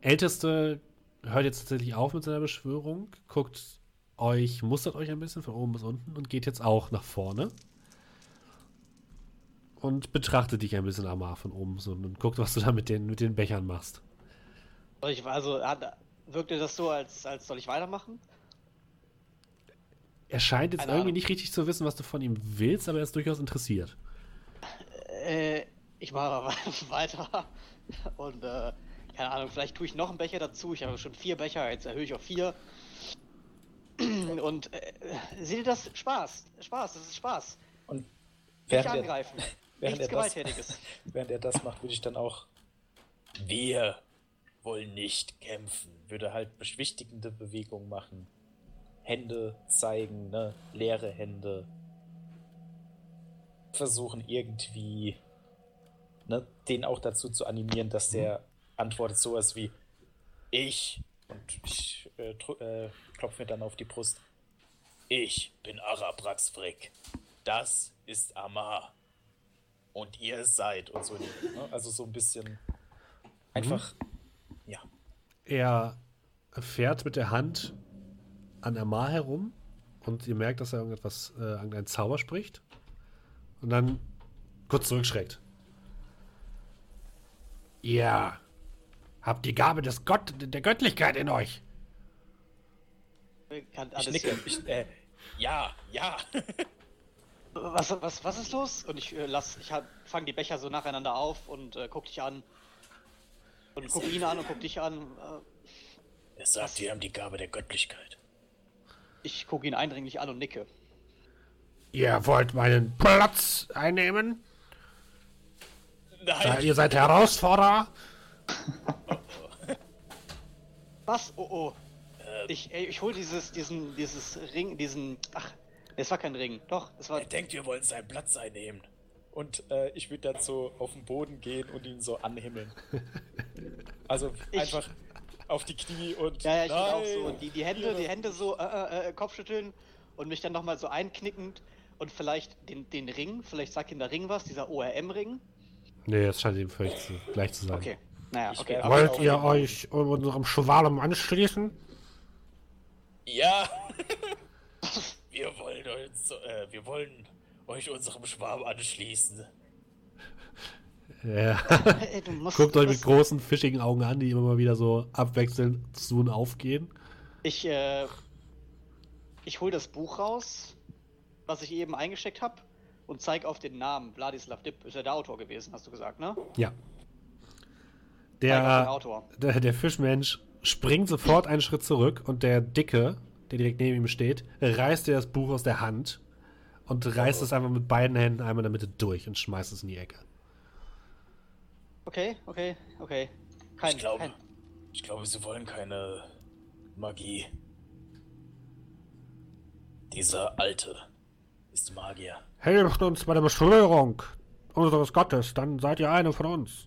Älteste hört jetzt tatsächlich auf mit seiner Beschwörung, guckt euch, mustert euch ein bisschen von oben bis unten und geht jetzt auch nach vorne. Und betrachtet dich ein bisschen, Amar, von oben so und guckt, was du da mit den, mit den Bechern machst. Soll Ich, also, hat, wirkte das so, als, als soll ich weitermachen? Er scheint jetzt irgendwie Ahnung. nicht richtig zu wissen, was du von ihm willst, aber er ist durchaus interessiert. Äh, ich mache weiter. Und, äh, keine Ahnung, vielleicht tue ich noch einen Becher dazu. Ich habe schon vier Becher, jetzt erhöhe ich auf vier. Und, äh, seht ihr das? Spaß. Spaß, das ist Spaß. Und Nicht während er, angreifen. während Nichts er das- Gewalttätiges. während er das macht, würde ich dann auch. Wir wollen nicht kämpfen. Würde halt beschwichtigende Bewegungen machen. Hände zeigen, ne? Leere Hände. Versuchen irgendwie, ne? Den auch dazu zu animieren, dass der antwortet sowas wie Ich. Und ich äh, äh, klopfe mir dann auf die Brust. Ich bin Arabrax Frick. Das ist Amar und ihr seid und so. Ne? Also so ein bisschen einfach, ja. Er fährt mit der Hand an Amar herum und ihr merkt, dass er irgendetwas, äh, irgendeinen Zauber spricht. Und dann kurz zurückschreckt. Ihr habt die Gabe des Gott, der Göttlichkeit in euch. Kann Ich nicke. Ich, äh, ja, ja. Was, was, was ist los? Und ich äh, lass, ich fange die Becher so nacheinander auf und äh, guck dich an. Und guck ihn an und guck dich an. Äh, Er sagt, wir haben die Gabe der Göttlichkeit. ich gucke ihn eindringlich an und nicke. Ihr wollt meinen Platz einnehmen? Äh, Nein, ihr seid Herausforderer? Was? Oh oh. Ich, ey, ich hol dieses, diesen, dieses Ring, diesen. Ach, es war kein Ring. Doch, es war. er denkt, wir wollen seinen Platz einnehmen. Und äh, ich würde dann so auf den Boden gehen und ihn so anhimmeln. Also Ich- einfach auf die Knie und. Ja, ja, ich will auch Nein! so. Und die, die Hände, die Hände so äh, äh, äh, Kopfschütteln und mich dann nochmal so einknickend und vielleicht den, den Ring, vielleicht sagt ihm der Ring was, dieser ORM-Ring. Nee, das scheint ihm völlig zu, gleich zu sein. Okay. Naja, Ich okay. Wollt ihr euch unserem Schwalm anschließen? Ja! wir wollen uns, äh, wir wollen euch unserem Schwarm anschließen. Ja. Ey, du musst Guckt euch mit großen, fischigen Augen an, die immer mal wieder so abwechselnd zu und aufgehen. Ich, äh, ich hol das Buch raus, was ich eben eingesteckt habe, und zeig auf den Namen. Vladislav Dipp ist ja der Autor gewesen, hast du gesagt, ne? Ja. Der, Autor. der, der Fischmensch springt sofort einen Schritt zurück und der Dicke, der direkt neben ihm steht, reißt dir das Buch aus der Hand und reißt es einfach mit beiden Händen einmal in der Mitte durch und schmeißt es in die Ecke. Okay, okay, okay. Kein, Ich glaube, kein, ich glaube, sie wollen keine Magie. Dieser Alte ist Magier. Helft uns bei der Beschwörung unseres Gottes, dann seid ihr eine von uns.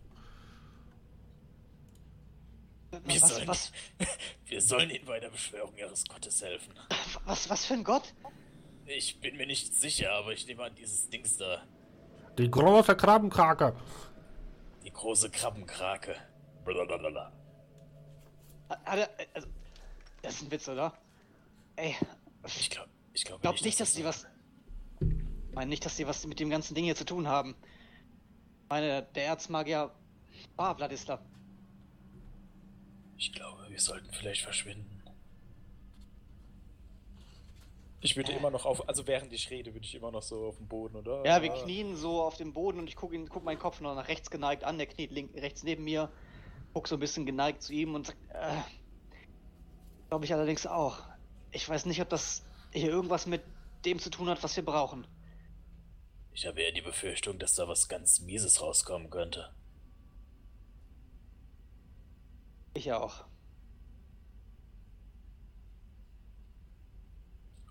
Wir, was, sollen, was, wir sollen ihnen bei der Beschwörung ihres Gottes helfen. was, was für ein Gott? Ich bin mir nicht sicher, aber ich nehme an, dieses Dings da. Die große Krabbenkrake. Die große Krabbenkrake. Blablabla. Hat er, also, das ist ein Witz, oder? Ey, Ich glaube ich glaub glaub nicht, dass die was. Ich meine nicht, dass die was mit dem ganzen Ding hier zu tun haben. Ich meine, der Erzmagier war Vladislav. Ich glaube, wir sollten vielleicht verschwinden. Ich würde immer noch auf, also während ich rede, würde ich immer noch so auf dem Boden, oder? Ja, wir knien so auf dem Boden und ich gucke guck meinen Kopf noch nach rechts geneigt an. Der kniet link, rechts neben mir, guck so ein bisschen geneigt zu ihm und sagt, äh, glaube ich allerdings auch. Ich weiß nicht, ob das hier irgendwas mit dem zu tun hat, was wir brauchen. Ich habe eher die Befürchtung, dass da was ganz Mieses rauskommen könnte. Ich auch.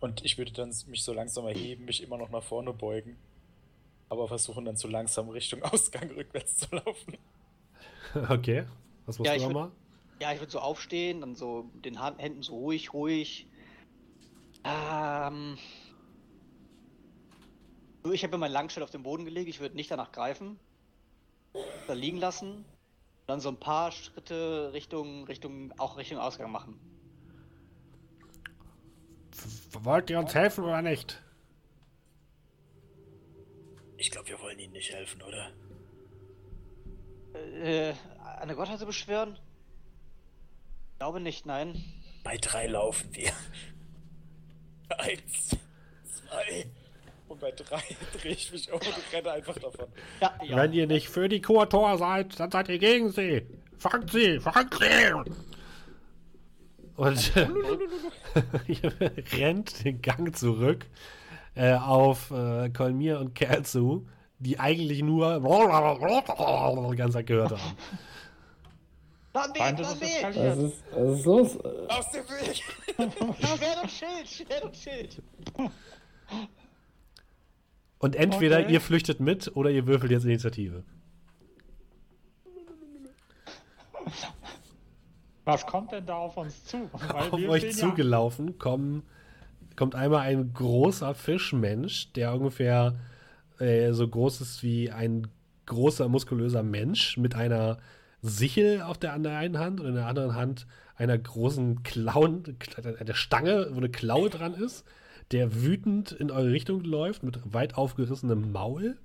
Und ich würde dann mich so langsam erheben, mich immer noch nach vorne beugen. Aber versuchen dann so langsam Richtung Ausgang rückwärts zu laufen. Okay. Was musst Ja, du ich würd- nochmal? Ja, ich würde so aufstehen, dann so mit den Händen so ruhig, ruhig. Ähm. So, Ich habe mein Langschwert auf den Boden gelegt, ich würde nicht danach greifen. Da liegen lassen. Dann so ein paar Schritte Richtung, Richtung, auch Richtung Ausgang machen. Wollt ihr uns helfen oder nicht? Ich glaube, wir wollen ihnen nicht helfen, oder? Äh, eine Gottheit zu beschwören? Ich glaube nicht, nein. Bei drei laufen wir. Eins, zwei. Und bei drei drehe ich mich um und renne einfach davon. Ja, ja. Wenn ihr nicht für die Kurtor seid, dann seid ihr gegen sie. Fangt sie, fangt sie! Und ihr rennt den Gang zurück äh, auf äh, Kolmir und Kerl zu, die eigentlich nur die ganze Zeit gehört haben. Plan B, Feind ist Plan es B! eskaliert. Was ist, was ist los? Aus dem Weg! Schwert und Schild, Schwert und Schild! Und entweder Okay. ihr flüchtet mit oder ihr würfelt jetzt Initiative. Was kommt denn da auf uns zu? Weil auf wir euch zugelaufen kommen, kommt einmal ein großer Fischmensch, der ungefähr äh, so groß ist wie ein großer, muskulöser Mensch mit einer Sichel auf der, an der einen Hand und in der anderen Hand einer großen Klauen, der Stange, wo eine Klaue dran ist, der wütend in eure Richtung läuft mit weit aufgerissenem Maul.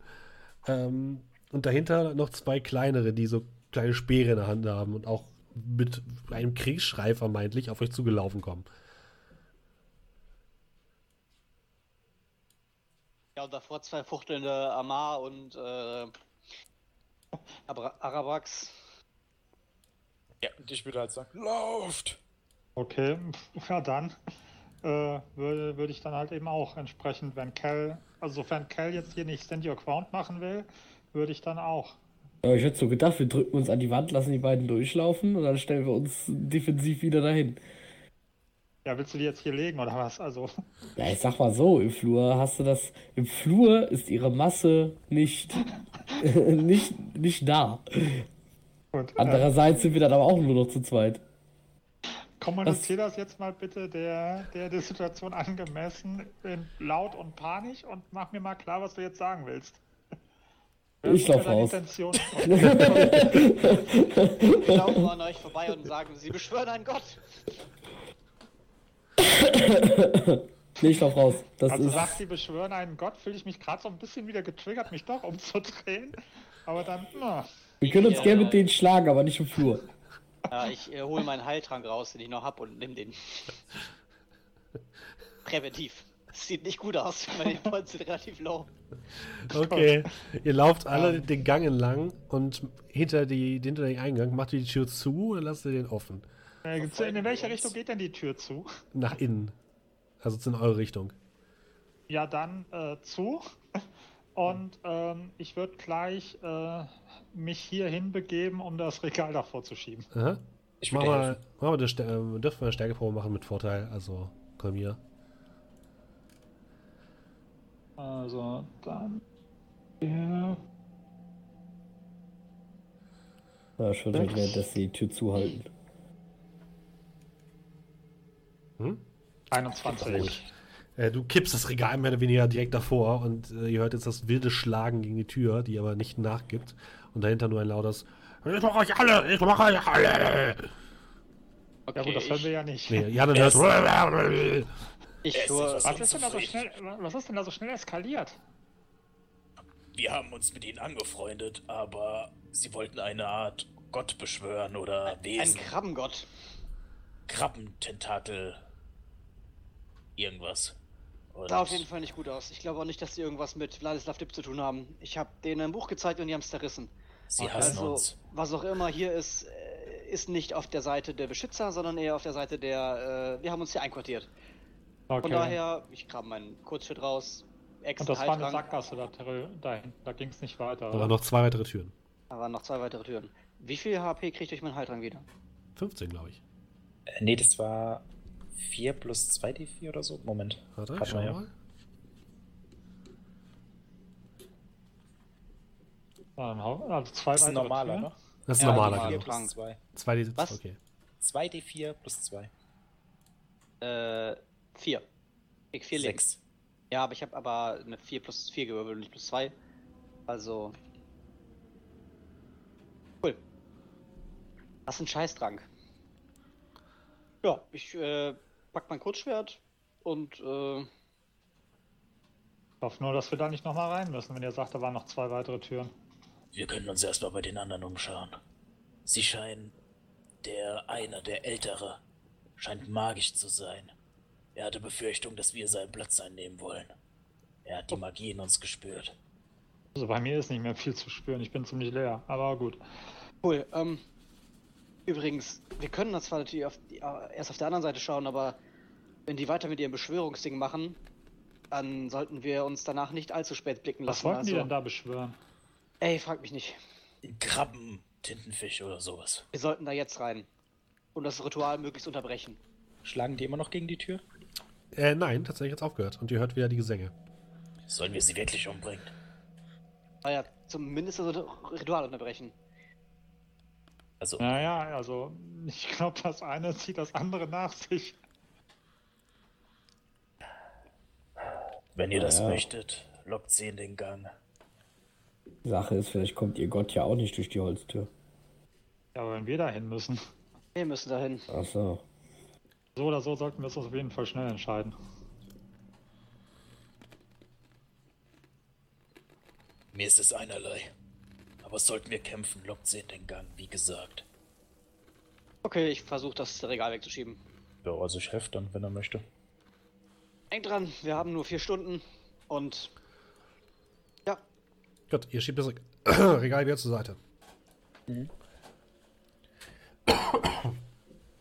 Ähm, und dahinter noch zwei kleinere, die so kleine Speere in der Hand haben und auch mit einem Kriegsschrei vermeintlich auf euch zugelaufen kommen. Ja, und davor zwei fuchtelnde Amar und äh, Arabax. Ja, und ich würde halt sagen, lauft! Okay, ja dann äh, würde, würde ich dann halt eben auch entsprechend, wenn Cal, also sofern Cal jetzt hier nicht Stand Your Ground machen will, würde ich dann auch. Aber ich hätte so gedacht, wir drücken uns an die Wand, lassen die beiden durchlaufen und dann stellen wir uns defensiv wieder dahin. Ja, willst du die jetzt hier legen oder was? Also, Ja, ich sag mal so, im Flur hast du das. Im Flur ist ihre Masse nicht, nicht, nicht da. gut. Äh, Andererseits sind wir dann aber auch nur noch zu zweit. Kommunizier das jetzt mal bitte der, der, der Situation angemessen in laut und panisch und mach mir mal klar, was du jetzt sagen willst. Ich Was ist lauf deine raus. Wir laufen an euch vorbei und sagen, sie beschwören einen Gott. Nee, ich lauf raus. Das Also ist. sagt sie beschwören einen Gott, fühle ich mich gerade so ein bisschen wieder getriggert, mich doch umzudrehen. Aber dann, na, Wir können uns Ja. gerne mit denen schlagen, aber nicht im Flur. Ja, ich äh, hole meinen Heiltrank raus, den ich noch hab und nimm den. Präventiv. Das sieht nicht gut aus. Meine Points sind relativ low. Okay, ihr lauft alle den Gang entlang und hinter, die, hinter den Eingang macht ihr die Tür zu oder lasst ihr den offen? Äh, in welche Richtung geht denn die Tür zu? Nach innen. Also in eure Richtung. Ja, dann äh, zu. Und ähm, ich würde gleich äh, mich hier hinbegeben, um das Regal davor zu schieben. Aha. Ich Mach würde mal, mach mal ähm, dürfen wir eine Stärkeprobe machen mit Vorteil, also komm hier. Also dann. Ja, Ja, ich würde halt währenddessen die Tür zuhalten. Hm? 21. Äh, du kippst das Regal mehr oder weniger direkt davor und äh, ihr hört jetzt das wilde Schlagen gegen die Tür, die aber nicht nachgibt. Und dahinter nur ein lautes Ich mach euch alle! Ich mach euch alle! Okay, Ja gut, das hören wir ich, ja nicht. Nee, Jan hört Erst- ich Er ist tue, etwas- Was ist denn da so schnell, was ist denn da so schnell eskaliert? Wir haben uns mit ihnen angefreundet, aber sie wollten eine Art Gott beschwören oder ein Wesen. Krabbengott. Krabbententakel. Irgendwas. Und Sah auf jeden Fall nicht gut aus. Ich glaube auch nicht, dass die irgendwas mit Vladislav Dip zu tun haben. Ich habe denen ein Buch gezeigt und die haben es zerrissen. sie hassen Also, uns. was auch immer hier ist, äh, ist nicht auf der Seite der Beschützer, sondern eher auf der Seite der. Äh, wir haben uns hier einquartiert. Okay. Von daher, ich grabe meinen Kurzschritt raus. Und das war eine. Sackgasse da, dahin. Da ging es nicht weiter. Da waren noch zwei weitere Türen. Da waren noch zwei weitere Türen. Wie viel HP kriegt durch meinen Haltrang wieder? 15, glaube ich. Äh, nee, das war 4 plus 2 D4 oder so. Moment. Warte, Warte schau mal, ja. mal. Ja, hau- Also zwei Das ist ein normaler, ne? Das ist Ja, ein normaler, normal. genau. Krank. plus 2. 2 D Was? Okay. 2 D4 plus 2. Äh, vier. Ich vier Leben. 6. Ja, aber ich habe aber eine 4 plus 4 gewürfelt und nicht plus 2. Also. Cool. Das ist ein Scheißtrank. Ja, ich äh, pack mein Kurzschwert und äh, Ich hoffe nur, dass wir da nicht nochmal rein müssen, wenn ihr sagt, da waren noch zwei weitere Türen. Wir können uns erstmal bei den anderen umschauen. Sie scheinen. Der eine, der Ältere, scheint magisch zu sein. Er hatte Befürchtung, dass wir seinen Platz einnehmen wollen. Er hat die Magie in uns gespürt. Also bei mir ist nicht mehr viel zu spüren, ich bin ziemlich leer, aber gut. cool. Ähm, übrigens, wir können das zwar natürlich auf die, äh, erst auf der anderen Seite schauen, aber wenn die weiter mit ihrem Beschwörungsding machen, dann sollten wir uns danach nicht allzu spät blicken Was lassen. wollten also, die denn da beschwören? Ey, frag mich nicht. Krabben, Tintenfisch oder sowas. Wir sollten da jetzt rein und das Ritual möglichst unterbrechen. Schlagen die immer noch gegen die Tür? Äh, nein, tatsächlich jetzt aufgehört. Und ihr hört wieder die Gesänge. Sollen wir sie wirklich umbringen? Naja, zumindest das Ritual unterbrechen. Also, Naja, also ich glaube, das eine zieht das andere nach sich. Wenn ihr das Ja. möchtet, lockt sie in den Gang. Sache ist, vielleicht kommt ihr Gott ja auch nicht durch die Holztür. Ja, aber wenn wir da hin müssen, Wir müssen dahin. Ach so. so oder so sollten wir uns auf jeden Fall schnell entscheiden. Mir ist es einerlei. Aber sollten wir kämpfen, lockt sie in den Gang, wie gesagt. Okay, ich versuche das Regal wegzuschieben. Ja, also ich helfe dann, wenn er möchte. Denk dran, wir haben nur vier Stunden und ja, Gut, ihr schiebt das Re- Regal wieder zur Seite.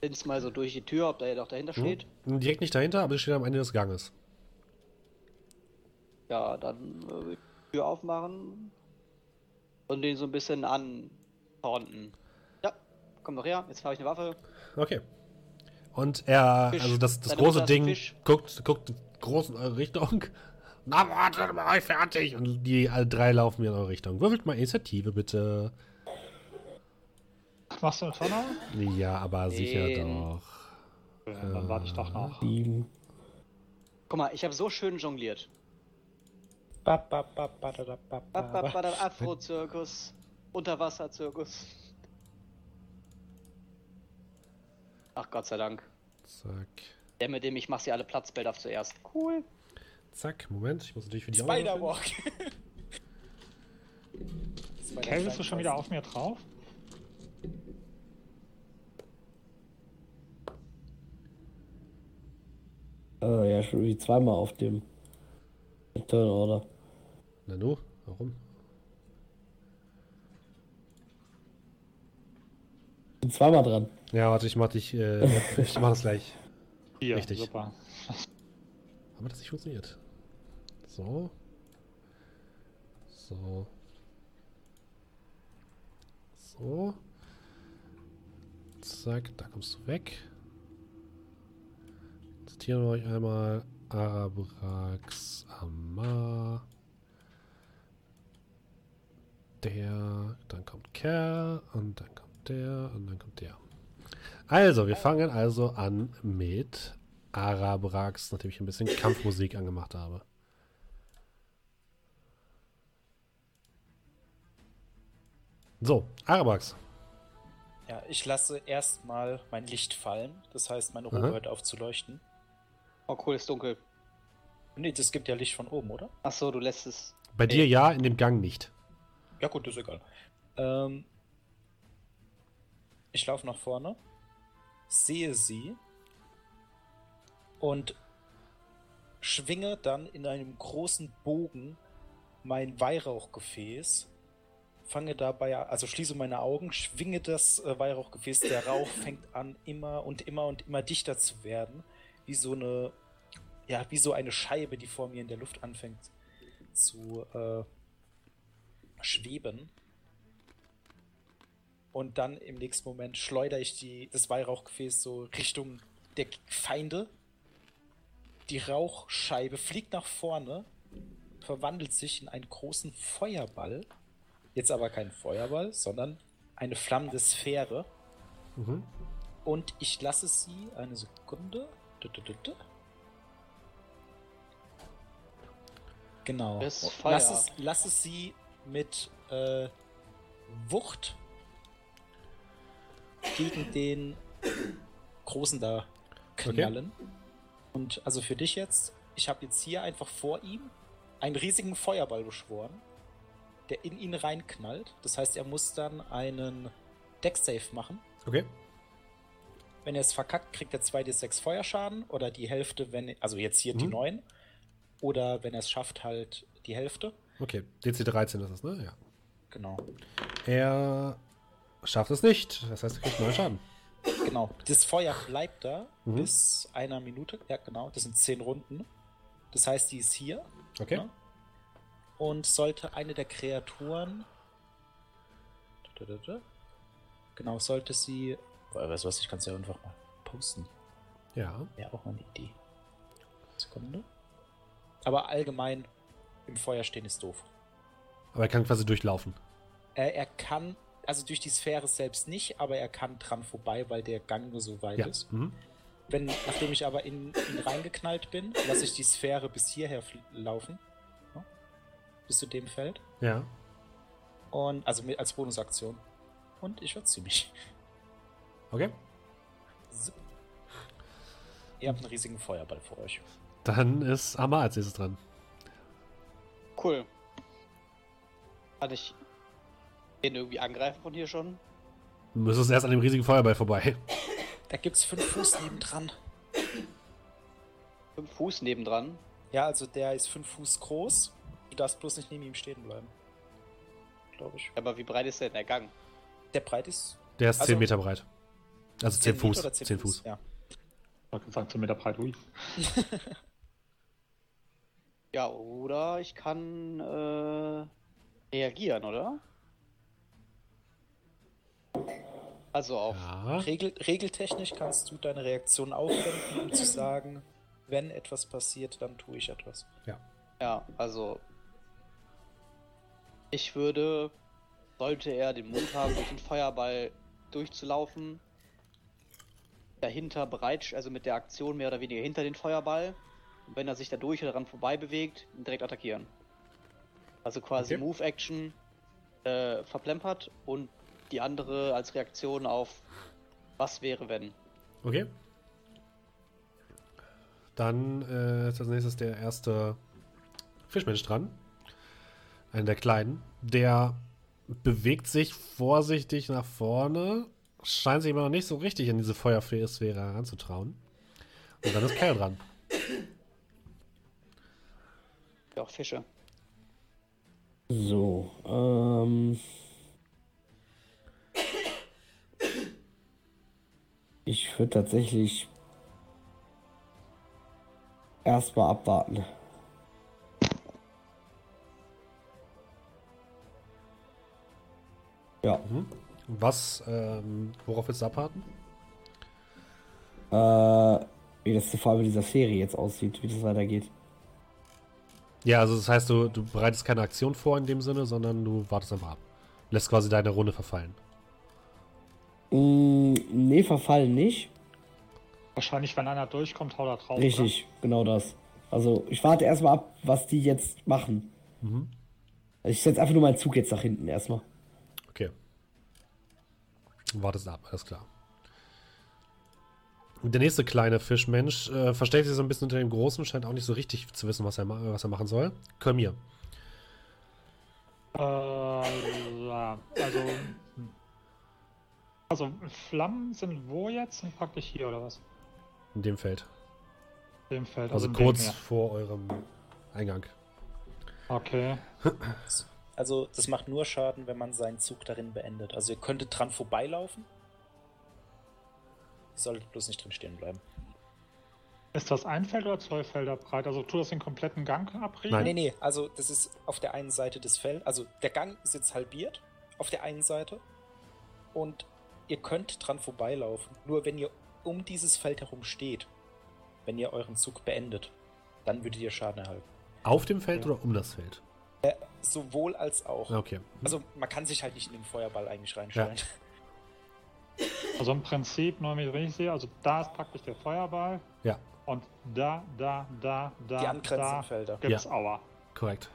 sind mal so durch die Tür, ob da ja doch dahinter steht. Direkt nicht dahinter, aber es steht am Ende des Ganges. Ja, dann äh, die Tür aufmachen und den so ein bisschen antaunten. Ja, komm doch her, jetzt habe ich eine Waffe. Okay. Und er, Fisch. also das, das Deine große Ding Fisch. guckt, guckt groß in eure Richtung. Na, wartet mal, fertig. Und die alle drei laufen wieder in eure Richtung. Würfelt mal Initiative, bitte. Machst du einen Tonner? Ja, aber sicher Den. doch. Ja, dann warte ich doch noch. Sieben. Guck mal, ich habe so schön jongliert. Ba, ba, ba, ba, da, da, ba, ba, Ab, ab, ba. ab, Afro-Zirkus, Unterwasser-Zirkus. Ach Gott sei Dank. Zack. Der mit dem ich mach sie alle Platzbilder zuerst. Cool. Zack, Moment. Ich muss natürlich für die Spider-Walk. Kel, bist du schon wieder auf mir drauf? Äh, ja, schon wie zweimal auf dem Turn Order. Na nu, warum? Bin zweimal dran. Ja, warte, ich mach dich, äh, ich mach das gleich. Hier, Richtig. super. Aber das nicht funktioniert. So. So. So. Zack, da kommst du weg. Zitieren wir euch einmal Arabrax Amar. Der, dann kommt Kerl und dann kommt der und dann kommt der. Also, wir fangen also an mit Arabrax, nachdem ich ein bisschen Kampfmusik angemacht habe. So, Arabrax. Ja, ich lasse erstmal mein Licht fallen. Das heißt, meine Robe Aha. hört auf zu leuchten. Oh cool, ist dunkel. Nee, das gibt ja Licht von oben, oder? Ach so, du lässt es. Bei dir ja, in dem Gang nicht. Ja, gut, ist egal. Ähm, ich laufe nach vorne, sehe sie und schwinge dann in einem großen Bogen mein Weihrauchgefäß, fange dabei, also schließe meine Augen, schwinge das äh, Weihrauchgefäß, der Rauch fängt an immer und immer und immer dichter zu werden, wie so eine, ja, wie so eine Scheibe, die vor mir in der Luft anfängt zu äh, schweben. Und dann im nächsten Moment schleudere ich die, das Weihrauchgefäß so Richtung der Feinde. Die Rauchscheibe fliegt nach vorne, verwandelt sich in einen großen Feuerball. Jetzt aber kein Feuerball, sondern eine flammende Sphäre. Mhm. Und ich lasse sie eine Sekunde. Genau. Lass es, lass es sie mit äh, Wucht gegen den Großen da knallen. Und also für dich jetzt, ich habe jetzt hier einfach vor ihm einen riesigen Feuerball beschworen, der in ihn reinknallt. Das heißt, er muss dann einen Deck-Save machen. Okay. Wenn er es verkackt, kriegt er 2d6 Feuerschaden oder die Hälfte, wenn, also jetzt hier die Mhm. 9. Oder wenn er es schafft, halt die Hälfte. Okay. DC 13 ist es, ne? Ja. Genau. Er schafft es nicht. Das heißt, er kriegt neuen Schaden. Genau. Das Feuer bleibt da Mhm. bis einer Minute. Ja, genau. Das sind 10 Runden. Das heißt, die ist hier. Okay. Ja. Und sollte eine der Kreaturen. Genau, sollte sie. Boah, weißt du was, ich kann es ja einfach mal posten. Ja. Wäre auch mal eine Idee. Sekunde. Aber allgemein im Feuer stehen ist doof. Aber er kann quasi durchlaufen. Äh, er kann, also durch die Sphäre selbst nicht, aber er kann dran vorbei, weil der Gang nur so weit Ja. ist. Mhm. Wenn, nachdem ich aber in ihn reingeknallt bin, lasse ich die Sphäre bis hierher laufen. Ja, bis zu dem Feld. Ja. Und, also mit, als Bonusaktion. Und ich verzieh mich. Okay. Zip. Ihr habt einen riesigen Feuerball vor euch. Dann ist Amar als nächstes dran. Cool. Kann ich den irgendwie angreifen von hier schon? Du müsstest erst an dem riesigen Feuerball vorbei. Da gibt's fünf Fuß nebendran. Fünf Fuß nebendran. Ja, also der ist fünf Fuß groß. Du darfst bloß nicht neben ihm stehen bleiben. Glaube ich. Aber wie breit ist denn der Gang? Der breit ist Der ist Also- 10 Meter breit. Also 10 Meter Fuß. oder 10 Fuß. Ja. Ich wollte sagen, 10 Meter breit, ui. Ja, oder ich kann äh, reagieren, oder? Also auf. Ja. Regel, regeltechnisch kannst du deine Reaktion aufwenden, um zu sagen, wenn etwas passiert, dann tue ich etwas. Ja. Ja, also. Ich würde, sollte er den Mut haben, durch den Feuerball durchzulaufen, dahinter bereit, also mit der Aktion mehr oder weniger hinter den Feuerball. Und wenn er sich da durch oder daran vorbei bewegt, ihn direkt attackieren. Also quasi Okay. Move-Action äh, verplempert und die andere als Reaktion auf was wäre, wenn. Okay. Dann äh, ist als nächstes der erste Fischmensch dran. Einer der kleinen. Der bewegt sich vorsichtig nach vorne. Scheint sich aber noch nicht so richtig in diese Feuersphäre heranzutrauen. Und dann ist Kerl dran. Ja, auch Fische. So, ähm. Ich würde tatsächlich erstmal abwarten. Ja, Was, ähm, worauf willst du abwarten? äh, wie das vor allem in dieser Serie jetzt aussieht, wie das weitergeht. Ja, also das heißt, du, du bereitest keine Aktion vor in dem Sinne, sondern du wartest einfach ab. Lässt quasi deine Runde verfallen. Mm, nee, verfallen nicht. Wahrscheinlich, wenn einer durchkommt, haut er drauf. Richtig, genau das. Also ich warte erstmal ab, was die jetzt machen. Mhm. Also ich setze einfach nur meinen Zug jetzt nach hinten erstmal. Okay. Wartest ab, alles klar. Und Der nächste kleine Fischmensch äh, versteckt sich so ein bisschen unter dem Großen, scheint auch nicht so richtig zu wissen, was er, ma- was er machen soll. Komm hier. Oder? Äh, ja, also. Also, Flammen sind wo jetzt? Sind praktisch hier oder was? In dem Feld. Dem Feld. Also in dem kurz vor eurem Eingang. Okay. Also, das macht nur Schaden, wenn man seinen Zug darin beendet. Also, ihr könntet dran vorbeilaufen. Ihr solltet bloß nicht drin stehen bleiben. Ist das ein Feld oder zwei Felder breit? Also, tu das den kompletten Gang abriegeln? Nein. Nee, nee, also, das ist auf der einen Seite des Felds. Also, der Gang ist jetzt halbiert auf der einen Seite. Und ihr könnt dran vorbeilaufen. Nur wenn ihr um dieses Feld herum steht, wenn ihr euren Zug beendet, dann würdet ihr Schaden erhalten. Auf dem Feld oder um das Feld? Sowohl als auch. Ja, Okay. Also man kann sich halt nicht in den Feuerball eigentlich reinstellen. Also im Prinzip, nur damit ich richtig sehe, also da ist praktisch der Feuerball Ja, und da, da, da, da, Die angrenzenden da Felder. gibt's Ja. Aua. korrekt.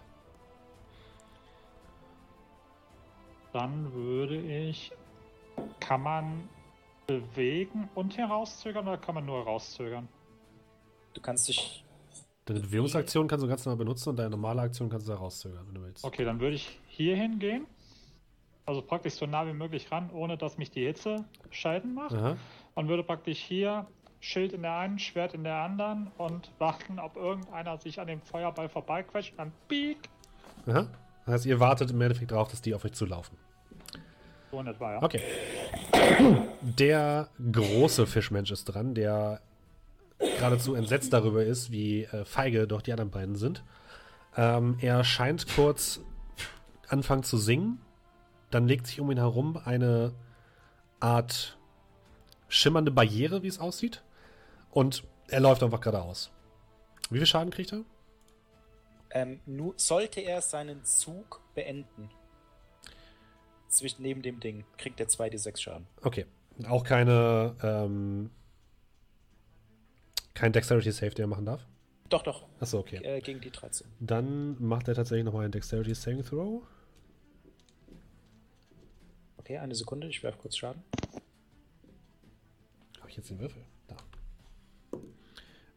Dann würde ich. Kann man bewegen und herauszögern oder kann man nur herauszögern? Du kannst dich. Deine Bewegungsaktion kannst du ganz normal benutzen und deine normale Aktion kannst du herauszögern, wenn du willst. Okay, dann würde ich hier hingehen. Also praktisch so nah wie möglich ran, ohne dass mich die Hitze scheiden macht. Aha. Und würde praktisch hier Schild in der einen, Schwert in der anderen und warten, ob irgendeiner sich an dem Feuerball vorbeiquetscht. Dann piek. Aha. Das heißt, ihr wartet im Endeffekt darauf, dass die auf euch zulaufen. Etwa, ja. Okay. Der große Fischmensch ist dran, der geradezu entsetzt darüber ist, wie äh, feige doch die anderen beiden sind. Ähm, er scheint kurz anfangen zu singen. Dann legt sich um ihn herum eine Art schimmernde Barriere, wie es aussieht. Und er läuft einfach geradeaus. Wie viel Schaden kriegt er? Ähm, nur, sollte er seinen Zug beenden, zwischen neben dem Ding, kriegt er 2d6 Schaden. Okay. Auch keine, ähm, kein Dexterity Save, der er machen darf. Doch, doch. Achso, okay. Äh, gegen die 13. Dann macht er tatsächlich nochmal einen Dexterity Saving Throw. Okay, eine Sekunde, ich werfe kurz Schaden. Habe ich jetzt den Würfel? Da.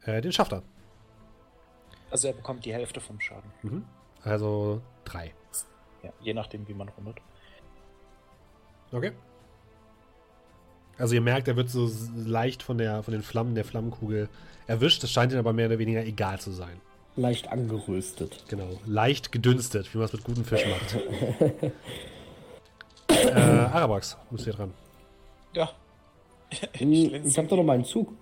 Äh, den schafft er. Also er bekommt die Hälfte vom Schaden. Mhm. Also drei. Ja, je nachdem, wie man rundet. Okay. Also ihr merkt, er wird so leicht von, der, von den Flammen der Flammenkugel erwischt. Es scheint ihm aber mehr oder weniger egal zu sein. Leicht angeröstet. Genau. Leicht gedünstet, wie man es mit gutem Fisch macht. äh, Arabax, du bist hier dran. Ja. Hm, Ich hab doch noch meinen Zug.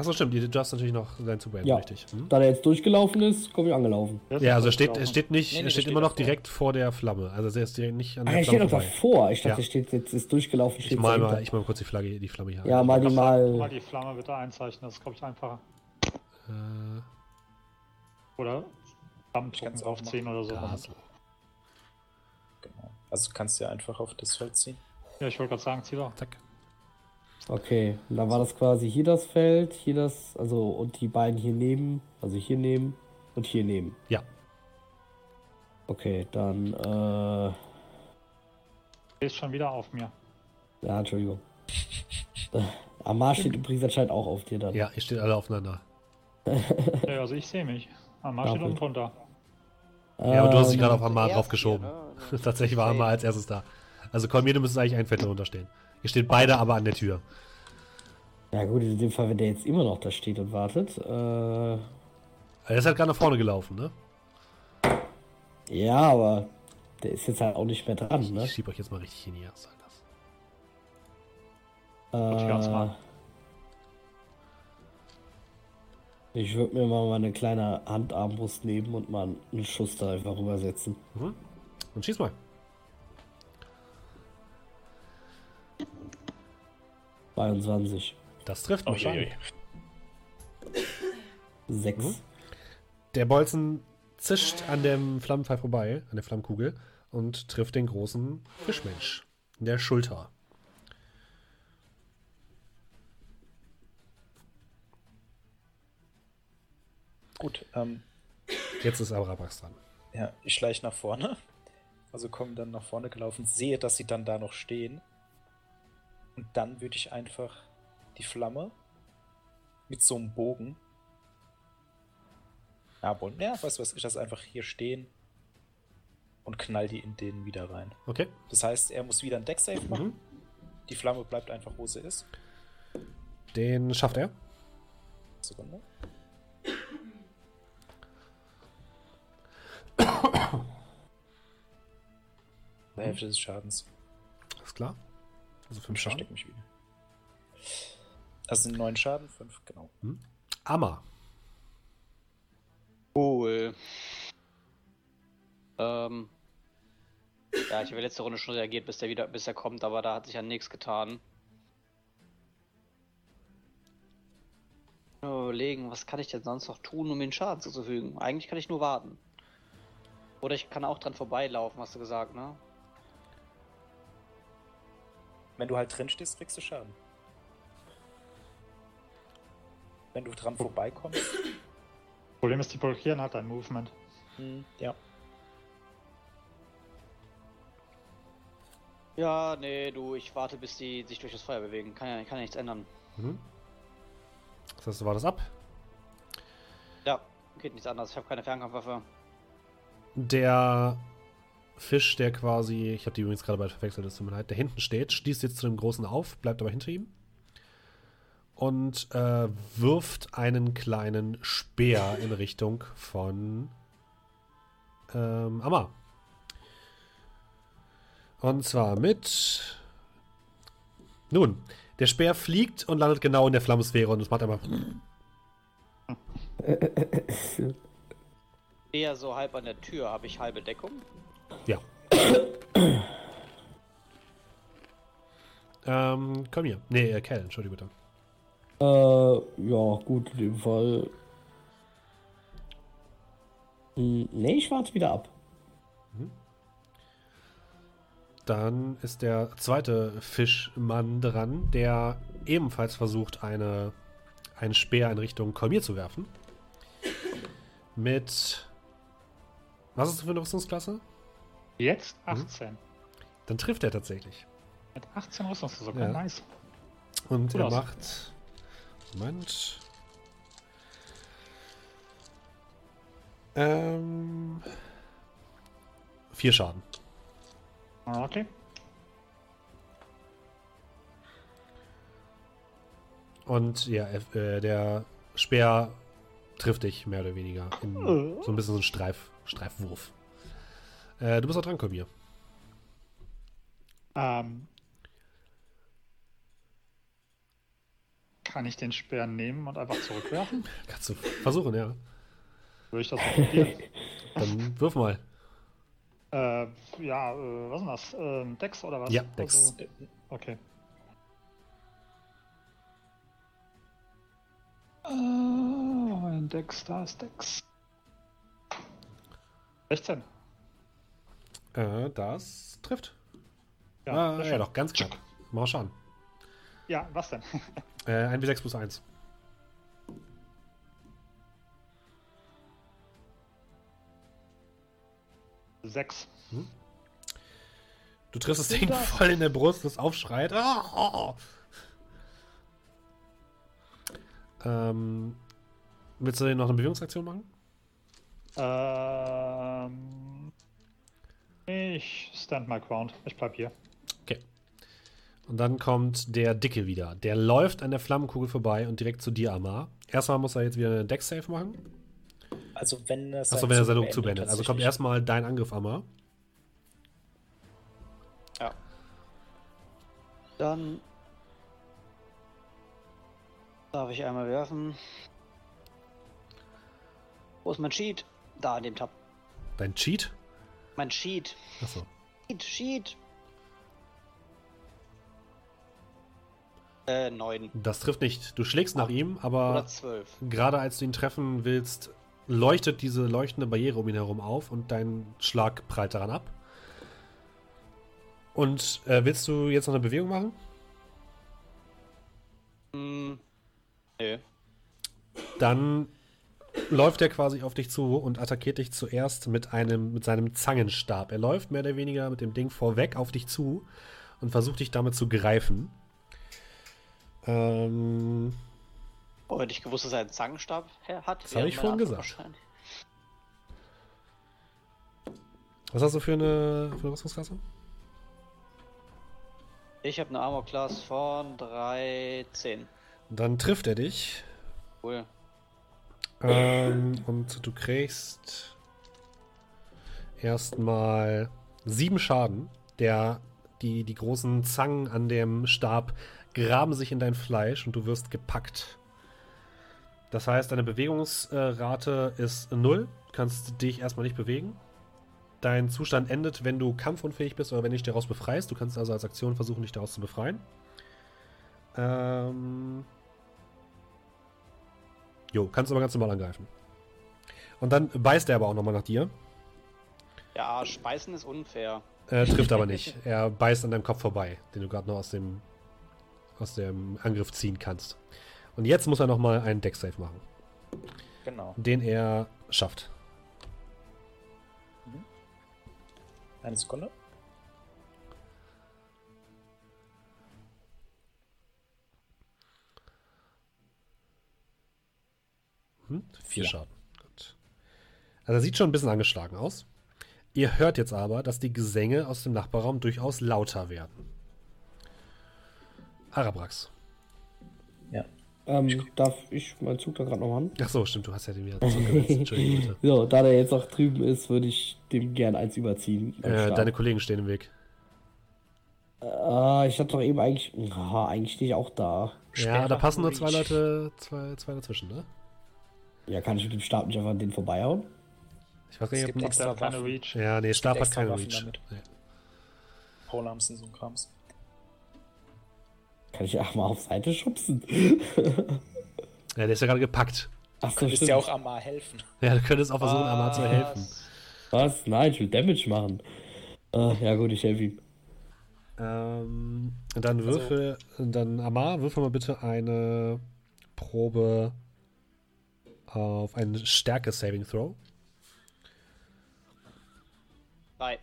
Achso, stimmt, du hast natürlich noch Zug beenden, Ja. richtig. Hm? Da der jetzt durchgelaufen ist, komme ich angelaufen. Das Ja, also er steht, er steht nicht, Nee, nee, er steht steht immer noch direkt vor der Flamme. Also er ist direkt nicht an Ah, der er steht Flamme noch davor. Ich dachte, Ja. der steht jetzt ist durchgelaufen. Ich Steht mal, dahinter. mal, ich mal kurz die Flagge, die Flamme hier. Ja, mal die Ach, Mal mal. die Flamme bitte einzeichnen, das ist, glaube ich, einfacher. Äh, Oder Dampf Ich kann's auch aufziehen oder so. da so. Genau. Also du kannst ja einfach auf das Feld ziehen. Ja, ich wollte gerade sagen, zieh doch. Zack. Okay, und dann war das quasi hier das Feld, hier das, also und die beiden hier neben, also hier neben und hier neben. Ja. Okay, dann, äh, ist schon wieder auf mir. ja, Entschuldigung. Amar steht übrigens anscheinend auch auf dir dann. Ja, ihr steht alle aufeinander. Ja, also ich sehe mich. Am Marsch steht Ja, unten drunter. Ja, aber du hast dich Ähm, gerade auf Erst draufgeschoben. ne? Tatsächlich war Hamar als erstes da. Also Kolmir, müsste eigentlich ein Feld darunter stehen. Ihr steht beide aber an der Tür. Ja gut, in dem Fall, wenn der jetzt immer noch da steht und wartet, äh, Er ist halt gerade nach vorne gelaufen, ne? Ja, aber der ist jetzt halt auch nicht mehr dran, ne? Ich schiebe euch jetzt mal richtig? Wollte ich ganz Äh, ich würde mir mal meine kleine Handarmbrust nehmen und mal einen Schuss da einfach rübersetzen. Mhm. Und schieß mal. 22. Das trifft mich. Uiuiui. 6. Mhm. Der Bolzen zischt an dem Flammenpfeil vorbei, an der Flammkugel, und trifft den großen Fischmensch in der Schulter. Gut, ähm, Jetzt ist Arabax dran. ja, ich schleiche nach vorne. Also komme dann nach vorne gelaufen, sehe, dass sie dann da noch stehen. Und dann würde ich einfach die Flamme mit so einem Bogen. Ja, und ja, weißt du was, ich lasse einfach hier stehen und knall die in den wieder rein. Okay. Das heißt, er muss wieder ein Deck-Save machen. Mhm. Die Flamme bleibt einfach, wo sie ist. Den schafft er. Sekunde. Die Hälfte des Schadens. Ist klar. Also fünf Schaden. verstecke mich wieder. Das sind neun Schaden, fünf, genau. Amma. Cool. Ähm. Ja, ich habe letzte Runde schon reagiert, bis der wieder, bis er kommt, aber da hat sich ja nichts getan. Nur Überlegen, was kann ich denn sonst noch tun, um den Schaden zuzufügen? Eigentlich kann ich nur warten. Oder ich kann auch dran vorbeilaufen, hast du gesagt, ne? Wenn du halt drin stehst, kriegst du Schaden. Wenn du dran vorbeikommst. Problem ist, die blockieren halt dein Movement. Hm, ja. Ja, nee, du, ich warte, bis die sich durch das Feuer bewegen. Kann ja, kann ja nichts ändern. Mhm. Das heißt, du wartest ab. Ja, geht nichts anderes. Ich habe keine Fernkampfwaffe. Der Fisch, der quasi, ich habe die übrigens gerade bald verwechselt, es tut mir leid, der hinten steht, schließt jetzt zu dem Großen auf, bleibt aber hinter ihm und äh, wirft einen kleinen Speer in Richtung von ähm, Amma. Und zwar mit. Nun, der Speer fliegt und landet genau in der Flammensphäre und es macht einfach. Eher so halb an der Tür. Habe ich halbe Deckung? Ja. ähm, komm hier. Nee, äh, Cal, entschuldige bitte. Äh, ja, gut, in dem Fall. Hm, nee, ich warte wieder ab. Dann ist der zweite Fischmann dran, der ebenfalls versucht, eine, einen Speer in Richtung Kolmir zu werfen. Mit. Was ist das für eine Rüstungsklasse? Jetzt 18. Dann trifft er tatsächlich. Mit 18 Rüstungsversorgung. Ja. Nice. Und Gut er aus. macht. Moment. Ähm. Vier Schaden. Okay. Und ja, äh, der Speer trifft dich mehr oder weniger. In so ein bisschen so ein Streif, Streifwurf. Äh, du bist auch dran, Kolmir. Ähm, kann ich den Speer nehmen und einfach zurückwerfen? Kannst du versuchen, ja. Würde ich das mal probieren? Dann wirf mal. äh, ja, äh, was ist denn das? Ähm, Dex oder was? Ja, Dex. Also, okay. Äh, Dex, da ist Dex. 16. Äh, das trifft. Ja, ah, ja, doch, ganz knapp. Mal schauen. Ja, was denn? Äh, 1 wie 6 plus 1. Sechs. Du triffst das Ding voll in der Brust, das aufschreit. Ah, ah. Ähm, willst du denn noch eine Bewegungsaktion machen? Ähm, ich stand my ground. Ich bleib hier. Okay. Und dann kommt der Dicke wieder. Der läuft an der Flammenkugel vorbei und direkt zu dir, Amar. Erstmal muss er jetzt wieder eine Deck-Save machen. Also wenn er Achso, wenn er seine Zug beendet. Also kommt erstmal dein Angriff, Amma. Ja. Dann darf ich einmal werfen. Wo ist mein Cheat? Da in dem Tab. Dein Cheat? Mein Cheat. Achso. Cheat, Cheat. Äh, neun. Das trifft nicht. Du schlägst nach ihm, aber gerade als du ihn treffen willst, leuchtet diese leuchtende Barriere um ihn herum auf und dein Schlag prallt daran ab. Und äh, willst du jetzt noch eine Bewegung machen? Hm. Nö. Dann läuft er quasi auf dich zu und attackiert dich zuerst mit einem mit seinem Zangenstab. Er läuft mehr oder weniger mit dem Ding vorweg auf dich zu und versucht dich damit zu greifen. Ähm, Oh, hätte ich gewusst, dass er einen Zangenstab hat. Das habe ich vorhin gesagt. was hast du für eine, für eine Rüstungsklasse? Ich habe eine Armor Class von 13. Dann trifft er dich. Cool. Ähm, und du kriegst erstmal sieben Schaden. Der, die, die großen Zangen an dem Stab graben sich in dein Fleisch und du wirst gepackt. Das heißt, deine Bewegungsrate ist null. Du kannst dich erstmal nicht bewegen. Dein Zustand endet, wenn du kampfunfähig bist oder wenn dich daraus befreist. Du kannst also als Aktion versuchen, dich daraus zu befreien. Ähm, Jo, kannst aber ganz normal angreifen. Und dann beißt er aber auch nochmal nach dir. Ja, Speisen ist unfair. Äh, trifft aber nicht. Er beißt an deinem Kopf vorbei, den du gerade noch aus dem, aus dem Angriff ziehen kannst. Und jetzt muss er nochmal einen Deck-Save machen, Genau. den er schafft. Eine Sekunde. Hm? Vier Vier. Schaden. Gut. Also er sieht schon ein bisschen angeschlagen aus. Ihr hört jetzt aber, dass die Gesänge aus dem Nachbarraum durchaus lauter werden. Arabrax. Ja. Ähm, darf ich meinen Zug da gerade noch machen? Ach so, stimmt, du hast ja den wieder. Entschuldigung bitte. So, da der jetzt auch drüben ist, würde ich dem gern eins überziehen. Äh, deine Kollegen stehen im Weg. Ah, ich hatte doch eben eigentlich. Ah, eigentlich stehe ich auch da. Ja, Sperr da passen nur zwei. Leute, zwei, zwei dazwischen, ne? Ja, kann ich mit dem Stab nicht einfach an den vorbeihauen? Ich weiß nicht, ob Der extra hat keine. Reach. Ja, nee, Stab hat keine Waffen Reach. Nee. Polearms und so ein Krams. Kann ich ja auch mal auf Seite schubsen? Ja, der ist ja gerade gepackt. Ach so, Könntest ja auch Amar helfen. Ja, du könntest auch versuchen, Amar zu helfen. Was? Nein, ich will Damage machen. Ah, ja gut, ich helfe ihm. Ähm, dann würfel, dann Amar, würfel mal bitte eine Probe auf einen Stärke-Saving Throw. Drei.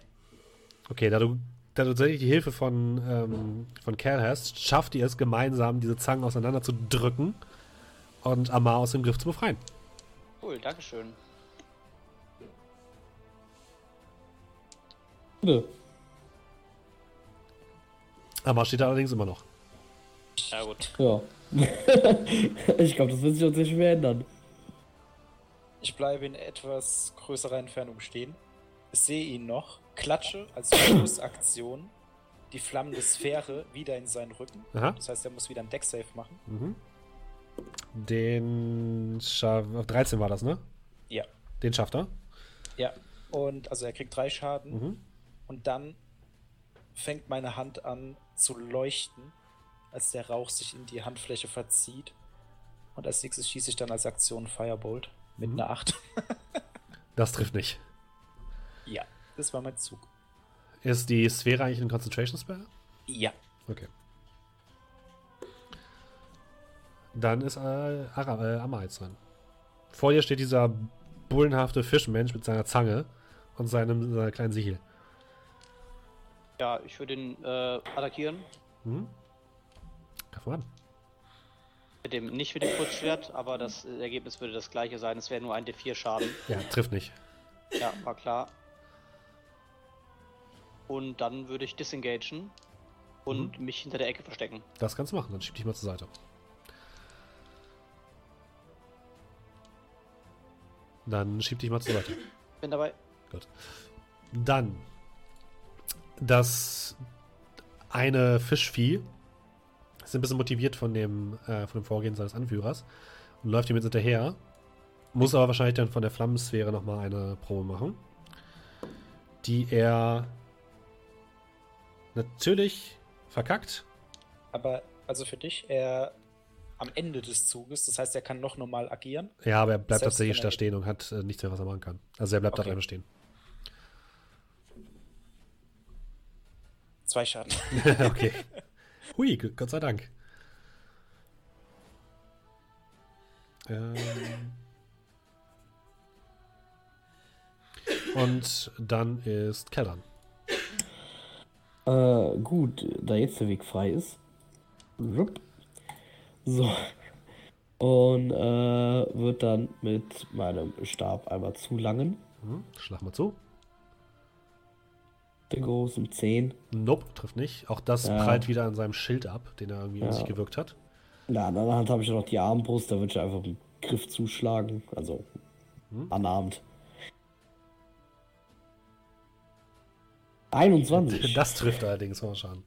Okay, da du, da du tatsächlich die Hilfe von, ähm, von Cal hast, schafft ihr es gemeinsam, diese Zangen auseinander zu drücken und Amar aus dem Griff zu befreien. Cool, Dankeschön. Bitte. Amar steht da allerdings immer noch. Ja gut. Ja. ich glaube, das wird sich auch sehr schwer ändern. Ich bleibe in etwas größerer Entfernung stehen, sehe ihn noch, klatsche als Bonusaktion die flammende Sphäre wieder in seinen Rücken. Aha. Das heißt, er muss wieder einen Deck-Save machen. Mhm. Den schaff, auf 13 war das, ne? Ja. Den schafft er. Ja. Und also er kriegt drei Schaden. Mhm. Und dann fängt meine Hand an zu leuchten, als der Rauch sich in die Handfläche verzieht. Und als nächstes schieße ich dann als Aktion Firebolt mit Mhm. einer 8. Das trifft nicht. ja, das war mein Zug. Ist die Sphäre eigentlich ein Concentration Spell? Ja. Okay. Dann ist äh, Ara, äh, Amma jetzt dran. Vor dir steht dieser bullenhafte Fischmensch mit seiner Zange und seinem seiner kleinen Sichel. Ja, ich würde ihn äh, attackieren. Greif mal an. Mit dem, nicht mit dem Kurzschwert, aber das Ergebnis würde das gleiche sein. Es wäre nur ein D4 Schaden. Ja, trifft nicht. Ja, war klar. Und dann würde ich disengagen und mich hinter der Ecke verstecken. Das kannst du machen, dann schieb dich mal zur Seite. Dann schieb dich mal zur Seite. Bin dabei. Gut. Dann das eine Fischvieh ist ein bisschen motiviert von dem, äh, von dem Vorgehen seines Anführers und läuft ihm jetzt hinterher. Muss aber wahrscheinlich dann von der Flammensphäre nochmal eine Probe machen. Die er natürlich verkackt. Aber also für dich, er am Ende des Zuges, das heißt, er kann noch normal agieren. Ja, aber er bleibt Selbst tatsächlich da stehen und hat äh, nichts mehr, was er machen kann. Also er bleibt da Okay. einfach stehen. Zwei Schaden. okay. Hui, Gott sei Dank. Ähm. Und dann ist Kellern. Äh, gut, da jetzt der Weg frei ist. So. Und äh, wird dann mit meinem Stab einmal zulangen. Hm, schlag mal zu. Der großen 10. Nope, trifft nicht. Auch das Ja. prallt wieder an seinem Schild ab, den er irgendwie in Ja. sich gewirkt hat. In der anderen Hand habe ich noch die Armbrust, da würde ich einfach einen Griff zuschlagen. Also Hm. anarmt. 21. Das trifft allerdings mal Schaden.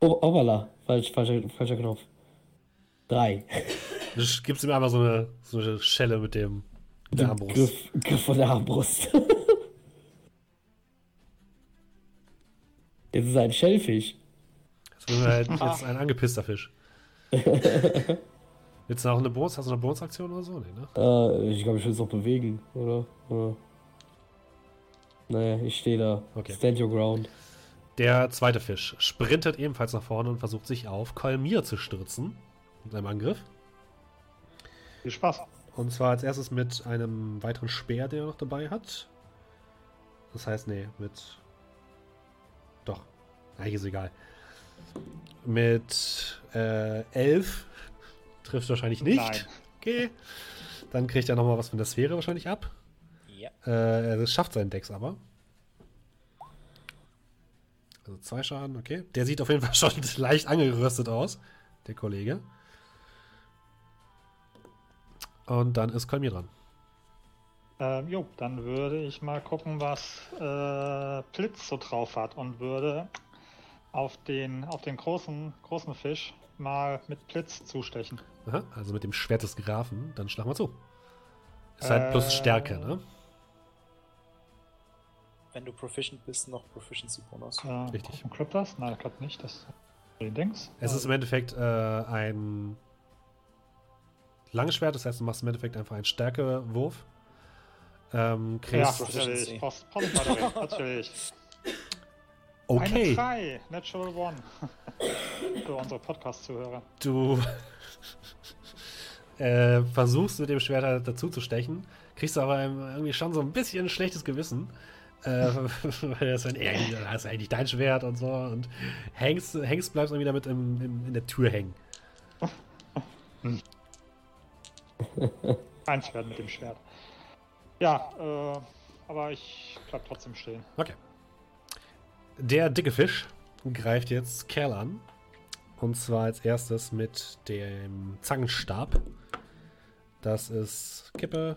Oh, hoppala. Falsch, falscher, falscher Knopf. 3. Du gibst ihm einfach so eine, so eine Schelle mit dem mit der Armbrust. Griff, Griff von der Armbrust. Jetzt ist er ein Schellfisch. Das ist halt jetzt ein angepisster Fisch. Willst du noch eine Bonus? Hast du eine Bonusaktion oder so? Nee, ne? Äh, ich glaube, ich will es noch bewegen, oder? oder? Naja, ich stehe da. Okay. Stand your ground. Der zweite Fisch sprintet ebenfalls nach vorne und versucht sich auf Kolmir zu stürzen. Mit einem Angriff. Viel Spaß. Und zwar als erstes mit einem weiteren Speer, den er noch dabei hat. Das heißt, nee, mit. Eigentlich ist egal. Mit äh, 11 trifft wahrscheinlich nicht. Nein. Okay. Dann kriegt er nochmal was von der Sphäre wahrscheinlich ab. Ja. Äh, er schafft seinen Dex aber. Also zwei Schaden, okay. Der sieht auf jeden Fall schon leicht angeröstet aus, der Kollege. Und dann ist Kolmir dran. Ähm, jo, dann würde ich mal gucken, was äh, Blitz so drauf hat und würde auf den, auf den großen, großen Fisch mal mit Blitz zustechen. Aha, also mit dem Schwert des Grafen, dann schlag mal zu. Ist halt plus Äh, Stärke, ne? Wenn du proficient bist, noch Proficiency-Bonus. Äh, Richtig. Und klappt das? Nein, klappt nicht. Das Dings. Es ist im Endeffekt äh, ein langes Schwert, das heißt, du machst im Endeffekt einfach einen Stärkewurf. Ähm, ja, natürlich. Post, Post, natürlich. Natürlich. Eine okay, 3, Natural One. Für unsere Podcast-Zuhörer. du äh, versuchst mit dem Schwert halt dazu zu stechen, kriegst aber irgendwie schon so ein bisschen ein schlechtes Gewissen. Äh, weil das, dann, ey, das ist eigentlich dein Schwert und so und hängst, hängst bleibst irgendwie damit im, im, in der Tür hängen. Ein Schwert mit dem Schwert. Ja, äh, aber ich bleib trotzdem stehen. Okay. Der dicke Fisch greift jetzt Kerl an. Und zwar als erstes mit dem Zangenstab. Das ist Kippe.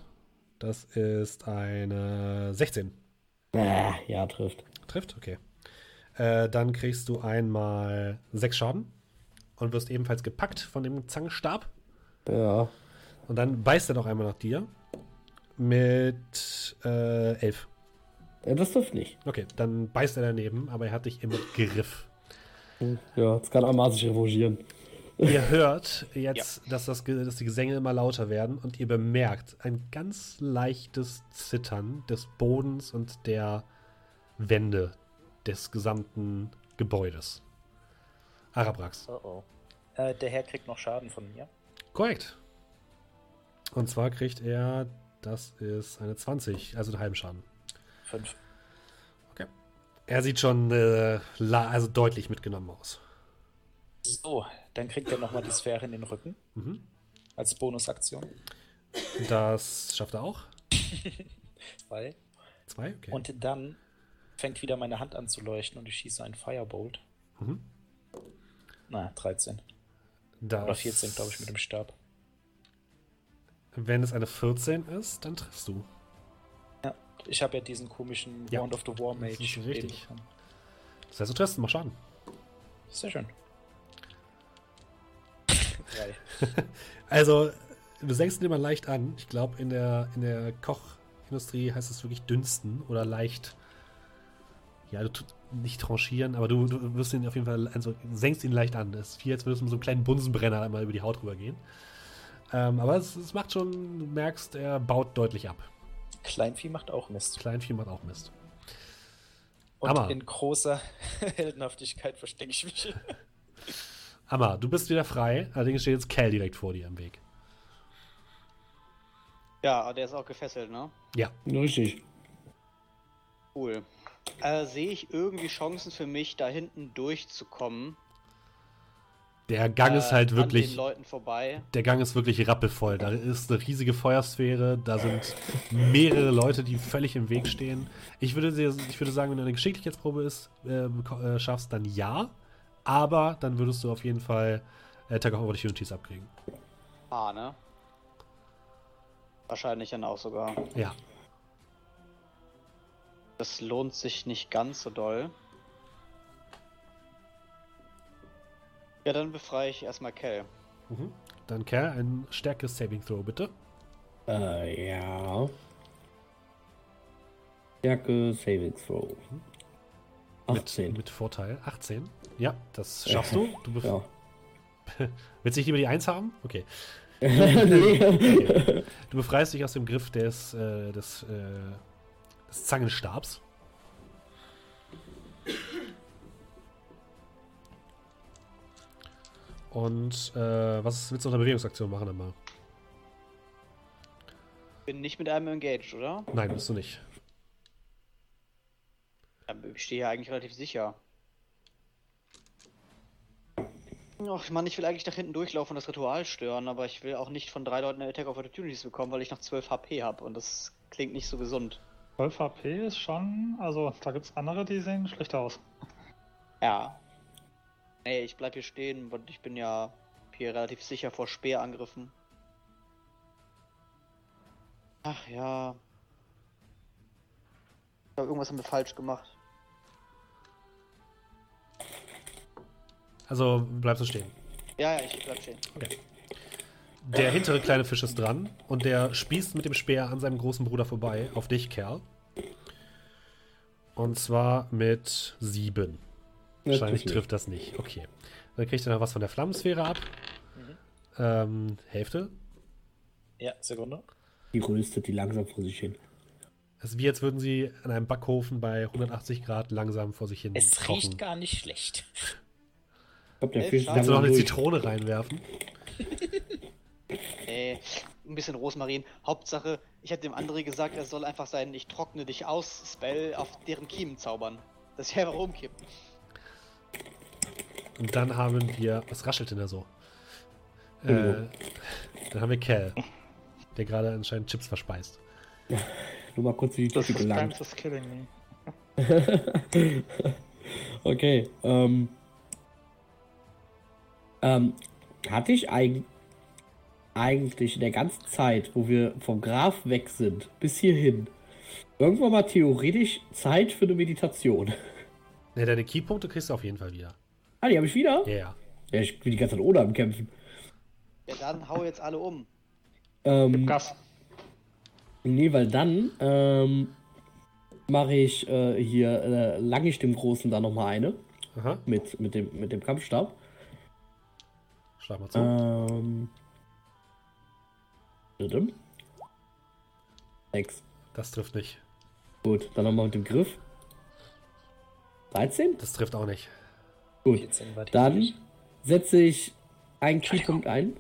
Das ist eine 16. Äh, ja, trifft. Trifft? Okay. Äh, dann kriegst du einmal 6 Schaden. Und wirst ebenfalls gepackt von dem Zangenstab. Ja. Und dann beißt er noch einmal nach dir. Mit äh, 11. Äh, Das trifft nicht. Okay, dann beißt er daneben, aber er hat dich im Griff. Ja, jetzt kann Amar sich revanchieren. Ihr hört jetzt, dass, das, dass die Gesänge immer lauter werden und ihr bemerkt ein ganz leichtes Zittern des Bodens und der Wände des gesamten Gebäudes. Arabrax. Oh oh. Äh, der Herr kriegt noch Schaden von mir. Korrekt. Und zwar kriegt er, das ist eine 20, also einen halben Schaden. Fünf. Er sieht schon äh, also deutlich mitgenommen aus. So, dann kriegt er nochmal die Sphäre in den Rücken. Mhm. Als Bonusaktion. Das schafft er auch. Zwei. Zwei, okay. Und dann fängt wieder meine Hand an zu leuchten und ich schieße einen Firebolt. Mhm. Na, 13. das, Oder 14, glaube ich, mit dem Stab. Wenn es eine 14 ist, dann triffst du. Ich habe ja diesen komischen Ja. Wand of the War Mage. Das ist richtig. Das heißt, du triffst, mach Schaden. Sehr schön. Also, du senkst ihn immer leicht an. Ich glaube, in der, in der Kochindustrie heißt es wirklich dünsten oder leicht. Ja, du tut- nicht tranchieren, aber du, du wirst ihn auf jeden Fall, also senkst ihn leicht an. Das ist viel, als würdest du mit so einem kleinen Bunsenbrenner einmal über die Haut rübergehen. Ähm, aber es, es macht schon, du merkst, er baut deutlich ab. Kleinvieh macht auch Mist. Kleinvieh macht auch Mist. Und Aber- in großer Heldenhaftigkeit verstecke ich mich. Amma, du bist wieder frei, allerdings steht jetzt Cal direkt vor dir im Weg. Ja, aber der ist auch gefesselt, ne? Ja, Richtig. Cool. Äh, Sehe ich irgendwie Chancen für mich, da hinten durchzukommen? Der Gang ist äh, halt wirklich. den Leuten vorbei. der Gang ist wirklich rappelvoll. Da ist eine riesige Feuersphäre, da sind mehrere Leute, die völlig im Weg stehen. Ich würde, dir- ich würde sagen, wenn du eine Geschicklichkeitsprobe ist, äh, äh, schaffst, dann ja. Aber dann würdest du auf jeden Fall äh, Attack of Opportunities abkriegen. Ah, ne? Wahrscheinlich dann auch sogar. Ja. Das lohnt sich nicht ganz so doll. Ja, dann befreie ich erstmal Kell. Mhm. Dann Kerl, ein stärkes Saving Throw, bitte. Äh, ja. Stärke Savings Throw. 18. Mit, mit Vorteil. 18. Ja, das schaffst du. Du Ja. Willst du nicht lieber die 1 haben? Okay. nee. okay. Du befreist dich aus dem Griff des, äh, des, äh, des Zangenstabs. Und äh, was willst du unter Bewegungsaktion machen einmal? Bin nicht mit einem engaged, oder? Nein, bist du nicht. Ja, ich stehe hier eigentlich relativ sicher. Ach Mann, ich will eigentlich nach hinten durchlaufen und das Ritual stören, aber ich will auch nicht von drei Leuten eine Attack of Opportunities bekommen, weil ich noch 12 HP habe und das klingt nicht so gesund. 12 HP ist schon, also da gibt es andere, die sehen schlechter aus. Ja. Nee, ich bleib hier stehen und ich bin ja hier relativ sicher vor Speerangriffen. Ach ja. Ich glaube, irgendwas haben wir falsch gemacht. Also bleibst du stehen. Ja, ja, ich bleib stehen. Der hintere kleine Fisch ist dran und der spießt mit dem Speer an seinem großen Bruder vorbei auf dich, Kerl. Und zwar mit sieben. Wahrscheinlich trifft trifft das nicht. Okay. Dann kriegt er noch was von der Flammensphäre ab. Ähm, Hälfte. Ja, Sekunde. Die röstet die langsam vor sich hin. Es ist wie als würden sie an einem Backofen bei 180 Grad langsam vor sich hin Es kochen. riecht gar nicht schlecht. Ich glaube, der Elf Fisch ist Schaden. Kannst du noch eine. Zitrone reinwerfen? Nee, ein bisschen Rosmarin. Hauptsache, ich hätte dem André gesagt, er soll einfach seinen Ich trockne dich aus Spell auf deren Kiemen zaubern. Dass sie einfach umkippen. Und dann haben wir. Was raschelt denn da so? Äh, dann haben wir Cal, der gerade anscheinend Chips verspeist. Nur mal kurz die ist gelangt. is killing me. Okay, ähm. Ähm, hatte ich eig eigentlich in der ganzen Zeit, wo wir vom Graf weg sind, bis hierhin, irgendwann mal theoretisch Zeit für eine Meditation? Ne, deine Keypunkte kriegst du auf jeden Fall wieder. Ah, die habe ich wieder? Ja, ja. Ja, ich bin die ganze Zeit ohne am Kämpfen. Ja, dann hau jetzt alle um. Ähm, Gas. nee, weil dann, ähm, mache ich äh, hier, äh, lang ich dem Großen da nochmal eine. Aha. Mit, mit, dem, mit dem Kampfstab. Schlag mal zu. Ähm. Bitte. Sechs. Das trifft nicht. Gut, dann nochmal mit dem Griff. 13? Das trifft auch nicht. Gut. 14 war die Dann setze ich einen Keypunkt ein.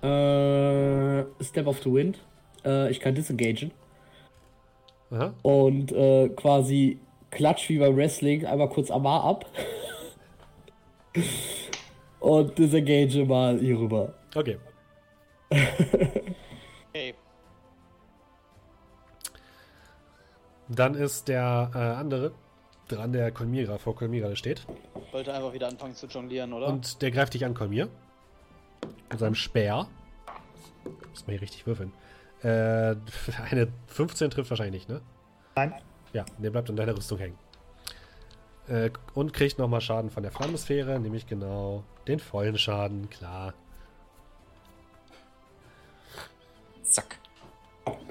Äh, Step of the Wind. Äh, ich kann disengagen. Aha. Und äh, quasi klatsch wie beim Wrestling einmal kurz Amar ab. Und disengage mal hier rüber. Okay. Okay. Dann ist der äh, andere dran, der Kolmira vor Kolmira steht. Wollte einfach wieder anfangen zu jonglieren, oder? Und der greift dich an, Kolmir. Mit seinem Speer. muss man hier richtig würfeln. Äh, eine 15 trifft wahrscheinlich nicht, ne? Nein. Ja, der bleibt an deiner Rüstung hängen. Äh, und kriegt nochmal Schaden von der Flammensphäre, nämlich genau den vollen Schaden, klar. Zack.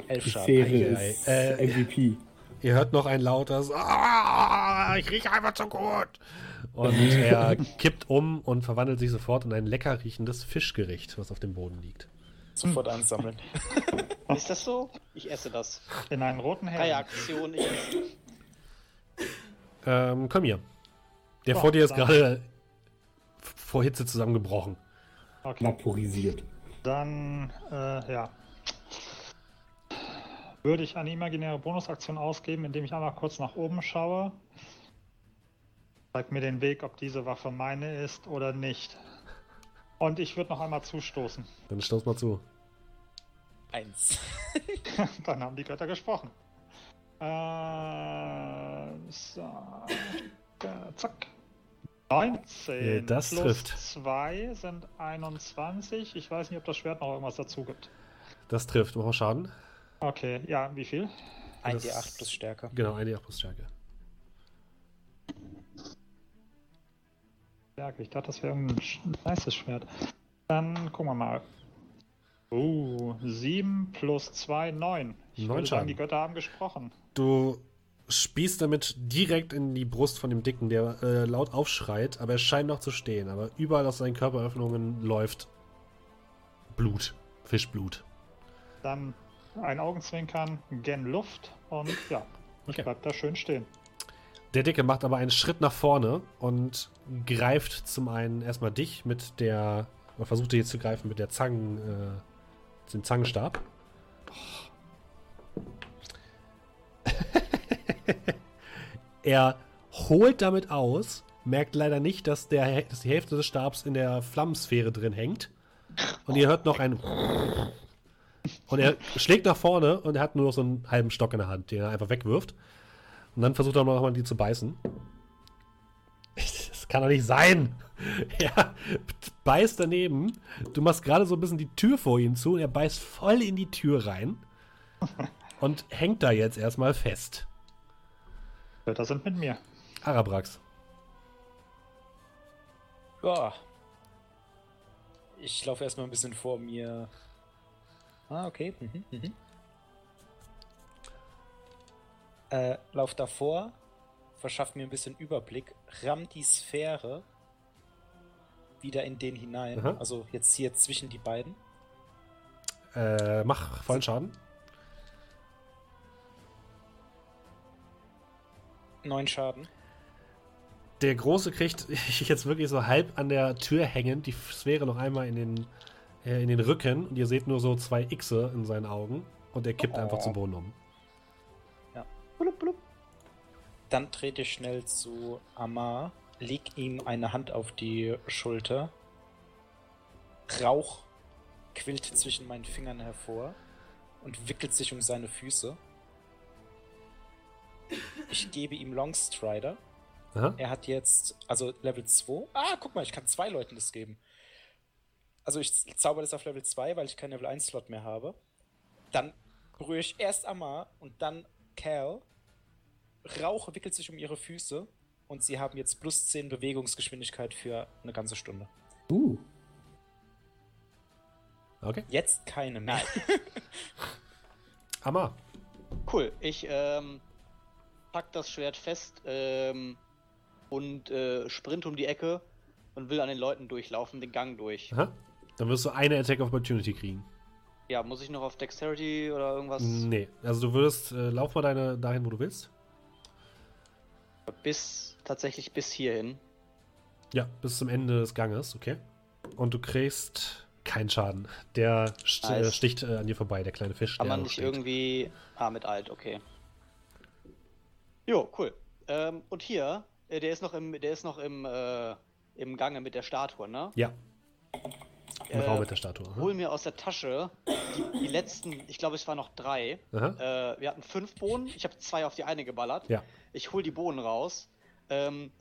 Elf Die Schaden. Sphäre Ei, ist ei. Äh, MVP. Ihr hört noch ein lautes ah, ich rieche einfach zu gut. Und er kippt um und verwandelt sich sofort in ein lecker riechendes Fischgericht, was auf dem Boden liegt. Sofort einsammeln. Ist das so? Ich esse das. In einen roten Hering. Reaktion, ich esse. Ähm, komm hier. Der Oh, vor dir ist gerade vor Hitze zusammengebrochen. Okay. Vaporisiert. Dann, äh, ja. Würde ich eine imaginäre Bonusaktion ausgeben, indem ich einmal kurz nach oben schaue. Zeigt mir den Weg, ob diese Waffe meine ist oder nicht. Und ich würde noch einmal zustoßen. Dann stoß mal zu. Eins. Dann haben die Götter gesprochen. Äh, so. Äh, zack. 19 Äh, das plus trifft. 2 sind 21. Ich weiß nicht, ob das Schwert noch irgendwas dazu gibt. Das trifft. Mach mal Schaden. Okay, ja, wie viel? Ein Das- D8 plus Stärke. Genau, eine plus Stärke. Stärke. Ich dachte, das wäre sch- weißes Schwert. Dann gucken wir mal. Uh, 7 plus 2, 9. Ich Neun würde sagen, die Götter haben gesprochen. Du spießt damit direkt in die Brust von dem Dicken, der äh, laut aufschreit, aber er scheint noch zu stehen. Aber überall aus seinen Körperöffnungen läuft Blut. Fischblut. Dann ein Augenzwinkern, gen Luft und ja, ich Okay. bleib da schön stehen. Der Dicke macht aber einen Schritt nach vorne und greift zum einen erstmal dich mit der, oder versucht dich jetzt zu greifen mit der Zangen, äh, dem Zangenstab. er holt damit aus, merkt leider nicht, dass, der, dass die Hälfte des Stabs in der Flammensphäre drin hängt. Und ihr hört noch ein. Und er schlägt nach vorne und er hat nur noch so einen halben Stock in der Hand, den er einfach wegwirft. Und dann versucht er noch mal die zu beißen. Das kann doch nicht sein. Er beißt daneben. Du machst gerade so ein bisschen die Tür vor ihm zu und er beißt voll in die Tür rein. Und hängt da jetzt erstmal fest. Götter sind mit mir. Arabrax. Ja. Ich laufe erstmal ein bisschen vor mir. Ah, okay. Mhm, mhm. Äh, lauf davor, verschafft mir ein bisschen Überblick, ramm die Sphäre wieder in den hinein. Aha. Also jetzt hier zwischen die beiden. Äh, mach vollen Schaden. Neun Schaden. Der Große kriegt jetzt wirklich so halb an der Tür hängend die Sphäre noch einmal in den, äh, in den Rücken. Und ihr seht nur so zwei Xe in seinen Augen. Und er kippt einfach zum Boden um. Blub, blub. Dann trete ich schnell zu Amar, leg ihm eine Hand auf die Schulter. Rauch quillt zwischen meinen Fingern hervor und wickelt sich um seine Füße. Ich gebe ihm Longstrider. Aha. Er hat jetzt, also Level 2. Ah, guck mal, ich kann zwei Leuten das geben. Also ich zauber das auf Level 2, weil ich keinen Level 1 Slot mehr habe. Dann berühre ich erst Amar und dann Cal. Rauch wickelt sich um ihre Füße und sie haben jetzt plus 10 Bewegungsgeschwindigkeit für eine ganze Stunde. Uh, Okay. Jetzt keine mehr. Amar. Cool. Ich ähm, pack das Schwert fest ähm, und äh, sprint um die Ecke und will an den Leuten durchlaufen, den Gang durch. Aha. Dann wirst du eine Attack of Opportunity kriegen. Ja, muss ich noch auf Dexterity oder irgendwas? Nee. Also du würdest, äh, lauf mal deine, dahin, wo du willst. Bis, tatsächlich bis hierhin. Ja, bis zum Ende des Ganges, okay. Und du kriegst keinen Schaden. Der st Nice. äh, sticht äh, an dir vorbei, der kleine Fisch. Noch nicht steht. irgendwie. Ah, mit alt, okay. Jo, cool. Ähm, und hier, äh, der ist noch im, der ist noch im, äh, im Gange mit der Statue, ne? Ja. Im Äh, Raum mit der Statue. aha. Hol mir aus der Tasche die, die letzten, ich glaube, es waren noch drei. Aha. Äh, wir hatten fünf Bohnen, ich habe zwei auf die eine geballert. Ja. Ich hol die Bohnen raus, ähm,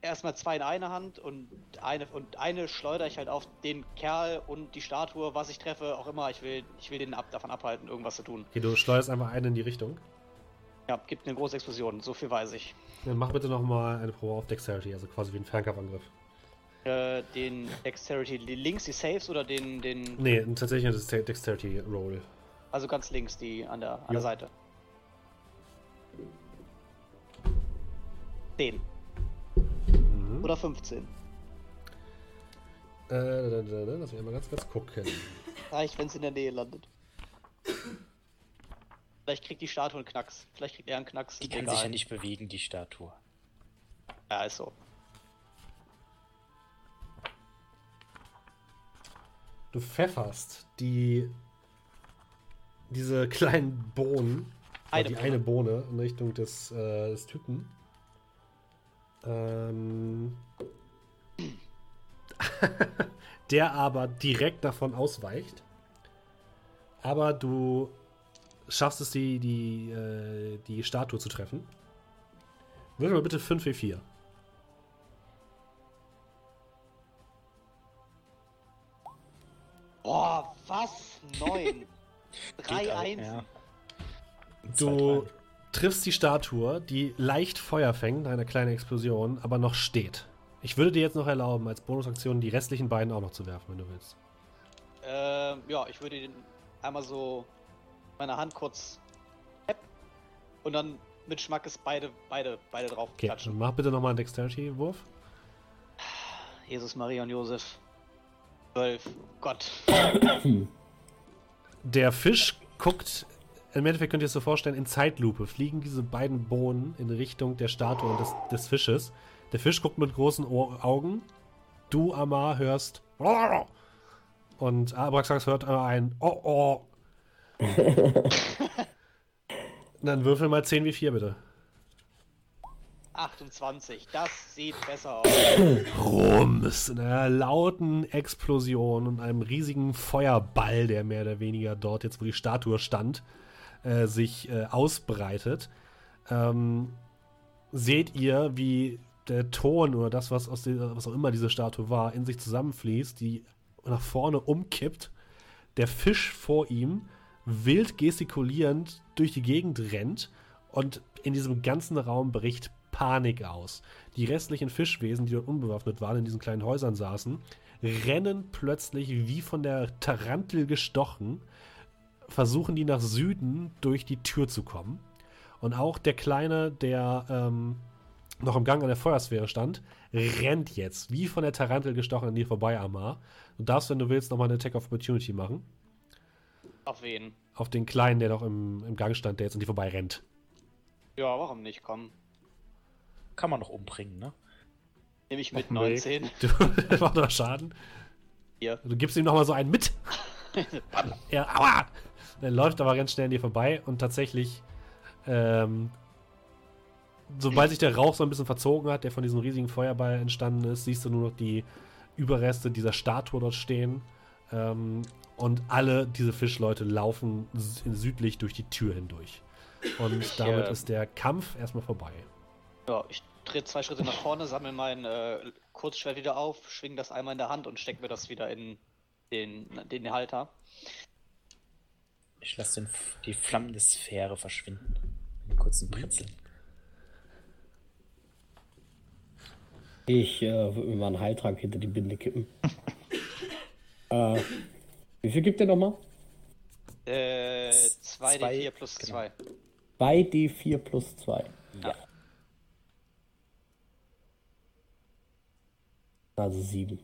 erstmal zwei in eine Hand und eine und eine schleudere ich halt auf den Kerl und die Statue, was ich treffe, auch immer. Ich will, ich will den ab, davon abhalten, irgendwas zu tun. Okay, du steuerst einfach einen in die Richtung. Ja, gibt eine große Explosion, so viel weiß ich. Dann mach bitte nochmal eine Probe auf Dexterity, also quasi wie ein Fernkampfangriff. Äh, den Dexterity links, die Saves oder den, den. Nee, tatsächlich Dex- Dexterity Roll. Also ganz links, die an der, an der Seite. 10. Mhm. Oder 15. Äh, da, da, da, da, lass mich einmal ganz kurz gucken. Reicht, wenn es in der Nähe landet. Vielleicht kriegt die Statue einen Knacks. Vielleicht kriegt er einen Knacks. Die kann Egal. sich ja nicht bewegen, die Statue. Ja, ist so. Pfefferst die diese kleinen Bohnen, Eine die Bohne. eine Bohne in Richtung des, äh, des Typen. Ähm, der aber direkt davon ausweicht. Aber du schaffst es, die, die, äh, die Statue zu treffen. Würfel mal bitte 5 W4. Boah, was? Neun. Drei Einsen. ja. Du triffst die Statue, die leicht Feuer fängt, eine kleine Explosion, aber noch steht. Ich würde dir jetzt noch erlauben, als Bonusaktion die restlichen beiden auch noch zu werfen, wenn du willst. Ähm, ja, ich würde den einmal so meine Hand kurz und dann mit Schmackes beide, beide, beide drauf Okay, klatschen. mach bitte nochmal einen Dexterity-Wurf. Jesus, Maria und Josef. Zwölf. Gott. Der Fisch guckt, im Endeffekt könnt ihr es so vorstellen, in Zeitlupe fliegen diese beiden Bohnen in Richtung der Statue des, des Fisches. Der Fisch guckt mit großen Ohr Augen. Du, Amar, hörst. Und Abraxax hört ein Oh oh. Dann würfel mal 10 wie 4, bitte. 28. Das sieht besser aus. Rums, in einer lauten Explosion und einem riesigen Feuerball, der mehr oder weniger dort, jetzt wo die Statue stand, äh, sich äh, ausbreitet. Ähm, seht ihr, wie der Ton oder das, was, aus dieser, was auch immer diese Statue war, in sich zusammenfließt, die nach vorne umkippt, der Fisch vor ihm wild gestikulierend durch die Gegend rennt und in diesem ganzen Raum bricht Panik aus. Die restlichen Fischwesen, die dort unbewaffnet waren, in diesen kleinen Häusern saßen, rennen plötzlich wie von der Tarantel gestochen, versuchen die nach Süden durch die Tür zu kommen. Und auch der Kleine, der ähm, noch im Gang an der Feuersphäre stand, rennt jetzt wie von der Tarantel gestochen an dir vorbei, Amar. Du darfst, wenn du willst, nochmal eine Attack of Opportunity machen. Auf wen? Auf den Kleinen, der noch im, im Gang stand, der jetzt an dir vorbei rennt. Ja, warum nicht? Komm. Kann man noch umbringen, ne? Nehme ich mit Weg. 19. Du macht noch Schaden. Hier. Du gibst ihm nochmal so einen mit. er, aua! Er läuft aber ganz schnell an dir vorbei und tatsächlich, ähm, sobald sich der Rauch so ein bisschen verzogen hat, der von diesem riesigen Feuerball entstanden ist, siehst du nur noch die Überreste dieser Statue dort stehen. Ähm, und alle diese Fischleute laufen sü- südlich durch die Tür hindurch. Und damit äh, ist der Kampf erstmal vorbei. Ja, ich drehe zwei Schritte nach vorne, sammle mein äh, Kurzschwert wieder auf, schwing das einmal in der Hand und steck mir das wieder in den, den Halter. Ich lasse den, die flammende Sphäre verschwinden. Einen kurzen Pritzeln. Ich äh, würde mir mal einen Heiltrank hinter die Binde kippen. äh, wie viel gibt der nochmal? Äh, 2d4 Zwei, plus genau. 2. 2d4 plus 2. Ja. Also 7.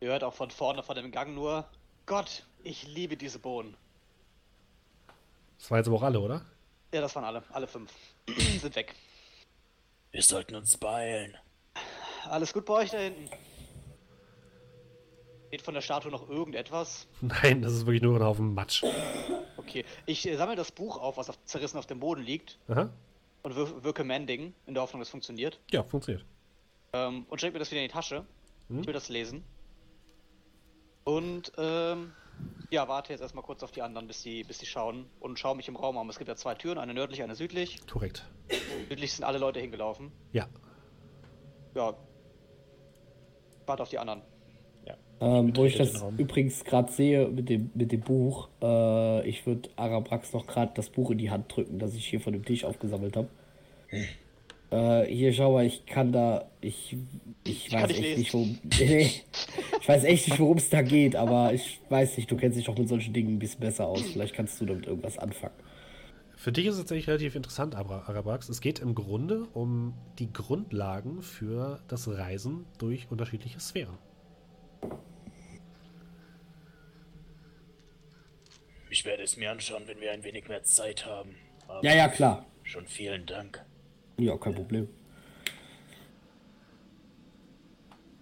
Ihr hört auch von vorne von dem Gang nur, Gott, ich liebe diese Bohnen. Das waren jetzt aber auch alle, oder? Ja, das waren alle, alle fünf. Sind weg. Wir sollten uns beeilen. Alles gut bei euch da hinten? Geht von der Statue noch irgendetwas? Nein, das ist wirklich nur ein Haufen Matsch. Okay, ich äh, sammle das Buch auf, was auf, zerrissen auf dem Boden liegt Aha. und wir, wirke Mending, in der Hoffnung, das funktioniert. Ja, funktioniert. Ähm, und steck mir das wieder in die Tasche. Mhm. Ich will das lesen. Und ähm, Ja, warte jetzt erstmal kurz auf die anderen, bis die, bis die schauen und schaue mich im Raum um. Es gibt ja zwei Türen, eine nördlich, eine südlich. Korrekt. Südlich sind alle Leute hingelaufen. Ja. Ja. Warte auf die anderen. Ähm, wo ich das übrigens gerade sehe mit dem, mit dem Buch, äh, ich würde Arabrax noch gerade das Buch in die Hand drücken, das ich hier von dem Tisch aufgesammelt habe. Äh, hier, schau mal, ich kann da, ich, ich weiß echt nicht, worum, nee, ich weiß echt nicht, worum es da geht, aber ich weiß nicht, du kennst dich doch mit solchen Dingen ein bisschen besser aus. Vielleicht kannst du damit irgendwas anfangen. Für dich ist es tatsächlich relativ interessant, Abra- Arabrax. Es geht im Grunde um die Grundlagen für das Reisen durch unterschiedliche Sphären. Ich werde es mir anschauen, wenn wir ein wenig mehr Zeit haben. Aber Ja, ja, klar. Schon vielen Dank. Ja, kein Problem.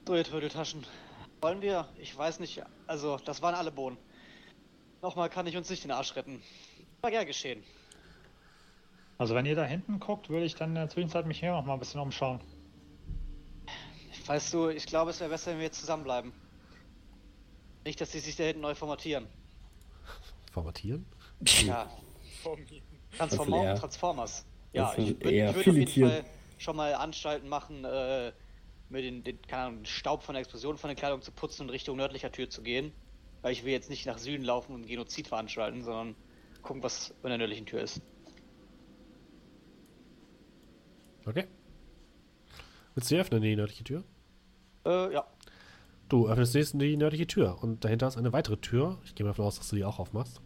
So, ihr Trödeltaschen. Wollen wir? Ich weiß nicht. Also, das waren alle Bohnen. Nochmal kann ich uns nicht den Arsch retten. War gern geschehen. Also wenn ihr da hinten guckt, würde ich dann in der Zwischenzeit mich hier noch mal ein bisschen umschauen. Weißt du, ich glaube, es wäre besser, wenn wir jetzt zusammenbleiben. Nicht, dass die sich da hinten neu formatieren. Formatieren? Ja, Von mir. Transform Das will er. Transformers. Ja, Das will ich würde würd auf jeden. Fall schon mal Anstalten machen, äh, mir den, den, keine Ahnung, den Staub von der Explosion von der Kleidung zu putzen und Richtung nördlicher Tür zu gehen. Weil ich will jetzt nicht nach Süden laufen und Genozid veranstalten, sondern gucken, was in der nördlichen Tür ist. Okay. Willst du die öffnen, die nördliche Tür? Äh, ja. Du öffnest jetzt die nördliche Tür und dahinter ist eine weitere Tür. Ich gehe mal davon aus, dass du die auch aufmachst.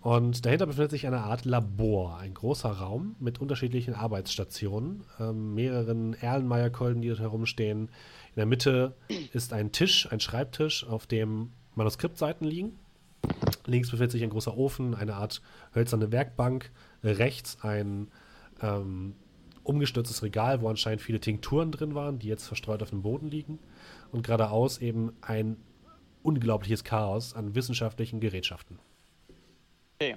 Und dahinter befindet sich eine Art Labor, ein großer Raum mit unterschiedlichen Arbeitsstationen, ähm, mehreren Erlenmeyer-Kolben, die dort herumstehen. In der Mitte ist ein Tisch, ein Schreibtisch, auf dem Manuskriptseiten liegen. Links befindet sich ein großer Ofen, eine Art hölzerne Werkbank. Rechts ein ähm, umgestürztes Regal, wo anscheinend viele Tinkturen drin waren, die jetzt verstreut auf dem Boden liegen. Und geradeaus eben ein unglaubliches Chaos an wissenschaftlichen Gerätschaften. Okay.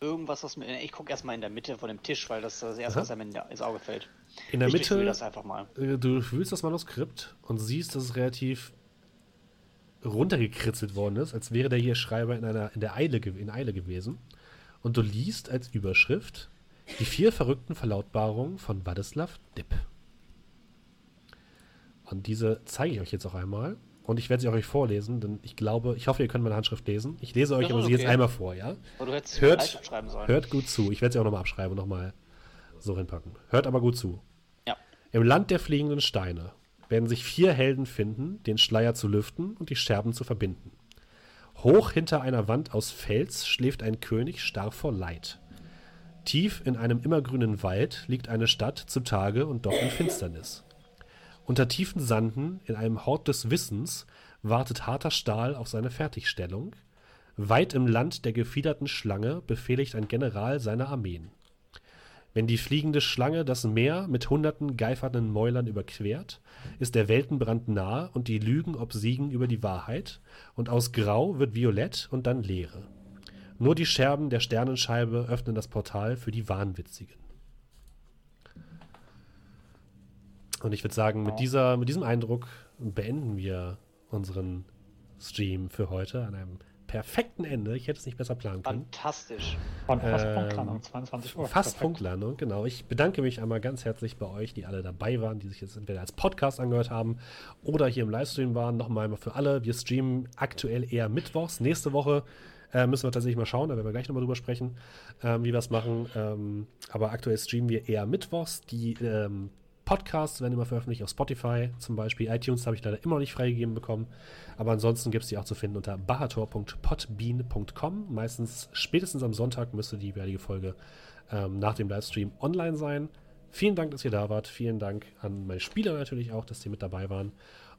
Irgendwas, was mir. Ich gucke erstmal in der Mitte von dem Tisch, weil das das erste, Aha. was einem ins Auge fällt. In der ich Mitte, das einfach mal. äh, du fühlst das Manuskript und siehst, dass es relativ runtergekritzelt worden ist, als wäre der hier Schreiber in einer in der Eile, in Eile gewesen. Und du liest als Überschrift die vier verrückten Verlautbarungen von Władysław Dipp. Und diese zeige ich euch jetzt auch einmal. Und ich werde sie auch euch vorlesen, denn ich glaube, ich hoffe, ihr könnt meine Handschrift lesen. Ich lese euch aber ist sie jetzt okay. einmal vor, ja? Aber du hättest Hört- leicht schreiben sollen. Hört gut zu. Ich werde sie auch nochmal abschreiben und nochmal so hinpacken. Hört aber gut zu. Ja. Im Land der fliegenden Steine werden sich vier Helden finden, den Schleier zu lüften und die Scherben zu verbinden. Hoch hinter einer Wand aus Fels schläft ein König starr vor Leid. Tief in einem immergrünen Wald liegt eine Stadt zutage und doch in Finsternis. Unter tiefen Sanden, in einem Hort des Wissens, wartet harter Stahl auf seine Fertigstellung. Weit im Land der gefiederten Schlange befehligt ein General seine Armeen. Wenn die fliegende Schlange das Meer mit hunderten geifernden Mäulern überquert, ist der Weltenbrand nahe und die Lügen obsiegen über die Wahrheit, und aus Grau wird Violett und dann Leere. Nur die Scherben der Sternenscheibe öffnen das Portal für die Wahnwitzigen. Und ich würde sagen, mit, dieser, mit diesem Eindruck beenden wir unseren Stream für heute an einem perfekten Ende. Ich hätte es nicht besser planen können. Fantastisch. Und fast Ähm, Punktlandung, 22 Uhr. Fast Perfekt. Punktlandung, genau. Ich bedanke mich einmal ganz herzlich bei euch, die alle dabei waren, die sich jetzt entweder als Podcast angehört haben oder hier im Livestream waren. Nochmal einmal für alle. Wir streamen aktuell eher mittwochs. Nächste Woche äh, müssen wir tatsächlich mal schauen, da werden wir gleich nochmal drüber sprechen, ähm, wie wir es machen. Ähm, aber aktuell streamen wir eher mittwochs. Die ähm, Podcasts werden immer veröffentlicht auf Spotify zum Beispiel. iTunes habe ich leider immer noch nicht freigegeben bekommen. Aber ansonsten gibt es die auch zu finden unter bahator.podbean.com. Meistens spätestens am Sonntag müsste die jeweilige Folge ähm, nach dem Livestream online sein. Vielen Dank, dass ihr da wart. Vielen Dank an meine Spieler natürlich auch, dass die mit dabei waren.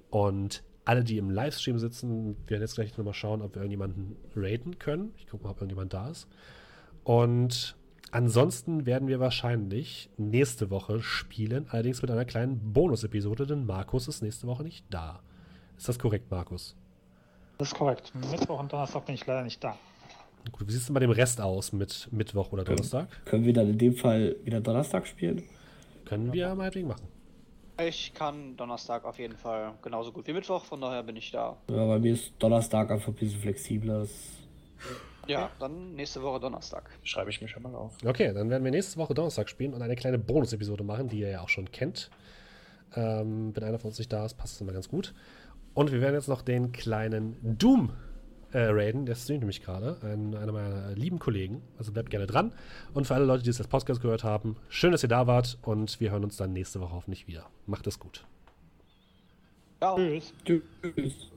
Und alle, die im Livestream sitzen, werden jetzt gleich nochmal schauen, ob wir irgendjemanden raten können. Ich gucke mal, ob irgendjemand da ist. Und ansonsten werden wir wahrscheinlich nächste Woche spielen, allerdings mit einer kleinen Bonus-Episode, denn Markus ist nächste Woche nicht da. Ist das korrekt, Markus? Das ist korrekt. Mittwoch und Donnerstag bin ich leider nicht da. Gut, wie sieht es denn bei dem Rest aus mit Mittwoch oder Donnerstag? Können wir dann in dem Fall wieder Donnerstag spielen? Können wir meinetwegen machen. Ich kann Donnerstag auf jeden Fall genauso gut wie Mittwoch, von daher bin ich da. Ja, bei mir ist Donnerstag einfach ein bisschen flexibler. Ja, dann nächste Woche Donnerstag. Schreibe ich mir schon mal auf. Okay, dann werden wir nächste Woche Donnerstag spielen und eine kleine Bonus-Episode machen, die ihr ja auch schon kennt. Ähm, wenn einer von uns nicht da ist, passt es immer ganz gut. Und wir werden jetzt noch den kleinen Doom äh, raiden. Der streamt nämlich gerade. Ein, einer meiner lieben Kollegen. Also bleibt gerne dran. Und für alle Leute, die es als Podcast gehört haben, schön, dass ihr da wart. Und wir hören uns dann nächste Woche hoffentlich wieder. Macht es gut. Ciao. Tschüss. Tschüss.